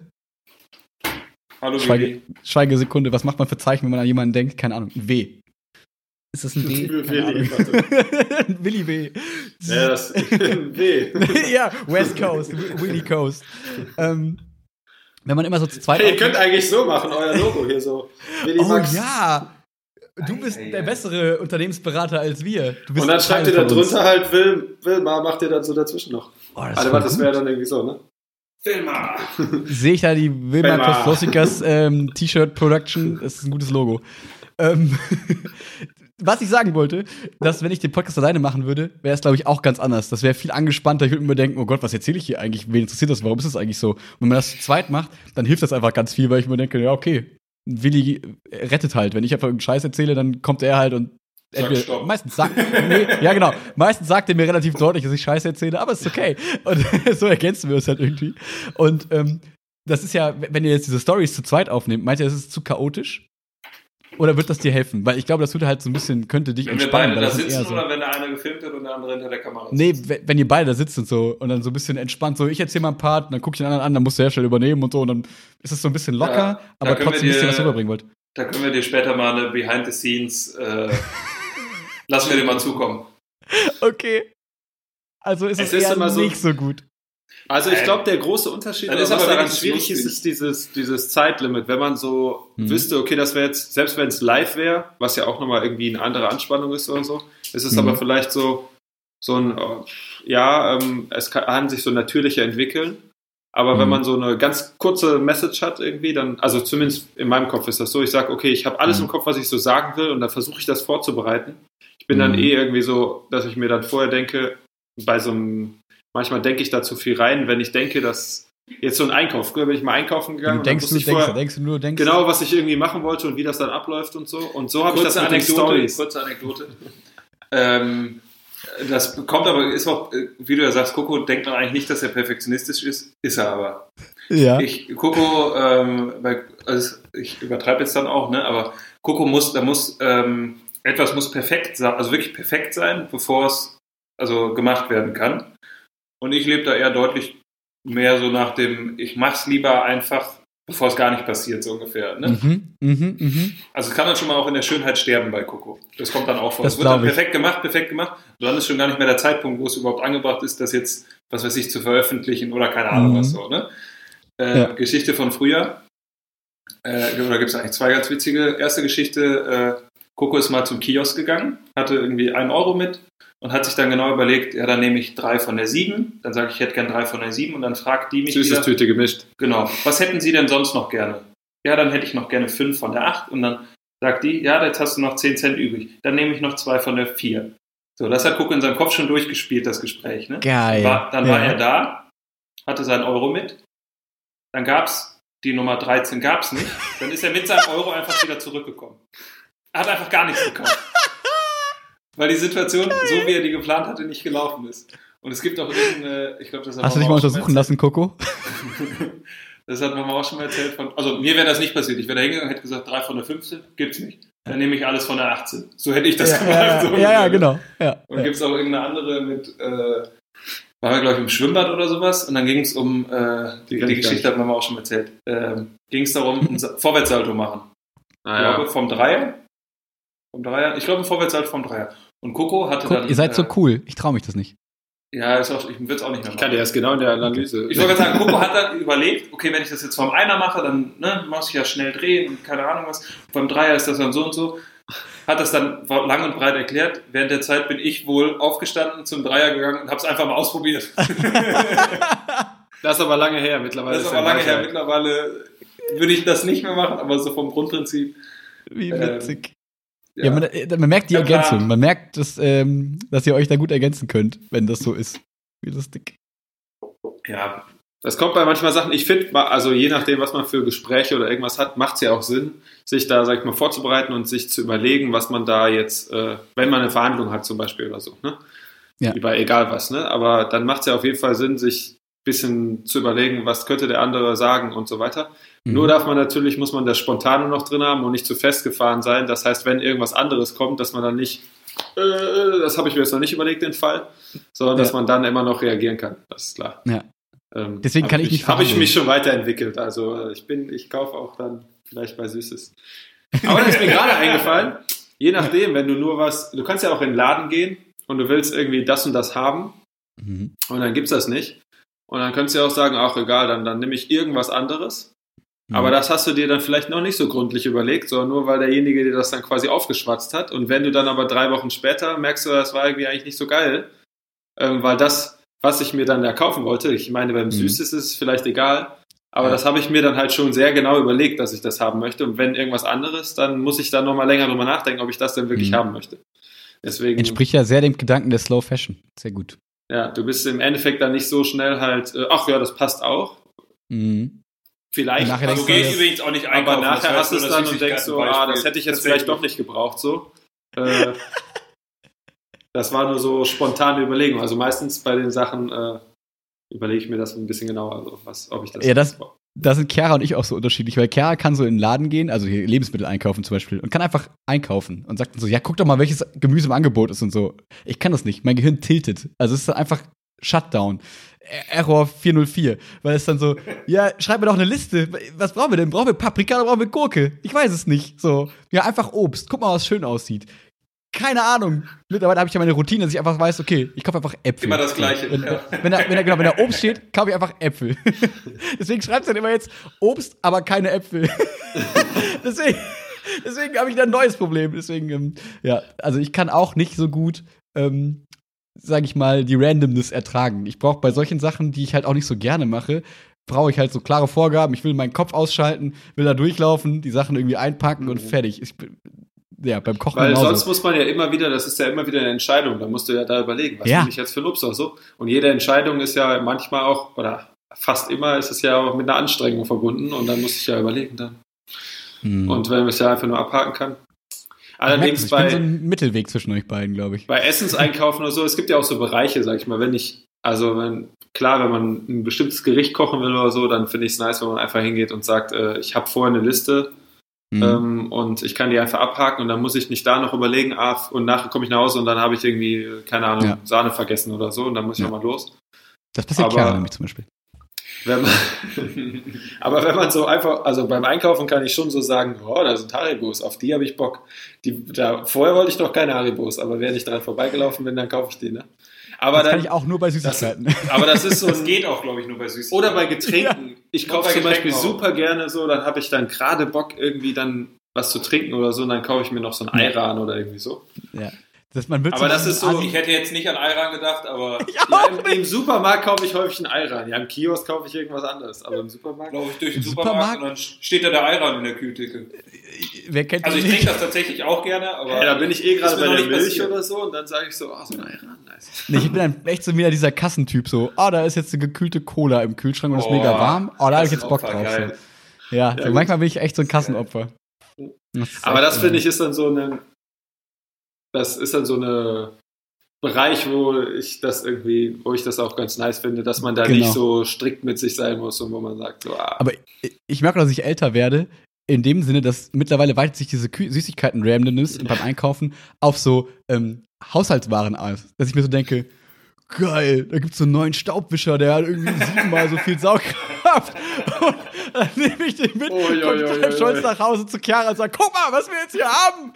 Hallo Schweige, Willi. Schweigesekunde, was macht man für Zeichen, wenn man an jemanden denkt? Keine Ahnung, ein W. Ist das ein W? Willi, Willi W. Ja, das W. ja, West Coast, Willy Coast. Ähm, wenn man immer so zu zweit. Hey, ihr könnt eigentlich so machen, euer Logo hier so. Willi oh Max. ja! Du bist der bessere Unternehmensberater als wir. Du bist Und dann schreibt ihr da drunter halt Will, Wilma, macht ihr dann so dazwischen noch. Oh, das Also, voll das wäre dann irgendwie so, ne? Filmer! Sehe ich da die Wilma Wilma. Kostlossikas ähm, T-Shirt Production? Das ist ein gutes Logo. Ähm, was ich sagen wollte, dass wenn ich den Podcast alleine machen würde, wäre es, glaube ich, auch ganz anders. Das wäre viel angespannter. Ich würde mir denken, oh Gott, was erzähle ich hier eigentlich? Wen interessiert das? Warum ist das eigentlich so? Und wenn man das zu zweit macht, dann hilft das einfach ganz viel, weil ich mir denke, ja, okay, Willi rettet halt. Wenn ich einfach irgendeinen Scheiß erzähle, dann kommt er halt und entweder, Stopp. meistens sagt nee, ja genau, meistens sagt er mir relativ deutlich, dass ich Scheiße erzähle, aber es ist okay. Und so ergänzen wir es halt irgendwie. Und ähm, das ist ja, wenn ihr jetzt diese Stories zu zweit aufnehmt, meint ihr, das ist zu chaotisch? Oder wird das dir helfen? Weil ich glaube, das würde halt so ein bisschen, könnte dich Wenn wir entspannen. beide weil da das ist eher sitzen so. oder wenn der eine gefilmt wird und der andere hinter der Kamera sitzt? Nee, we- wenn ihr beide da sitzt und so und dann so ein bisschen entspannt, so ich erzähle mal einen Part, und dann guck ich den anderen an, dann musst du ja schnell übernehmen und so und dann ist es so ein bisschen locker, Ja, da aber wir trotzdem wisst ihr, was ihr rüberbringen wollt. Da können wir dir später mal eine Behind the Scenes äh, lassen wir dir mal zukommen. Okay. Also ist Es es, ist eher immer so- nicht so gut. Also ich Nein. glaube, der große Unterschied, Dann ist was daran schwierig ist, ist dieses, dieses Zeitlimit. Wenn man so Mhm. wüsste, okay, das wäre jetzt, selbst wenn es live wäre, was ja auch nochmal irgendwie eine andere Anspannung ist oder so, ist es Mhm. aber vielleicht so, so ein, oh, ja, ähm, es kann, kann sich so natürlicher entwickeln. Aber wenn Mhm. man so eine ganz kurze Message hat irgendwie, dann, also zumindest in meinem Kopf ist das so, ich sage, okay, ich habe alles Mhm. im Kopf, was ich so sagen will und dann versuche ich das vorzubereiten. Ich bin dann Mhm. eh irgendwie so, dass ich mir dann vorher denke, bei so einem, manchmal denke ich da zu viel rein, wenn ich denke, dass jetzt so ein Einkauf, früher bin ich mal einkaufen gegangen Du und dann denkst nur, ich denkst, vorher denkst du nur, denkst genau, was ich irgendwie machen wollte und wie das dann abläuft und so. Und so habe ich das Kurze mit den Anekdote, Stories. kurze Anekdote. ähm, das kommt aber, ist auch, äh, wie du ja sagst, Coco denkt man eigentlich nicht, dass er perfektionistisch ist, ist er aber. Ja. Ich, Coco, ähm, bei, also ich übertreibe jetzt dann auch, ne, aber Coco muss, da muss, ähm, etwas muss perfekt sein, also wirklich perfekt sein, bevor es also gemacht werden kann. Und ich lebe da eher deutlich mehr so nach dem, ich mach's lieber einfach, bevor es gar nicht passiert, so ungefähr. Ne? Mhm, mhm, mhm. Also es kann dann schon mal auch in der Schönheit sterben bei Coco. Das kommt dann auch vor. Das es wird dann ich. perfekt gemacht, perfekt gemacht. Und dann ist schon gar nicht mehr der Zeitpunkt, wo es überhaupt angebracht ist, das jetzt, was weiß ich, zu veröffentlichen oder keine Ahnung Mhm. was so. Ne? Äh, Ja. Geschichte von früher. Äh, oder gibt es eigentlich zwei ganz witzige. Erste Geschichte, äh, Coco ist mal zum Kiosk gegangen, hatte irgendwie einen Euro mit und hat sich dann genau überlegt, ja, dann nehme ich drei von der sieben. Dann sage ich, ich hätte gern drei von der sieben und dann fragt die mich Süßes wieder, Tüte gemischt. Genau. Was hätten Sie denn sonst noch gerne? Ja, dann hätte ich noch gerne fünf von der acht und dann sagt die, ja, jetzt hast du noch zehn Cent übrig. Dann nehme ich noch zwei von der vier. So, das hat Cook in seinem Kopf schon durchgespielt, das Gespräch. Ne? Geil. War, dann ja. war er da, hatte seinen Euro mit. Dann gab's die Nummer 13 gab's nicht. Dann ist er mit seinem Euro einfach wieder zurückgekommen. Er hat einfach gar nichts gekauft. Weil die Situation, so wie er die geplant hatte, nicht gelaufen ist. Und es gibt auch irgendeine, ich glaube, das hat Hast du dich mal untersuchen lassen, Coco? das hat Mama auch schon mal erzählt. Von, also mir wäre das nicht passiert. Ich wäre da hingegangen und hätte gesagt, drei von der 15 gibt's nicht. Dann nehme ich alles von der 18. So hätte ich das ja, gemacht. ja, so ja, ja, genau. Ja. Und ja. gibt's auch irgendeine andere mit, äh, waren wir, glaube ich, im Schwimmbad oder sowas. Und dann ging es um, äh, die, Die ich Geschichte hat Mama auch schon erzählt, ähm, ging es darum, ein Sa- Vorwärtssalto machen. Ich Naja. glaube, vom Dreier. Vom Dreier. Ich glaube, ein Vorwärtssalto vom Dreier. Und Coco hatte Guck, dann. ihr seid so äh, cool. Ich traue mich das nicht. Ja, ist auch, ich würde es auch nicht mehr Ich kann dir das genau in der Analyse. Ich wollte gerade sagen, Coco hat dann überlegt, okay, wenn ich das jetzt vom Einer mache, dann ne, muss ich ja schnell drehen und keine Ahnung was. Beim Dreier ist das dann so und so. Hat das dann lang und breit erklärt. Während der Zeit bin ich wohl aufgestanden, zum Dreier gegangen und habe es einfach mal ausprobiert. Das ist aber lange her. Mittlerweile Das ist er aber lange her. Mittlerweile würde ich das nicht mehr machen, aber so vom Grundprinzip. Wie Ähm, witzig. Ja, man, äh, man merkt die Ja, klar. Ergänzung. Man merkt, dass, ähm, dass ihr euch da gut ergänzen könnt, wenn das so ist. Wie lustig. ja, Das kommt bei manchmal Sachen, ich finde, also je nachdem, was man für Gespräche oder irgendwas hat, macht es ja auch Sinn, sich da, sag ich mal, vorzubereiten und sich zu überlegen, was man da jetzt, äh, wenn man eine Verhandlung hat zum Beispiel oder so, ne? Ja. Über egal was, ne? Aber dann macht es ja auf jeden Fall Sinn, sich bisschen zu überlegen, was könnte der andere sagen und so weiter. Mhm. Nur darf man natürlich, muss man das Spontane noch drin haben und nicht zu festgefahren sein. Das heißt, wenn irgendwas anderes kommt, dass man dann nicht, äh, das habe ich mir jetzt noch nicht überlegt, den Fall, sondern dass Ja. man dann immer noch reagieren kann. Das ist klar. Ja. Ähm, Deswegen kann ich nicht Habe ich mich schon weiterentwickelt. Also äh, ich bin, ich kaufe auch dann vielleicht bei Süßes. Aber dann ist mir gerade eingefallen, je nachdem, wenn du nur was, du kannst ja auch in den Laden gehen und du willst irgendwie das und das haben mhm. und dann gibt's das nicht. Und dann könntest du ja auch sagen, ach egal, dann, dann nehme ich irgendwas anderes. Mhm. Aber das hast du dir dann vielleicht noch nicht so gründlich überlegt, sondern nur weil derjenige dir das dann quasi aufgeschwatzt hat. Und wenn du dann aber drei Wochen später merkst du, das war irgendwie eigentlich nicht so geil, ähm, weil das, was ich mir dann ja kaufen wollte, ich meine, beim mhm. Süß ist es vielleicht egal, aber ja. das habe ich mir dann halt schon sehr genau überlegt, dass ich das haben möchte. Und wenn irgendwas anderes, dann muss ich dann nochmal länger drüber nachdenken, ob ich das denn wirklich mhm. haben möchte. Deswegen, Entspricht ja sehr dem Gedanken der Slow Fashion. Sehr gut. Ja, du bist im Endeffekt dann nicht so schnell halt, äh, ach ja, das passt auch. Mhm. Vielleicht. Nachher also geht übrigens auch nicht einkaufen. Aber nachher hast du es dann und denkst so, ah, das hätte ich jetzt vielleicht doch nicht gebraucht so. Äh, das war nur so spontane Überlegung. Also meistens bei den Sachen äh, überlege ich mir das ein bisschen genauer, also was, ob ich das. Ja, das, da sind Kera und ich auch so unterschiedlich, weil Kera kann so in den Laden gehen, also hier Lebensmittel einkaufen zum Beispiel, und kann einfach einkaufen und sagt so, ja, guck doch mal, welches Gemüse im Angebot ist und so. Ich kann das nicht, mein Gehirn tiltet. Also es ist dann einfach Shutdown. Error 404, weil es dann so, ja, schreib mir doch eine Liste. Was brauchen wir denn? Brauchen wir Paprika oder brauchen wir Gurke? Ich weiß es nicht. So, ja, einfach Obst. Guck mal, was schön aussieht keine Ahnung. Mittlerweile habe ich ja meine Routine, dass ich einfach weiß, okay, ich kaufe einfach Äpfel. Immer das Gleiche. Wenn, ja. wenn, da, wenn, da, genau, wenn da Obst steht, kaufe ich einfach Äpfel. deswegen schreibt es dann immer jetzt Obst, aber keine Äpfel. deswegen deswegen habe ich da ein neues Problem. Deswegen, ähm, ja, also ich kann auch nicht so gut, ähm, sage ich mal, die Randomness ertragen. Ich brauche bei solchen Sachen, die ich halt auch nicht so gerne mache, brauche ich halt so klare Vorgaben. Ich will meinen Kopf ausschalten, will da durchlaufen, die Sachen irgendwie einpacken mhm. und fertig. Ich, ja, beim Kochen Weil genauso. sonst muss man ja immer wieder, das ist ja immer wieder eine Entscheidung, da musst du ja da überlegen, was ja. nehme ich jetzt für Lobster so. Und jede Entscheidung ist ja manchmal auch, oder fast immer ist es ja auch mit einer Anstrengung verbunden und dann muss ich ja überlegen dann. Hm. Und wenn man es ja einfach nur abhaken kann. Allerdings ich bei. so ein Mittelweg zwischen euch beiden, glaube ich. Bei Essenseinkaufen oder so, es gibt ja auch so Bereiche, sag ich mal, wenn ich, also wenn, klar, wenn man ein bestimmtes Gericht kochen will oder so, dann finde ich es nice, wenn man einfach hingeht und sagt, äh, ich habe vorher eine Liste Mhm. Ähm, und ich kann die einfach abhaken und dann muss ich nicht da noch überlegen, ah, und nachher komme ich nach Hause und dann habe ich irgendwie, keine Ahnung, ja. Sahne vergessen oder so und dann muss ich ja. nochmal los. Das passiert aber, nämlich zum Beispiel. Wenn man, aber wenn man so einfach, also beim Einkaufen kann ich schon so sagen, oh, da sind Haribos, auf die habe ich Bock. Die, da, vorher wollte ich noch keine Haribos, aber wenn ich dran vorbeigelaufen bin, dann kaufe ich die, ne? Aber das dann, kann ich auch nur bei Süßigkeiten. Das, aber das ist so. Das geht auch, glaube ich, nur bei Süßigkeiten. Oder bei Getränken. Ja. Ich kaufe zum Beispiel auch. super gerne so, dann habe ich dann gerade Bock, irgendwie dann was zu trinken oder so, und dann kaufe ich mir noch so ein Ayran oder irgendwie so. Ja. Das, man aber das ist so, ich hätte jetzt nicht an Ayran gedacht, aber ja, im, im, Supermarkt kaufe ich häufig ein Ayran. Ja, im Kiosk kaufe ich irgendwas anderes, aber im Supermarkt glaube ich durch den Supermarkt, Supermarkt, und dann steht da der Ayran in der Kühltheke. Wer kennt also ich trinke das tatsächlich auch gerne, aber ja, da bin ich eh gerade bei der Milch passiert. oder so und dann sage ich so, ah, so ein Ayran, nice. Nee, ich bin dann echt so wieder dieser Kassentyp so, ah, oh, da ist jetzt eine gekühlte Cola im Kühlschrank und oh, ist mega warm, oh, da habe ich jetzt Bock drauf. So. Ja, ja so manchmal bin ich echt so ein Kassenopfer. Das aber das finde ich ist dann so eine das ist dann so eine Bereich, wo ich das irgendwie, wo ich das auch ganz nice finde, dass man da genau. nicht so strikt mit sich sein muss und wo man sagt, so, ah. Aber ich merke, dass ich älter werde, in dem Sinne, dass mittlerweile weitet sich diese Süßigkeiten-Randomness beim Einkaufen auf so ähm, Haushaltswaren aus. Dass ich mir so denke, geil, da gibt's so einen neuen Staubwischer, der hat irgendwie siebenmal so viel Saugkraft. Und dann nehme ich den mit, oh, ja, komme ja, ja, stolz nach Hause zu Chiara und sage, guck mal, was wir jetzt hier haben.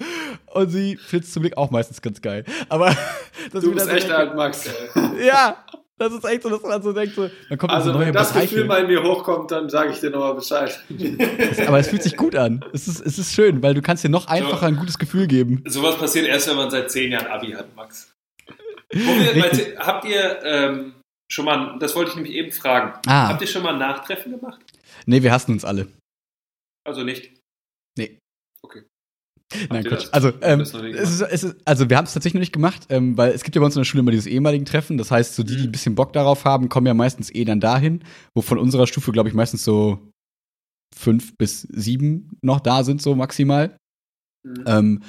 Und sie findet zum Glück auch meistens ganz geil. Aber das du bist echt alt, Max. Ja, das ist echt so, dass man so denkt, so, dann kommt also so wenn das Bereiche. Gefühl bei mir hochkommt, dann sage ich dir nochmal Bescheid. Aber es fühlt sich gut an. Es ist, es ist schön, weil du kannst dir noch einfacher so, ein gutes Gefühl geben. Sowas passiert erst, wenn man seit zehn Jahren Abi hat, Max. Habt ihr ähm, schon mal, das wollte ich nämlich eben fragen, ah. habt ihr schon mal ein Nachtreffen gemacht? Nee, wir hassen uns alle. Also nicht? Nee. Okay. Nein, Quatsch. Also, ähm, es ist, es ist, also wir haben es tatsächlich noch nicht gemacht, ähm, weil es gibt ja bei uns in der Schule immer dieses ehemaligen Treffen. Das heißt, so die, die mhm. ein bisschen Bock darauf haben, kommen ja meistens eh dann dahin, wo von unserer Stufe, glaube ich, meistens so fünf bis sieben noch da sind, so maximal. Mhm. Ähm,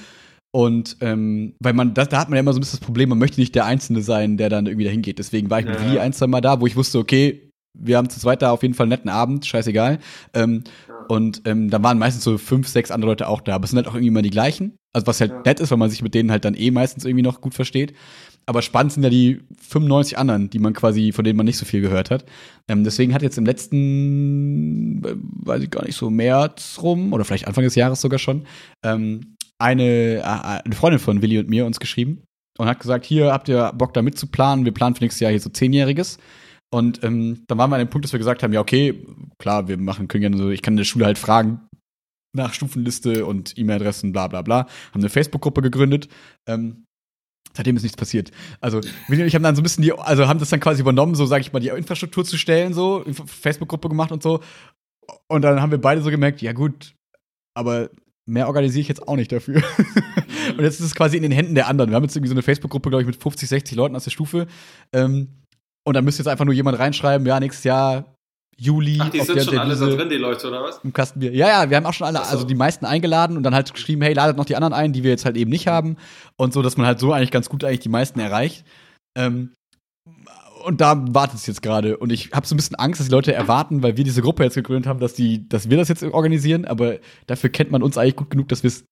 und ähm, weil man, das, da hat man ja immer so ein bisschen das Problem, man möchte nicht der Einzelne sein, der dann irgendwie dahin geht. Deswegen war ich ja. mit Willi ein, zwei Mal da, wo ich wusste, okay, wir haben zu zweit da auf jeden Fall einen netten Abend, scheißegal. Ähm, ja. Und ähm, da waren meistens so fünf, sechs andere Leute auch da. Aber es sind halt auch irgendwie immer die gleichen. Also was halt ja. nett ist, weil man sich mit denen halt dann eh meistens irgendwie noch gut versteht. Aber spannend sind ja die 95 anderen, die man quasi, von denen man nicht so viel gehört hat. Ähm, deswegen hat jetzt im letzten, äh, weiß ich gar nicht, so März rum, oder vielleicht Anfang des Jahres sogar schon, ähm, eine, äh, eine Freundin von Willi und mir uns geschrieben und hat gesagt, hier habt ihr Bock da mitzuplanen, wir planen für nächstes Jahr hier so Zehnjähriges. Und ähm, dann waren wir an dem Punkt, dass wir gesagt haben, ja, okay, klar, wir machen, können gerne so, ich kann in der Schule halt fragen nach Stufenliste und E-Mail-Adressen, bla bla bla. Haben eine Facebook-Gruppe gegründet. Ähm, seitdem ist nichts passiert. Also, Willi und ich haben dann so ein bisschen die, also haben das dann quasi übernommen, so sage ich mal, die Infrastruktur zu stellen, so, Facebook-Gruppe gemacht und so. Und dann haben wir beide so gemerkt, ja gut, aber mehr organisiere ich jetzt auch nicht dafür. und jetzt ist es quasi in den Händen der anderen. Wir haben jetzt irgendwie so eine Facebook-Gruppe, glaube ich, mit 50, 60 Leuten aus der Stufe. Ähm, und da müsste jetzt einfach nur jemand reinschreiben, ja, nächstes Jahr Juli. Ach, die sind schon alle da drin, die Leute, oder was? Im Kastenbier. Ja, ja, wir haben auch schon alle, so. also die meisten eingeladen und dann halt geschrieben, hey, ladet noch die anderen ein, die wir jetzt halt eben nicht haben. Und so, dass man halt so eigentlich ganz gut eigentlich die meisten erreicht. Ähm, und da wartet es jetzt gerade. Und ich habe so ein bisschen Angst, dass die Leute erwarten, weil wir diese Gruppe jetzt gegründet haben, dass, die, dass wir das jetzt organisieren. Aber dafür kennt man uns eigentlich gut genug, dass wir es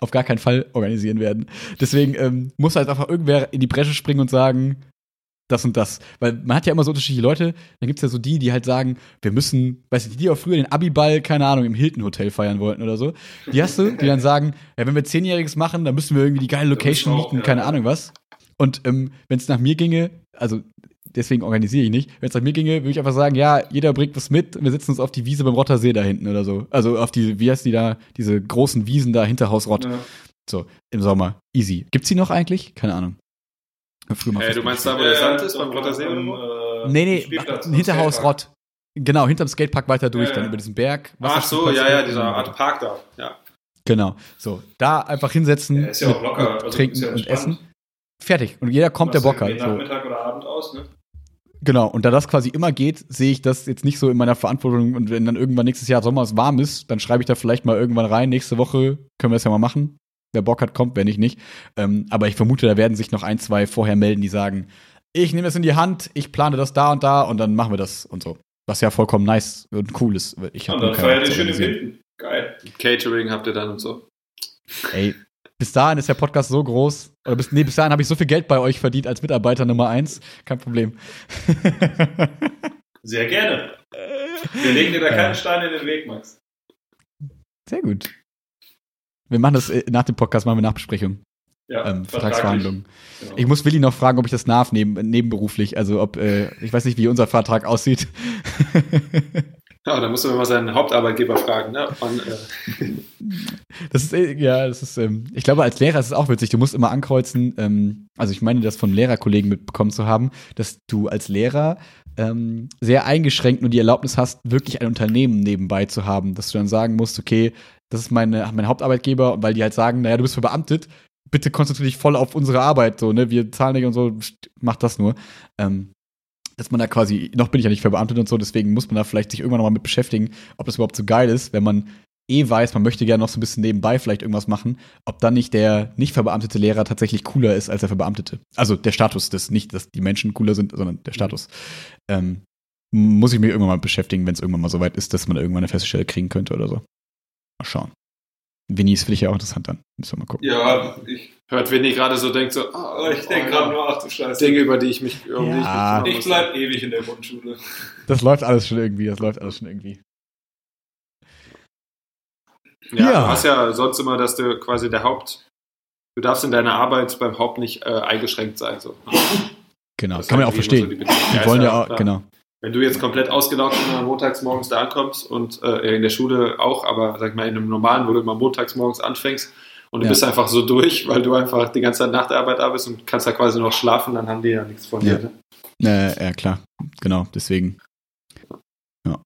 auf gar keinen Fall organisieren werden. Deswegen ähm, muss halt einfach irgendwer in die Bresche springen und sagen, das und das. Weil man hat ja immer so unterschiedliche Leute. Dann gibt's ja so die, die halt sagen, wir müssen, weiß nicht, die auch früher den Abiball, keine Ahnung, im Hilton Hotel feiern wollten oder so. Die hast du, die dann sagen, ja, wenn wir Zehnjähriges machen, dann müssen wir irgendwie die geile Location auch, mieten, ja. keine Ahnung was. Und ähm, wenn es nach mir ginge, also deswegen organisiere ich nicht, wenn es nach mir ginge, würde ich einfach sagen, ja, jeder bringt was mit und wir setzen uns auf die Wiese beim Rottersee da hinten oder so. Also auf die, wie heißt die da, diese großen Wiesen da hinter Haus Rott. Ja. So, im Sommer. Easy. Gibt's die noch eigentlich? Keine Ahnung. Früher mal Äh, du meinst da, wo der Sand Ja, ist, beim oder wo? äh, Nee, nee, hinter Haus Skatepark. Rott. Genau, hinterm Skatepark weiter durch, Ja, dann ja. über diesen Berg. Ach so, ja, ja, dieser Art Park da. Ja. Genau. So, da einfach hinsetzen, Ja, ist ja auch locker, mit also trinken ist ja und essen. Fertig. Und jeder kommt, der Machst Bock hat. So. Nachmittag oder Abend aus, ne? Genau. Und da das quasi immer geht, sehe ich das jetzt nicht so in meiner Verantwortung. Und wenn dann irgendwann nächstes Jahr Sommer es warm ist, dann schreibe ich da vielleicht mal irgendwann rein. Nächste Woche können wir das ja mal machen. Wer Bock hat, kommt, wenn nicht, nicht. Ähm, aber ich vermute, da werden sich noch ein, zwei vorher melden, die sagen, ich nehme das in die Hand, ich plane das da und da und dann machen wir das und so. Was ja vollkommen nice und cool ist. Ich Und habe dann feiert ihr schön im. Geil. Catering habt ihr dann und so. Ey, bis dahin ist der Podcast so groß. Oder bis, nee, bis dahin habe ich so viel Geld bei euch verdient als Mitarbeiter Nummer eins. Kein Problem. Sehr gerne. Wir legen dir da keinen Stein in den Weg, Max. Sehr gut. Wir machen das äh, nach dem Podcast, machen wir Nachbesprechung. Ja, ähm. Vertragsverhandlungen. Genau. Ich muss Willi noch fragen, ob ich das neben, nebenberuflich. Also ob, äh, ich weiß nicht, wie unser Vertrag aussieht. Ja, da musst du mal seinen Hauptarbeitgeber fragen, ne? Und, äh, Das ist, äh, ja, das ist, ähm, ich glaube, als Lehrer ist es auch witzig. Du musst immer ankreuzen, ähm, also ich meine, das von Lehrerkollegen mitbekommen zu haben, dass du als Lehrer ähm, sehr eingeschränkt nur die Erlaubnis hast, wirklich ein Unternehmen nebenbei zu haben. Dass du dann sagen musst, okay, das ist meine, mein Hauptarbeitgeber, weil die halt sagen, naja, du bist verbeamtet, bitte konzentriere dich voll auf unsere Arbeit, so, ne, wir zahlen dich und so, mach das nur. Ähm, dass man da quasi, noch bin ich ja nicht verbeamtet und so, deswegen muss man da vielleicht sich irgendwann nochmal mit beschäftigen, ob das überhaupt so geil ist, wenn man eh weiß, man möchte gerne noch so ein bisschen nebenbei vielleicht irgendwas machen, ob dann nicht der nicht verbeamtete Lehrer tatsächlich cooler ist als der Verbeamtete. Also der Status des, nicht, dass die Menschen cooler sind, sondern der Status. Ähm, muss ich mich irgendwann mal beschäftigen, wenn es irgendwann mal so weit ist, dass man irgendwann eine feste Stelle kriegen könnte oder so. Mal schauen. Vinny ist vielleicht ja auch interessant dann. Müssen wir mal gucken. Ja, ich, hört, wenn ihr gerade so denkt, so, ah, aber ich denke gerade nur, ach du Scheiße. Dinge, über die ich mich ich mich Ja. ich muss. bleib ewig in der Grundschule. Das läuft alles schon irgendwie, das läuft alles schon irgendwie. Ja, Ja. du hast ja sonst immer, dass du quasi der Haupt, du darfst in deiner Arbeit beim Haupt nicht äh, eingeschränkt sein. So. Genau, Das kann man ja auch irgendwie verstehen. so die Die wollen ja auch, klar. genau. Wenn du jetzt komplett ausgelaugt montags morgens da ankommst und äh, in der Schule auch, aber sag mal in einem normalen, wo du immer montags morgens anfängst und du Ja. bist einfach so durch, weil du einfach die ganze Zeit nach der Arbeit da bist und kannst da quasi noch schlafen, dann haben die ja nichts von Ja. dir. Ne? Äh, ja, klar. Genau, deswegen. Ja.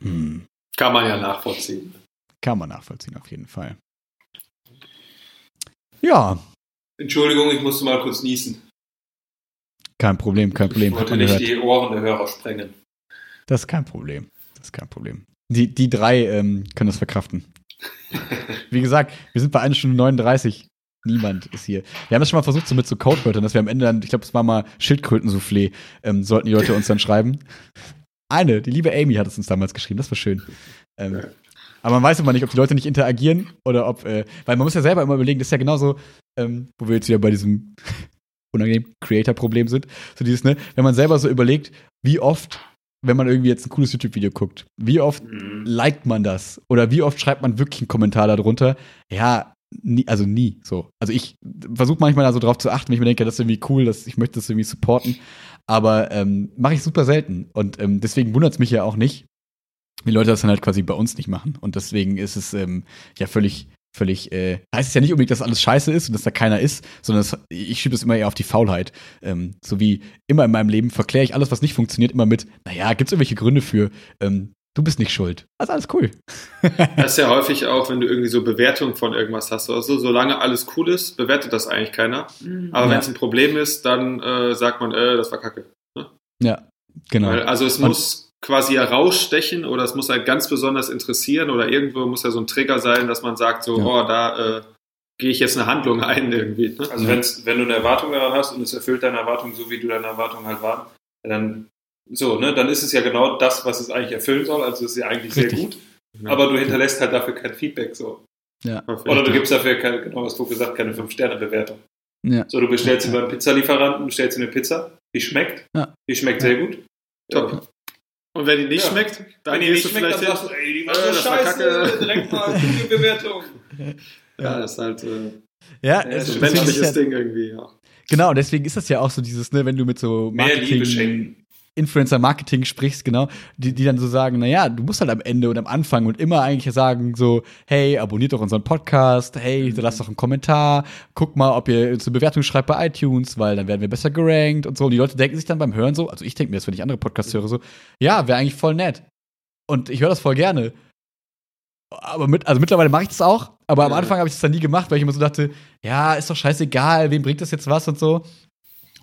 Hm. Kann man ja nachvollziehen. Kann man nachvollziehen, auf jeden Fall. Ja, Entschuldigung, ich musste mal kurz niesen. Kein Problem, kein Ich Problem. Hat wollte nicht die Ohren der Hörer sprengen. Das ist kein Problem. Das ist kein Problem. Die, die drei ähm, können das verkraften. Wie gesagt, wir sind bei 1 Stunde 39. Niemand ist hier. Wir haben das schon mal versucht, so mit so Codewörtern, dass wir am Ende dann, ich glaube, es war mal Schildkrötensoufflé, ähm, sollten die Leute uns dann schreiben. Eine, die liebe Amy hat es uns damals geschrieben, das war schön. Ähm. Aber man weiß immer nicht, ob die Leute nicht interagieren oder ob, äh, weil man muss ja selber immer überlegen, das ist ja genauso, ähm, wo wir jetzt wieder bei diesem unangenehmen Creator-Problem sind. So dieses, ne, wenn man selber so überlegt, wie oft, wenn man irgendwie jetzt ein cooles YouTube-Video guckt, wie oft Mhm. liked man das? Oder wie oft schreibt man wirklich einen Kommentar darunter? Ja, nie, also nie so. Also ich versuche manchmal da so drauf zu achten, wenn ich mir denke, das ist irgendwie cool, dass ich möchte das irgendwie supporten. Aber ähm, mache ich super selten. Und ähm, deswegen wundert es mich ja auch nicht, wie Leute das dann halt quasi bei uns nicht machen. Und deswegen ist es ähm, ja völlig, völlig, äh, heißt es ja nicht unbedingt, dass alles scheiße ist und dass da keiner ist, sondern das, ich schiebe es immer eher auf die Faulheit. Ähm, so wie immer in meinem Leben verkläre ich alles, was nicht funktioniert, immer mit, naja, gibt es irgendwelche Gründe für, ähm, du bist nicht schuld. Also alles cool. das ist ja häufig auch, wenn du irgendwie so Bewertungen von irgendwas hast oder so, solange alles cool ist, bewertet das eigentlich keiner. Mhm. Aber ja. wenn es ein Problem ist, dann äh, sagt man, äh, das war kacke. Ne? Ja, genau. Weil, also es Und muss quasi herausstechen oder es muss halt ganz besonders interessieren oder irgendwo muss ja so ein Trigger sein, dass man sagt, so, ja. oh, da äh, gehe ich jetzt eine Handlung ein irgendwie. Ne? Also wenn du eine Erwartung daran hast und es erfüllt deine Erwartung so, wie du deine Erwartung halt waren, dann so, ne, dann ist es ja genau das, was es eigentlich erfüllen soll. Also ist es ja eigentlich Richtig. sehr gut. Ja. Aber du hinterlässt halt dafür kein Feedback so. Ja. Oder du gibst dafür, keine, genau was du gesagt keine 5-Sterne-Bewertung. Ja. So, du bestellst ja. über einen Pizzalieferanten, bestellst eine Pizza, die schmeckt, ja. die schmeckt sehr gut. Top. Und wenn die nicht ja. schmeckt, dann wenn die nicht schmeckt, dann sagst du, ey, die war äh, so scheiße, direkt mal gute Bewertung. Ja, das ist halt äh, ja, es ein menschliches Ding irgendwie, ja. Genau, deswegen ist das ja auch so dieses, ne, wenn du mit so Marketing, Influencer-Marketing sprichst, genau, die, die dann so sagen, naja, du musst halt am Ende und am Anfang und immer eigentlich sagen so, hey, abonniert doch unseren Podcast, hey, mhm. lasst doch einen Kommentar, guck mal, ob ihr uns eine Bewertung schreibt bei iTunes, weil dann werden wir besser gerankt und so. Und die Leute denken sich dann beim Hören so, also ich denke mir das, wenn ich andere Podcasts höre, so, ja, wäre eigentlich voll nett. Und ich höre das voll gerne. Aber mit, also mittlerweile mache ich das auch, aber am Anfang habe ich das dann nie gemacht, weil ich immer so dachte, ja, ist doch scheißegal, wem bringt das jetzt was und so.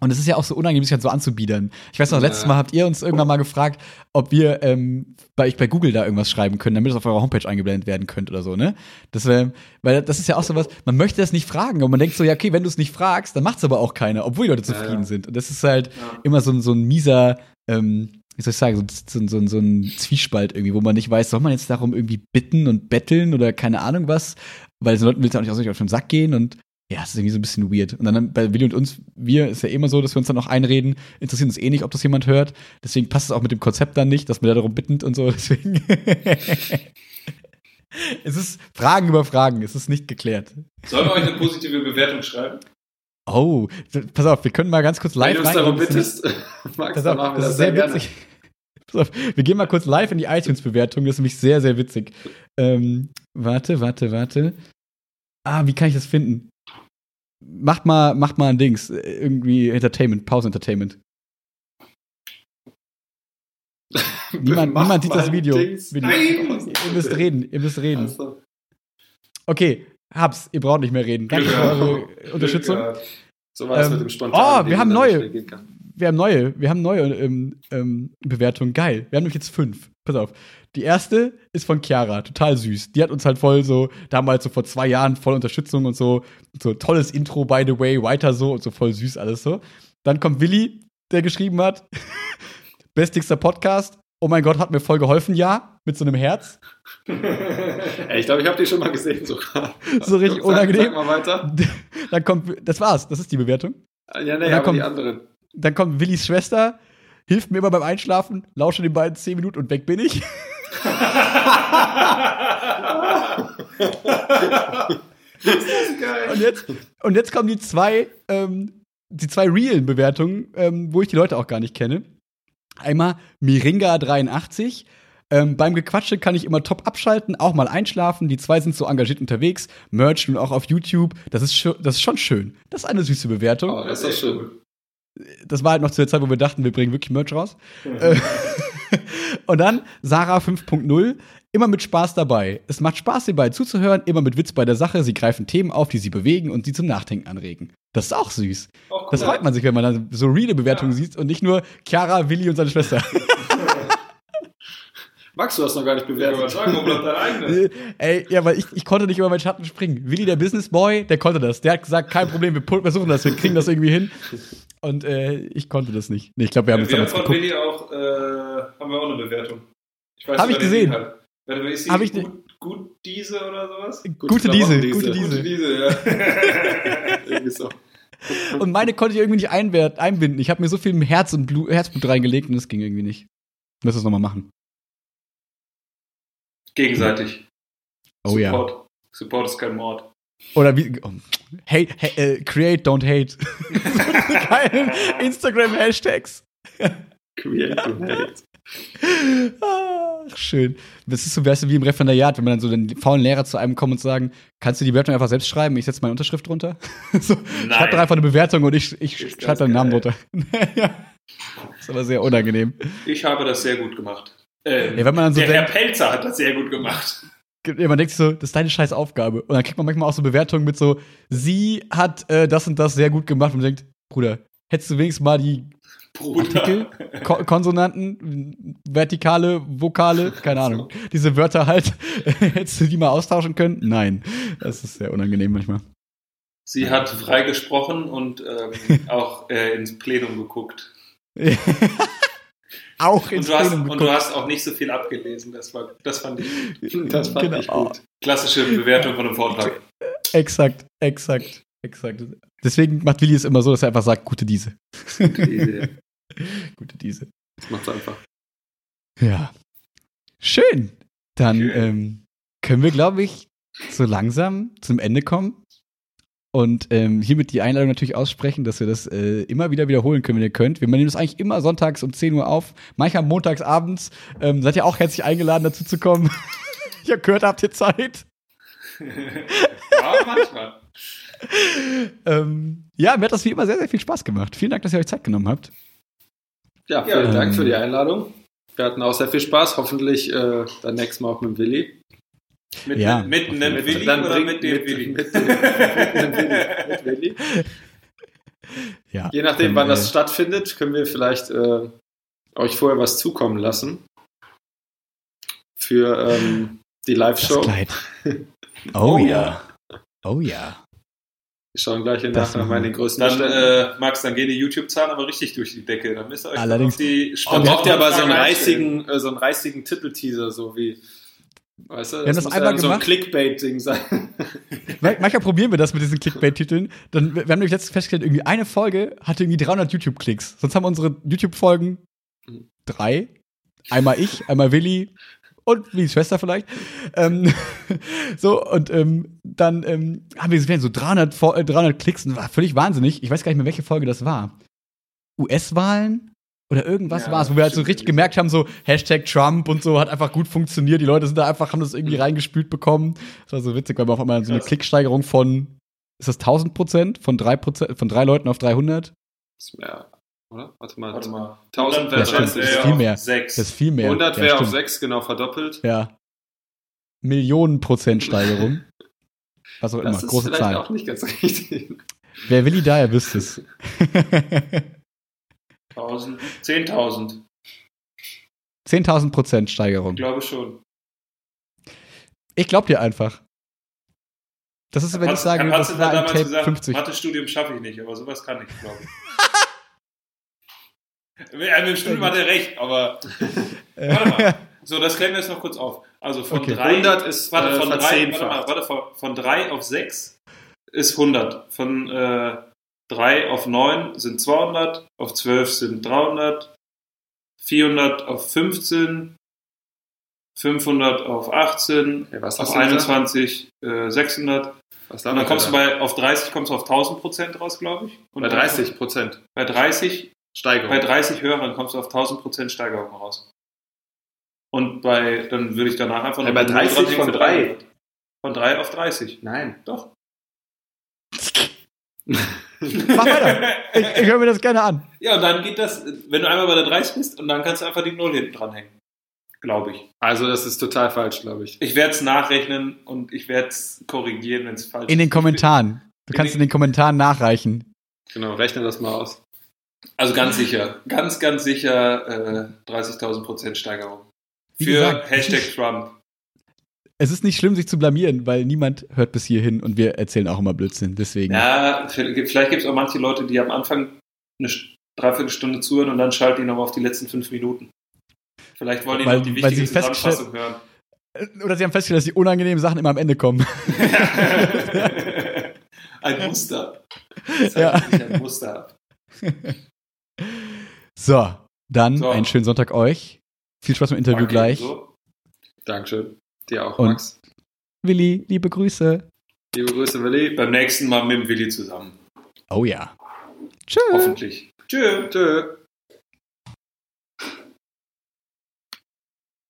Und es ist ja auch so unangenehm, sich halt so anzubiedern. Ich weiß noch, ja. letztes Mal habt ihr uns irgendwann mal gefragt, ob wir ähm, bei, ich bei Google da irgendwas schreiben können, damit es auf eurer Homepage eingeblendet werden könnte oder so, ne? Das wär, weil das ist ja auch so was, man möchte das nicht fragen, aber man denkt so, ja, okay, wenn du es nicht fragst, dann macht es aber auch keiner, obwohl die Leute zufrieden ja, ja. sind. Und das ist halt immer so, so ein mieser, ähm, wie soll ich sagen, so, so, so, so ein Zwiespalt irgendwie, wo man nicht weiß, soll man jetzt darum irgendwie bitten und betteln oder keine Ahnung was, weil den Leuten will es auch nicht auf den Sack gehen und ja, es ist irgendwie so ein bisschen weird. Und dann bei Willi und uns, wir ist ja immer so, dass wir uns dann auch einreden, interessiert uns eh nicht, ob das jemand hört. Deswegen passt es auch mit dem Konzept dann nicht, dass wir da darum bitten und so. Deswegen. es ist Fragen über Fragen, es ist nicht geklärt. Sollen wir euch eine positive Bewertung schreiben? Oh, pass auf, wir können mal ganz kurz live Wenn du uns darum bittest, Max, pass auf, das, ist sehr, sehr witzig. Pass auf, wir gehen mal kurz live in die iTunes-Bewertung, das ist nämlich sehr, sehr witzig. Ähm, warte, warte, warte. Ah, wie kann ich das finden? Macht mal, macht mal ein Dings. Irgendwie Entertainment, Pause Entertainment. niemand, niemand sieht das Video. Video. Nein. Ihr müsst reden, ihr müsst reden. Also. Okay, hab's, ihr braucht nicht mehr reden. Danke für eure Unterstützung. So war es ähm, mit dem spontanen. Oh, wir haben neue. Wir haben neue, wir haben neue ähm, ähm, Bewertungen. Geil. Wir haben nämlich jetzt fünf. Pass auf. Die erste ist von Chiara, total süß. Die hat uns halt voll so, damals so vor zwei Jahren voll Unterstützung und so, so tolles Intro, by the way, weiter so und so voll süß alles so. Dann kommt Willi, der geschrieben hat, bestigster Podcast. Oh mein Gott, hat mir voll geholfen, ja, mit so einem Herz. ich glaube, ich habe die schon mal gesehen sogar. So richtig sag, unangenehm. Sag mal weiter. Dann kommt, das war's, das ist die Bewertung. Ja, nee, aber kommt, die anderen. Dann kommt Willis Schwester, hilft mir immer beim Einschlafen, lausche den beiden zehn Minuten und weg bin ich. Ist das geil. Und jetzt, und jetzt kommen die zwei, ähm, die zwei realen Bewertungen, ähm, wo ich die Leute auch gar nicht kenne. Einmal Miringa83. Ähm, beim Gequatsche kann ich immer top abschalten, auch mal einschlafen. Die zwei sind so engagiert unterwegs, merch und auch auf YouTube. Das ist, das ist schon schön. Das ist eine süße Bewertung. Oh, das ist schön. Das war halt noch zu der Zeit, wo wir dachten, wir bringen wirklich Merch raus. Mhm. und dann Sarah 5.0, immer mit Spaß dabei. Es macht Spaß, hierbei zuzuhören, immer mit Witz bei der Sache. Sie greifen Themen auf, die sie bewegen und sie zum Nachdenken anregen. Das ist auch süß. Auch cool. Das freut man sich, wenn man dann so reale Bewertungen ja. sieht und nicht nur Chiara, Willi und seine Schwester. Max, du hast noch gar nicht bewertet. Ich sagen, wo bleibt dein eigenes? Ey, ja, weil ich, ich konnte nicht über meinen Schatten springen. Willi, der Businessboy, der konnte das. Der hat gesagt, kein Problem, wir versuchen das, wir kriegen das irgendwie hin. Und äh, ich konnte das nicht. Nee, ich glaube, wir haben ja, das damals von Willi auch, äh, haben wir auch eine Bewertung. Ich weiß, Hab ich gesehen. Warte, ist Hab ich gut, gut diese oder sowas? Gut, gute diese, gute diese. Gute diese, ja. irgendwie so. Und meine konnte ich irgendwie nicht einbinden. Ich habe mir so viel Herz und Blut, Herzblut reingelegt und es ging irgendwie nicht. Ich muss das nochmal machen. Gegenseitig. Oh Support. ja. Support ist kein Mord. Oder wie. Oh, hate, hate äh, create, don't hate. Geilen Instagram-Hashtags. create, don't hate. Ach, schön. Das ist so, wärst du wie im Referendariat, wenn man dann so den faulen Lehrer zu einem kommt und sagen, kannst du die Bewertung einfach selbst schreiben? Ich setze meine Unterschrift drunter. so, schreib doch einfach eine Bewertung und ich, ich schreibe deinen Namen drunter. ja. Das ist aber sehr unangenehm. Ich habe das sehr gut gemacht. Ähm, ja, wenn man dann so der denkt, Herr Pelzer hat das sehr gut gemacht. Man denkt sich so, das ist deine scheiß Aufgabe. Und dann kriegt man manchmal auch so Bewertungen mit so, sie hat äh, das und das sehr gut gemacht und man denkt, Bruder, hättest du wenigstens mal die Bruder. Artikel, Ko Konsonanten, vertikale, Vokale, keine Ahnung. Diese Wörter halt, hättest du die mal austauschen können? Nein. Das ist sehr unangenehm manchmal. Sie hat frei gesprochen und ähm, auch äh, ins Plenum geguckt. auch ins und du, hast, und du hast auch nicht so viel abgelesen. Das, war, das fand ich, das fand genau. ich gut. Klassische Bewertung von einem Vortrag. Exakt, exakt, exakt. Deswegen macht Willi es immer so, dass er einfach sagt, gute Diese. Gute Diese. gute Diese. Das macht's einfach. Ja. Schön. Dann Schön. Ähm, können wir, glaube ich, so langsam zum Ende kommen. Und ähm, hiermit die Einladung natürlich aussprechen, dass wir das äh, immer wieder wiederholen können, wenn ihr könnt. Wir nehmen das eigentlich immer sonntags um 10 Uhr auf, manchmal montags abends. Ähm, seid ihr auch herzlich eingeladen, dazu zu kommen. ich habe gehört, habt ihr Zeit? ja, manchmal. ähm, ja, mir hat das wie immer sehr, sehr viel Spaß gemacht. Vielen Dank, dass ihr euch Zeit genommen habt. Ja, vielen ja, Dank für die Einladung. Wir hatten auch sehr viel Spaß. Hoffentlich äh, dann nächstes Mal auch mit Willi. Mit, ja, mit, mit einem Willi oder mit dem mit, Willi? Mit, mit, mit Willi. Ja, Je nachdem, wann das stattfindet, können wir vielleicht äh, euch vorher was zukommen lassen. Für ähm, die Live-Show. Oh, oh ja. Oh ja. Wir schauen gleich in nach nach meinen größten Dann, äh, Max, dann gehen die YouTube-Zahlen aber richtig durch die Decke. Dann müsst ihr euch Allerdings, die Dann braucht ihr aber so einen reißigen, äh, so einen reißigen Titelteaser, so wie Weißt du, das, das einmal ja so ein Clickbait-Ding sein. Manchmal probieren wir das mit diesen Clickbait-Titeln. wir haben nämlich letztens festgestellt, irgendwie eine Folge hatte irgendwie 300 YouTube-Klicks. Sonst haben unsere YouTube-Folgen drei. Einmal ich, einmal Willi und Willis Schwester vielleicht. Ähm, so, und ähm, dann ähm, haben wir gesehen, so 300, 300 äh, Klicks. Und war völlig wahnsinnig. Ich weiß gar nicht mehr, welche Folge das war. US-Wahlen? Oder irgendwas ja, war es, wo wir halt so richtig gemerkt haben, so Hashtag Trump und so hat einfach gut funktioniert. Die Leute sind da einfach, haben das irgendwie reingespült bekommen. Das war so witzig, weil wir auf einmal so eine Klicksteigerung von, ist das 1000 Prozent? Von drei Prozent, von drei Leuten auf 300? Das ist mehr, oder? Warte mal. Warte mal. 1000 wäre ja, das ist viel mehr. 6. Das ist viel mehr. 100 wäre ja, auf 6, genau, verdoppelt. Ja. Millionen Prozent Steigerung. Was auch das immer, große Zahl. Das ist auch nicht ganz richtig. Wer Willi da, er wüsste es. 10.000. 10.000 Prozent Steigerung. Ich glaube schon. Ich glaube dir einfach. Das ist, wenn ich sage, das war ein Tape gesagt, 50. Mathe-Studium schaffe ich nicht, aber sowas kann ich, glaube ich. Mit dem Studium hat er recht, aber warte mal. So, das klären wir jetzt noch kurz auf. Also von okay. 3 100 ist warte, von, äh, 3, warte, mal, warte, von, von 3 auf 6 ist 100. Von äh, 3 auf 9 sind 200, auf 12 sind 300, 400 auf 15, 500 auf 18, ja, auf 21 äh, 600. Was und dann kommst du bei, auf 30 kommst du auf 1000 Prozent raus, glaube ich. Und bei 30 Prozent? Bei 30 Steigerung. Bei 30 Hörern kommst du auf 1000 Prozent Steigerung raus. Und bei, dann würde ich danach einfach noch ja, bei 30 von 3. Von 3 auf 30. Nein. Doch. Mach weiter. Ich, ich höre mir das gerne an. Ja, und dann geht das, wenn du einmal bei der 30 bist, und dann kannst du einfach die Null hinten dranhängen. Glaube ich. Also, das ist total falsch, glaube ich. Ich werde es nachrechnen und ich werde es korrigieren, wenn es falsch ist. In den Kommentaren. Du in kannst in den Kommentaren nachreichen. Genau, rechne das mal aus. Also ganz sicher, ganz, ganz sicher äh, 30.000 Prozent Steigerung. Für gesagt, Hashtag Trump es ist nicht schlimm, sich zu blamieren, weil niemand hört bis hierhin und wir erzählen auch immer Blödsinn. Deswegen. Ja, vielleicht gibt es auch manche Leute, die am Anfang eine Dreiviertelstunde zuhören und dann schalten die nochmal auf die letzten fünf Minuten. Vielleicht wollen die weil, noch die wichtige Zusammenfassung hören. Oder sie haben festgestellt, dass die unangenehmen Sachen immer am Ende kommen. ein Muster. Das ja. ein Muster. so, dann so. einen schönen Sonntag euch. Viel Spaß im Interview Danke, gleich. So. Dankeschön. Dir auch, Und Max. Willi, liebe Grüße. Liebe Grüße, Willi. Beim nächsten Mal mit dem Willi zusammen. Oh ja. Tschö. Hoffentlich. Tschö. Tschö.